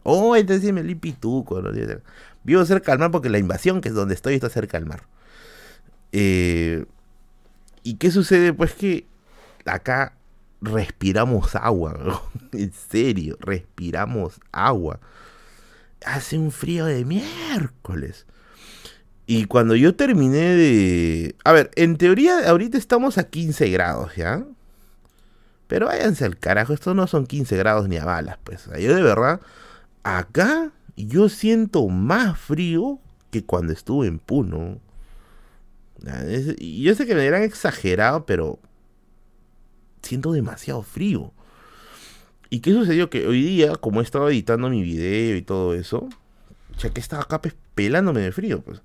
Oh, entonces me lipituco. ¿no? Vivo cerca al mar porque la invasión, que es donde estoy, está cerca al mar. Eh, ¿Y qué sucede? Pues que acá respiramos agua, en serio, respiramos agua. Hace un frío de miércoles. Y cuando yo terminé de... A ver, en teoría ahorita estamos a 15 grados, ¿ya? Pero váyanse al carajo, estos no son 15 grados ni a balas, pues. Yo de verdad, acá yo siento más frío que cuando estuve en Puno. Yo sé que me dirán exagerado, pero siento demasiado frío. ¿Y qué sucedió? Que hoy día, como he estado editando mi video y todo eso, ya que estaba acá pelándome de frío, pues.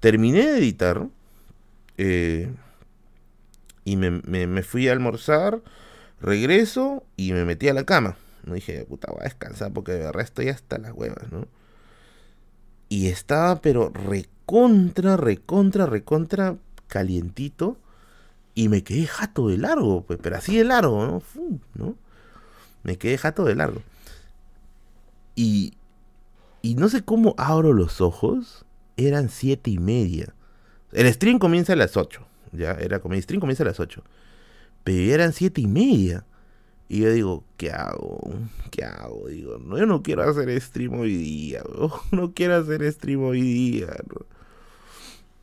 Terminé de editar eh, y me, fui a almorzar, regreso y me metí a la cama. No dije, puta, voy a descansar porque de verdad estoy hasta las huevas, ¿no? Y estaba, pero recontra, recontra, recontra calientito. Y me quedé jato de largo, pues, pero así de largo, ¿no? ¿no? Me quedé jato de largo. Y, y no sé cómo abro los ojos eran siete y media. El stream comienza a las 8. Ya, era como el stream comienza a las 8. Pero eran siete y media. Y yo digo, ¿qué hago? ¿Qué hago? Digo, no, yo no quiero hacer stream hoy día, no quiero hacer stream hoy día.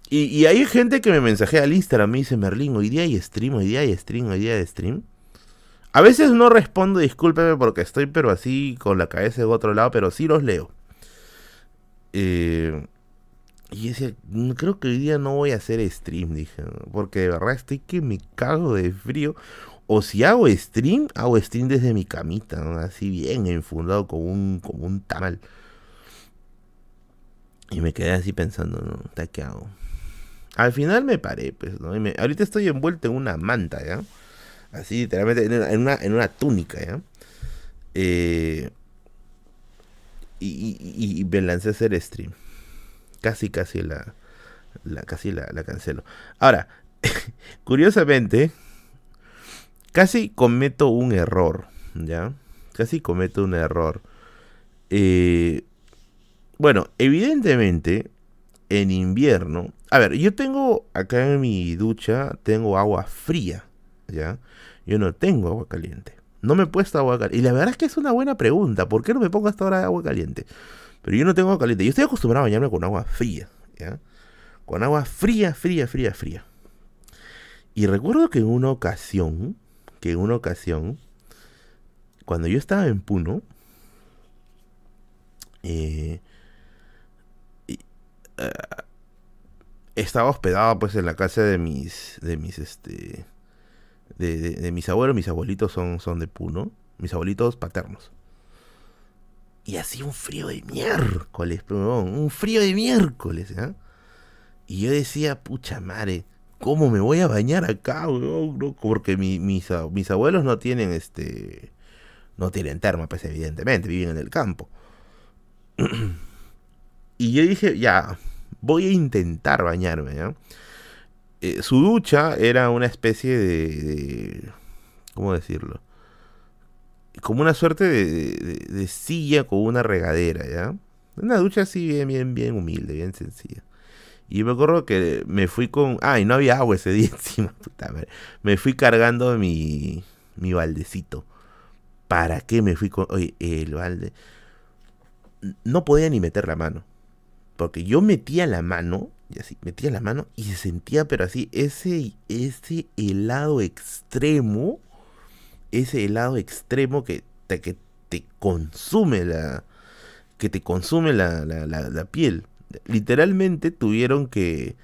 Y, y, hay gente que me mensajea al Instagram, me dice, Merlin, hoy día hay stream, hoy día hay stream, hoy día hay stream. A veces no respondo, discúlpeme porque estoy pero así con la cabeza de otro lado, pero sí los leo. Eh, y decía, mm, creo que hoy día no voy a hacer stream, dije, porque de verdad estoy que me cago de frío. O si hago stream, hago stream desde mi camita, así bien enfundado como un, como un tamal. Y me quedé así pensando, ¿no? ¿Qué hago? Al final me paré, pues, ¿no? ahorita estoy envuelto en una manta, ¿ya? Así, literalmente, en una, en una, túnica, ¿ya? Eh, y, y, y me lancé a hacer stream casi, casi la, la casi la, cancelo. Ahora, curiosamente, casi cometo un error, ¿ya? Casi cometo un error. Eh, bueno, evidentemente, en invierno, a ver, yo tengo acá en mi ducha, tengo agua fría, ¿ya? Yo no tengo agua caliente. No me he puesto agua caliente. Y la verdad es que es una buena pregunta. ¿Por qué no me pongo hasta ahora agua caliente? Pero yo no tengo agua caliente. Yo estoy acostumbrado a bañarme con agua fría. Con agua fría, fría, fría, fría. Y recuerdo que en una ocasión, que en una ocasión, cuando yo estaba en Puno, eh, eh, estaba hospedado pues en la casa de mis, de mis, este, de, de mis abuelos. Mis abuelitos son, son de Puno, mis abuelitos paternos. Y así un frío de miércoles, un frío de miércoles, ¿eh? Y yo decía, pucha madre, ¿cómo me voy a bañar acá, Porque mis, abuelos no tienen este. No tienen terma, pues evidentemente, viven en el campo. y yo dije, ya, voy a intentar bañarme. Eh, su ducha era una especie de, de ¿Cómo decirlo? Como una suerte de, silla con una regadera, ¿ya? Una ducha así bien, bien, bien humilde, bien sencilla. Y me acuerdo que me fui con... Ah, y no había agua ese día encima, puta madre. Me fui cargando mi, mi baldecito. ¿para qué me fui con... Oye, el balde... No podía ni meter la mano. Porque yo metía la mano, y así, metía la mano y se sentía, pero así, ese, ese helado extremo, ese helado extremo que te, que te consume la, que te consume la, la, la piel. Literalmente tuvieron que,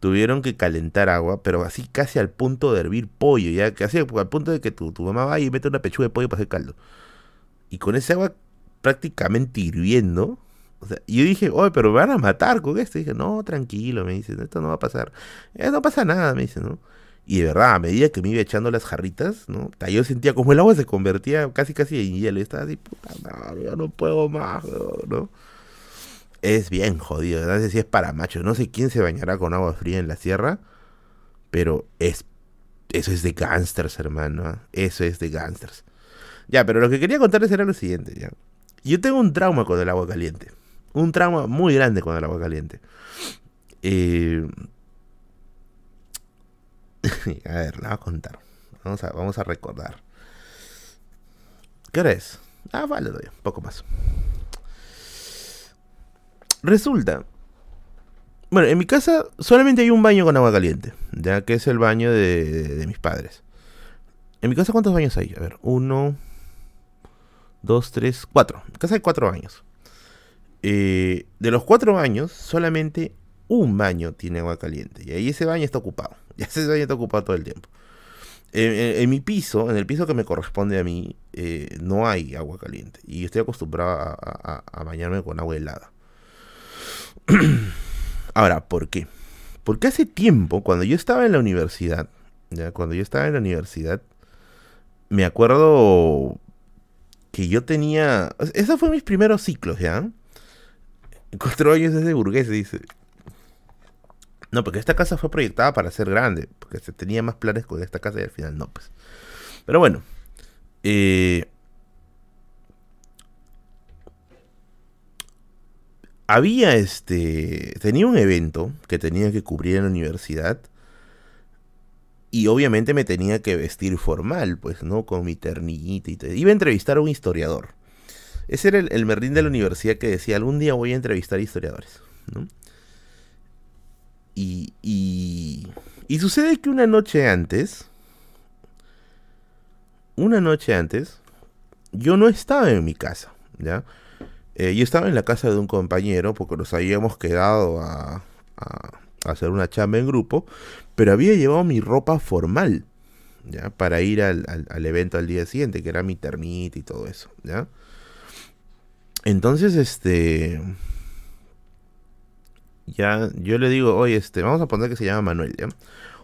tuvieron que calentar agua, pero así casi al punto de hervir pollo, ya casi al punto de que tu, tu mamá va y mete una pechuga de pollo para hacer caldo. Y con ese agua prácticamente hirviendo, o sea, yo dije, oye, pero me van a matar con esto. Y dije, no, tranquilo, me dice, esto no va a pasar. Eh, no pasa nada, me dice, ¿no? Y de verdad, a medida que me iba echando las jarritas, ¿no? Yo sentía como el agua se convertía casi casi en hielo. Y estaba así, puta madre, yo no puedo más, ¿no? es bien jodido. No sé si es para machos. No sé quién se bañará con agua fría en la sierra. Pero es. Eso es de gangsters, hermano. Eso es de gangsters. Ya, pero lo que quería contarles era lo siguiente. ¿ya? Yo tengo un trauma con el agua caliente. Un trauma muy grande con el agua caliente. Eh... a ver, la voy a contar. Vamos a, vamos a recordar. ¿Qué hora es? Ah, vale, doy, un poco más. Resulta. Bueno, en mi casa solamente hay un baño con agua caliente, ya que es el baño de, mis padres. En mi casa, ¿cuántos baños hay? A ver, uno, dos, tres, cuatro. En casa hay cuatro baños. Eh, de los cuatro baños, solamente un baño tiene agua caliente. Y ahí ese baño está ocupado. Y ese baño está ocupado todo el tiempo. En, mi piso, en el piso que me corresponde a mí, eh, no hay agua caliente. Y estoy acostumbrado a bañarme con agua helada. Ahora, ¿por qué? Porque hace tiempo, cuando yo estaba en la universidad, ¿ya? cuando yo estaba en la universidad, me acuerdo que yo tenía... Esos fueron mis primeros ciclos, ¿ya? Cuatro años desde burgués, dice. No, porque esta casa fue proyectada para ser grande, porque se tenía más planes con esta casa y al final no, pues. Pero bueno, eh, había este. Tenía un evento que tenía que cubrir en la universidad. Y obviamente me tenía que vestir formal, pues, ¿no? Con mi ternillita y todo. Iba a entrevistar a un historiador. Ese era el, el merlín de la universidad que decía: algún día voy a entrevistar historiadores, ¿no? Y, y, sucede que una noche antes. Una noche antes. Yo no estaba en mi casa, ¿ya? Eh, yo estaba en la casa de un compañero porque nos habíamos quedado a, hacer una chamba en grupo, pero había llevado mi ropa formal, ¿ya? Para ir al, evento al día siguiente, que era mi termita y todo eso, ¿ya? Entonces, este... Ya, yo le digo, oye, este, vamos a poner que se llama Manuel, ¿ya?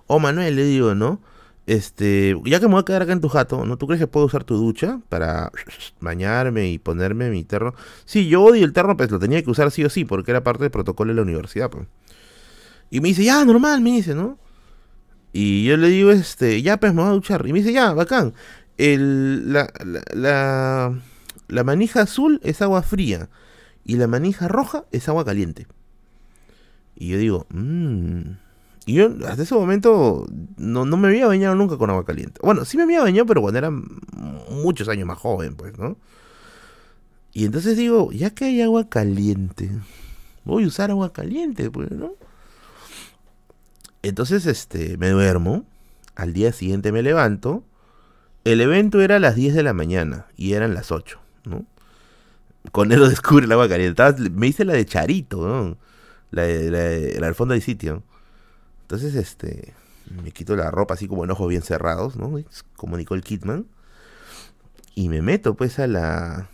O Manuel, le digo, ¿no? Este, ya que me voy a quedar acá en tu jato, ¿no? ¿Tú crees que puedo usar tu ducha para bañarme y ponerme mi terno? Sí, yo odio el terno, pues lo tenía que usar sí o sí, porque era parte del protocolo de la universidad, pues. Y me dice, ya, normal, me dice, ¿no? Y yo le digo, este, ya, pues me voy a duchar. Y me dice, ya, bacán. El, la, la, la manija azul es agua fría y la manija roja es agua caliente. Y yo digo, mmm y yo hasta ese momento no, me había bañado nunca con agua caliente. Bueno, sí me había bañado, pero cuando era muchos años más joven, pues, ¿no? Y entonces digo, ya que hay agua caliente, voy a usar agua caliente, pues, ¿no? Entonces, este, me duermo. Al día siguiente me levanto. El evento era a las 10 de la mañana y eran las 8, ¿no? Con él descubre el agua caliente. me hice la de Charito, ¿no? La la, la del fondo del sitio. Entonces, este, me quito la ropa así como en ojos bien cerrados, ¿no? Como Nicole Kidman. Y me meto pues a la...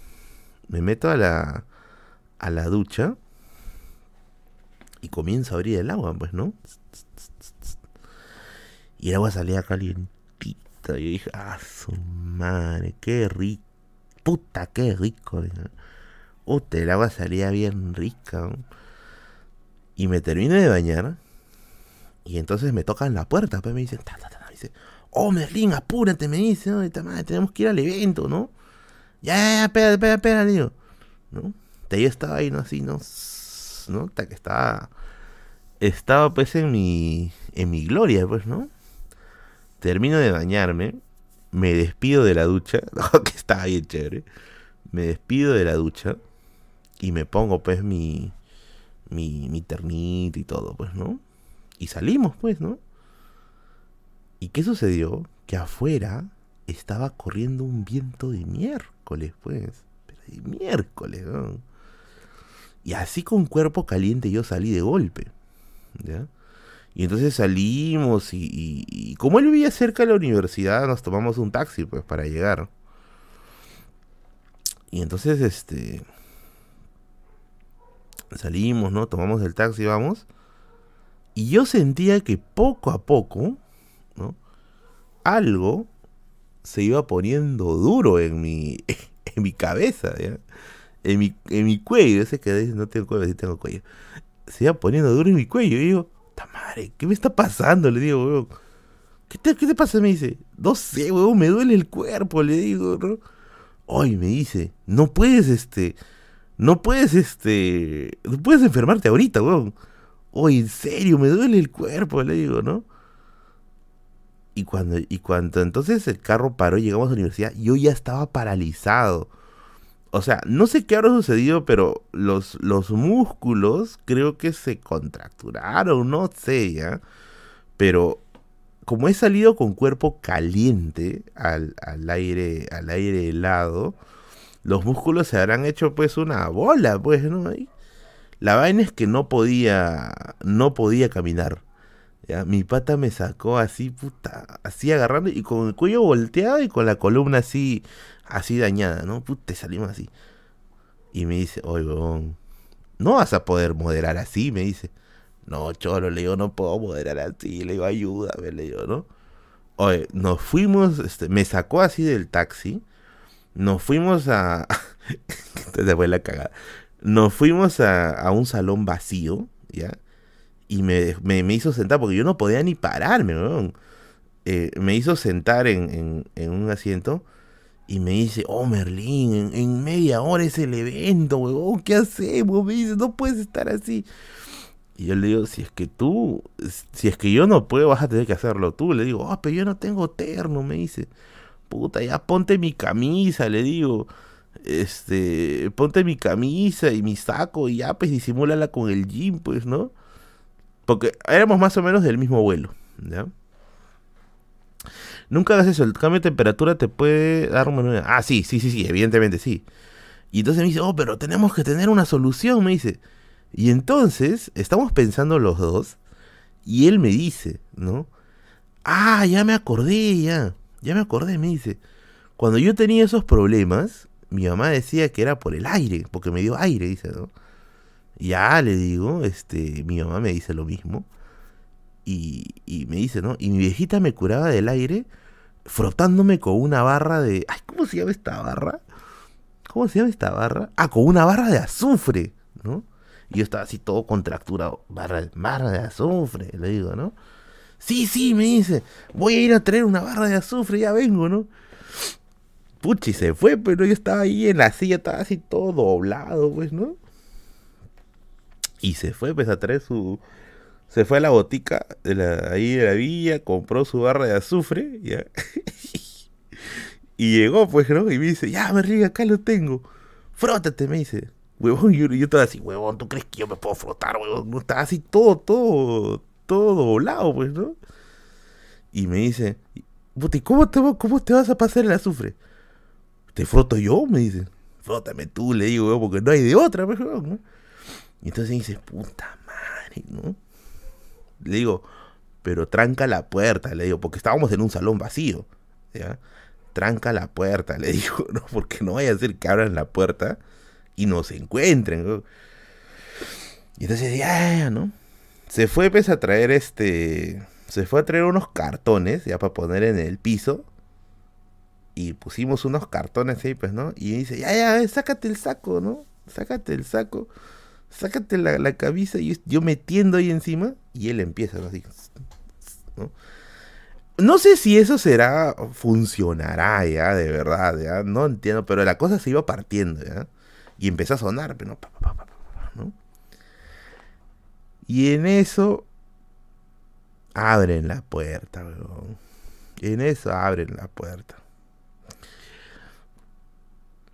Me meto a la... A la ducha. Y comienzo a abrir el agua, pues, ¿no? Y el agua salía calientita. Y dije, ah, su madre, qué rico. Puta, qué rico. Puta, el agua salía bien rica. Y me termino de bañar. Y entonces me tocan la puerta, pues me dicen, ta, dice, oh Merlín, apúrate, me dice, ¿no? Madre, tenemos que ir al evento, ¿no? Ya, ya, ya, espera, espera, espera, digo, ¿no? Te estaba ahí, ¿no? Así, ¿no? ¿No? Hasta que estaba, pues en mi, en mi gloria, pues, ¿no? Termino de bañarme me despido de la ducha, que estaba bien chévere. Me despido de la ducha y me pongo pues mi, mi, mi ternito y todo, pues, ¿no? Y salimos, pues, ¿no? ¿Y qué sucedió? Que afuera estaba corriendo un viento de miércoles, pues. Pero de miércoles, ¿no? Y así con cuerpo caliente yo salí de golpe. ¿Ya? Y entonces salimos y, y, como él vivía cerca de la universidad, nos tomamos un taxi pues para llegar. Y entonces este salimos, ¿no? Tomamos el taxi, vamos. Y yo sentía que poco a poco, ¿no? Algo se iba poniendo duro en mi, en mi cabeza, ¿ya? En mi, en mi cuello. Ese que dice, no tengo cuello, sí tengo cuello. Se iba poniendo duro en mi cuello. Y digo, madre! ¿Qué me está pasando? Le digo, weón. ¿Qué te, ¿Qué te pasa? Me dice. No sé, weón, me duele el cuerpo, le digo, ¿no? Hoy me dice, no puedes, este. No puedes, este. No puedes enfermarte ahorita, weón. Oye, en serio, me duele el cuerpo, le digo, ¿no? Y cuando, y cuando entonces el carro paró y llegamos a la universidad, yo ya estaba paralizado o sea, no sé qué habrá sucedido, pero los, los músculos creo que se contracturaron, no sé ya. Pero como he salido con cuerpo caliente al, aire, al aire helado, los músculos se habrán hecho pues una bola, pues, ¿no? La vaina es que no podía, no podía caminar. Mi pata me sacó así, puta, así agarrando y con el cuello volteado y con la columna así así dañada, ¿no? te salimos así. Y me dice, oye, no vas a poder moderar así, me dice. No, cholo, le digo, no puedo moderar así, le digo, ayúdame, le digo, ¿no? Oye, nos fuimos, este, me sacó así del taxi, nos fuimos a... Entonces fue la cagada. Nos fuimos a, un salón vacío, ¿ya? Y me, me, hizo sentar, porque yo no podía ni pararme, ¿no? Eh, me hizo sentar en, en, un asiento y me dice, oh Merlín, en, media hora es el evento, huevón, ¿qué hacemos? Me dice, no puedes estar así. Y yo le digo, si es que tú, si es que yo no puedo, vas a tener que hacerlo tú. Le digo, ah, pero yo no tengo terno, me dice. Puta, ya ponte mi camisa, le digo. Este, ponte mi camisa y mi saco y ya, pues disimúlala con el jean, pues, ¿no? Porque éramos más o menos del mismo vuelo, ¿ya? Nunca hagas eso, el cambio de temperatura te puede dar un... Ah, sí, sí, sí, sí, evidentemente sí. Y entonces me dice, oh, pero tenemos que tener una solución, me dice. Y entonces estamos pensando los dos y él me dice, ¿no? Ah, ya me acordé, ya. Ya me acordé, me dice. Cuando yo tenía esos problemas, mi mamá decía que era por el aire, porque me dio aire, dice, ¿no? Ya le digo, este, mi mamá me dice lo mismo. Y, y me dice, ¿no? Y mi viejita me curaba del aire frotándome con una barra de... Ay, ¿cómo se llama esta barra? ¿Cómo se llama esta barra? Ah, con una barra de azufre, ¿no? Y yo estaba así todo contracturado. Barra, barra de azufre, le digo, ¿no? Sí, sí, me dice. Voy a ir a traer una barra de azufre, ya vengo, ¿no? Puchi, se fue, pero yo estaba ahí en la silla, estaba así todo doblado, pues, ¿no? Y se fue, pues, a traer su, se fue a la botica de la, ahí de la villa, compró su barra de azufre, ¿ya? y llegó, pues, ¿no? Y me dice, ya, me ríe, acá lo tengo. Frótate, me dice. Huevón, yo, yo estaba así, huevón, ¿tú crees que yo me puedo frotar, huevón? Estaba así todo, todo, todo doblado, pues, ¿no? Y me dice, ¿y cómo te, cómo te vas a pasar el azufre? ¿Te froto yo? Me dice. Frótame tú, le digo, porque no hay de otra, pues, ¿no? Y entonces dice, puta madre, ¿no? Le digo, pero tranca la puerta, le digo, porque estábamos en un salón vacío. Tranca la puerta, le digo, ¿no? Porque no vaya a ser que abran la puerta y nos encuentren. Y entonces, ya, ¿no? Se fue pues a traer este. Se fue a traer unos cartones, ya para poner en el piso. Y pusimos unos cartones ahí, pues, ¿no? Y dice, ya, ya, sácate el saco, ¿no? Sácate el saco sácate la, cabeza y yo metiendo ahí encima y él empieza así. ¿no? no sé si eso será, funcionará ya, de verdad, no entiendo, pero la cosa se iba partiendo, ya, y empezó a sonar, pero no, Y en eso abren la puerta, En eso abren la puerta.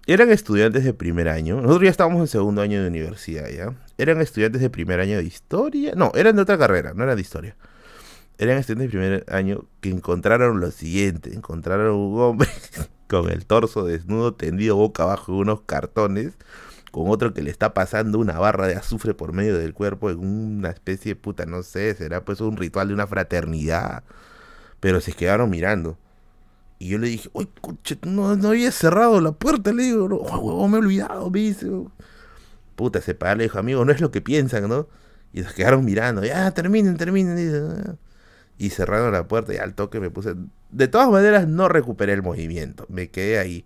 Eran estudiantes de primer año. Nosotros ya estábamos en segundo año de universidad, ¿ya? Eran estudiantes de primer año de historia. No, eran de otra carrera, no eran de historia. Eran estudiantes de primer año que encontraron lo siguiente. Encontraron un hombre con el torso desnudo tendido boca abajo en unos cartones. Con otro que le está pasando una barra de azufre por medio del cuerpo en una especie de puta, no sé, será pues un ritual de una fraternidad. Pero se quedaron mirando. Y yo le dije, uy, coche, no, había cerrado la puerta, le digo, no, me he olvidado, me dice. Puta, se paró, le dijo, amigo, no es lo que piensan, ¿no? Y se quedaron mirando, ya, terminen, terminen. Ah". Y cerraron la puerta y al toque me puse... De todas maneras, no recuperé el movimiento, me quedé ahí.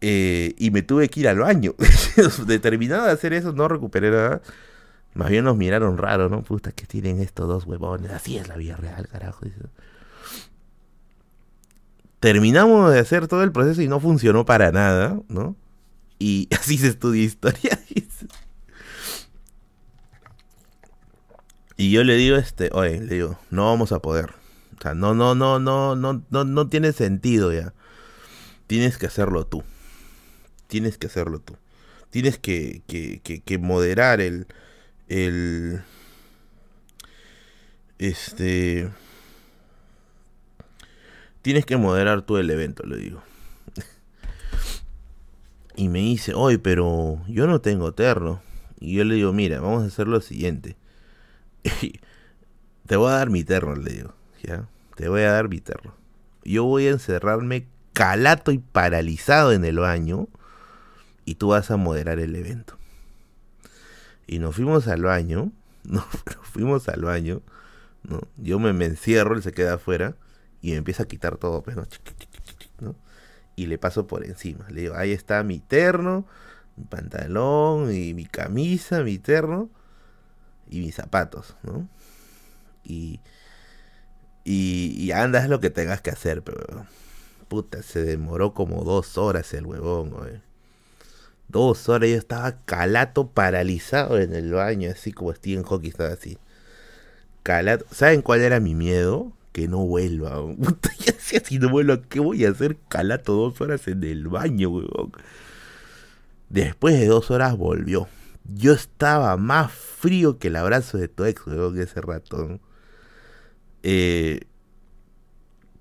Eh, y me tuve que ir al baño. Determinado de hacer eso, no recuperé nada. Más bien nos miraron raro, ¿no? Puta, que tienen estos dos huevones. Así es la vida real, carajo. Terminamos de hacer todo el proceso y no funcionó para nada, ¿no? Y así se estudia historia. y yo le digo, este, oye, le digo, no vamos a poder. O sea, no, no, no, no, no, no, no tiene sentido ya. Tienes que hacerlo tú. Tienes que hacerlo tú. Tienes que, que, que, moderar el, el, este, Tienes que moderar tú el evento, le digo. y me dice, oye, pero yo no tengo terno. Y yo le digo, mira, vamos a hacer lo siguiente. te voy a dar mi terno, le digo. ¿ya? Te voy a dar mi terno. Yo voy a encerrarme calato y paralizado en el baño. Y tú vas a moderar el evento. Y nos fuimos al baño. Nos, fuimos al baño. ¿no? Yo me, encierro, él se queda afuera y me empieza a quitar todo, pues. Y le paso por encima. Le digo, ahí está mi terno, mi pantalón, y mi camisa, mi terno y mis zapatos, ¿no? Y, y, y andas lo que tengas que hacer, pero puta, se demoró como dos horas el huevón, güey. Dos horas yo estaba calato paralizado en el baño, así como Steven Hockey estaba así. Calato. ¿Saben cuál era mi miedo? que no vuelva. ya sé si no vuelva, ¿qué voy a hacer calato dos horas en el baño, weón? Después de dos horas volvió. Yo estaba más frío que el abrazo de tu ex, weón, ese ratón. Eh,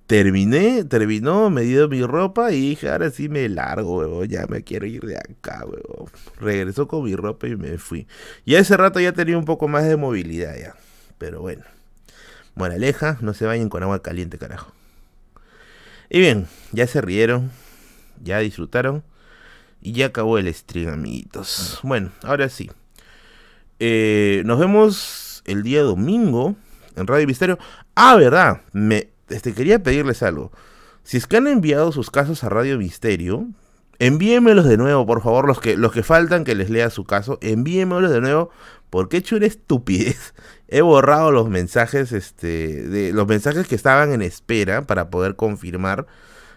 terminé, terminó, me dio mi ropa y dije, ahora sí me largo, ya me quiero ir de acá, weón. Regresó con mi ropa y me fui. Y ese rato ya tenía un poco más de movilidad ya. Pero bueno. Moraleja, no se vayan con agua caliente, carajo. Y bien, ya se rieron, ya disfrutaron y ya acabó el stream, amiguitos. Bueno, ahora sí. Eh, nos vemos el día domingo en Radio Misterio. Ah, verdad, me este, quería pedirles algo. Si es que han enviado sus casos a Radio Misterio, envíenmelos de nuevo, por favor, los que, los que faltan que les lea su caso, envíenmelos de nuevo, porque he hecho una estupidez he borrado los mensajes, este, los mensajes que estaban en espera para poder confirmar.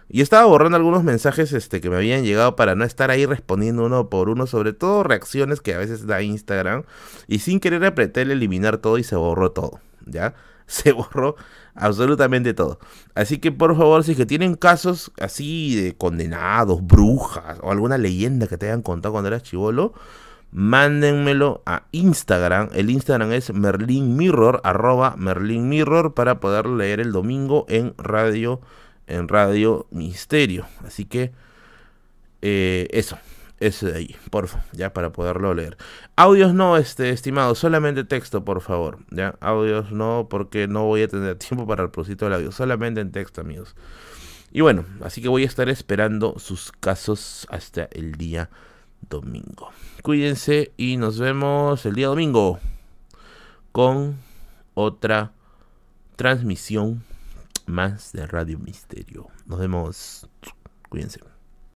Y estaba borrando algunos mensajes este, que me habían llegado para no estar ahí respondiendo uno por uno, sobre todo reacciones que a veces da Instagram. Y sin querer apreté el eliminar todo y se borró todo, ¿ya? Se borró absolutamente todo. Así que por favor, si que tienen casos así de condenados, brujas o alguna leyenda que te hayan contado cuando eras chivolo, mándenmelo a Instagram. El Instagram es Merlin Mirror, arroba Merlin Mirror, para poder leer el domingo en radio, en Radio Misterio. Así que eh, eso, eso de ahí, por favor, ya para poderlo leer. Audios no, este, estimado, solamente texto, por favor. Ya, audios no, porque no voy a tener tiempo para el propósito del audio, solamente en texto, amigos. Y bueno, así que voy a estar esperando sus casos hasta el día domingo. Cuídense y nos vemos el día domingo con otra transmisión más de Radio Misterio. Nos vemos. Cuídense.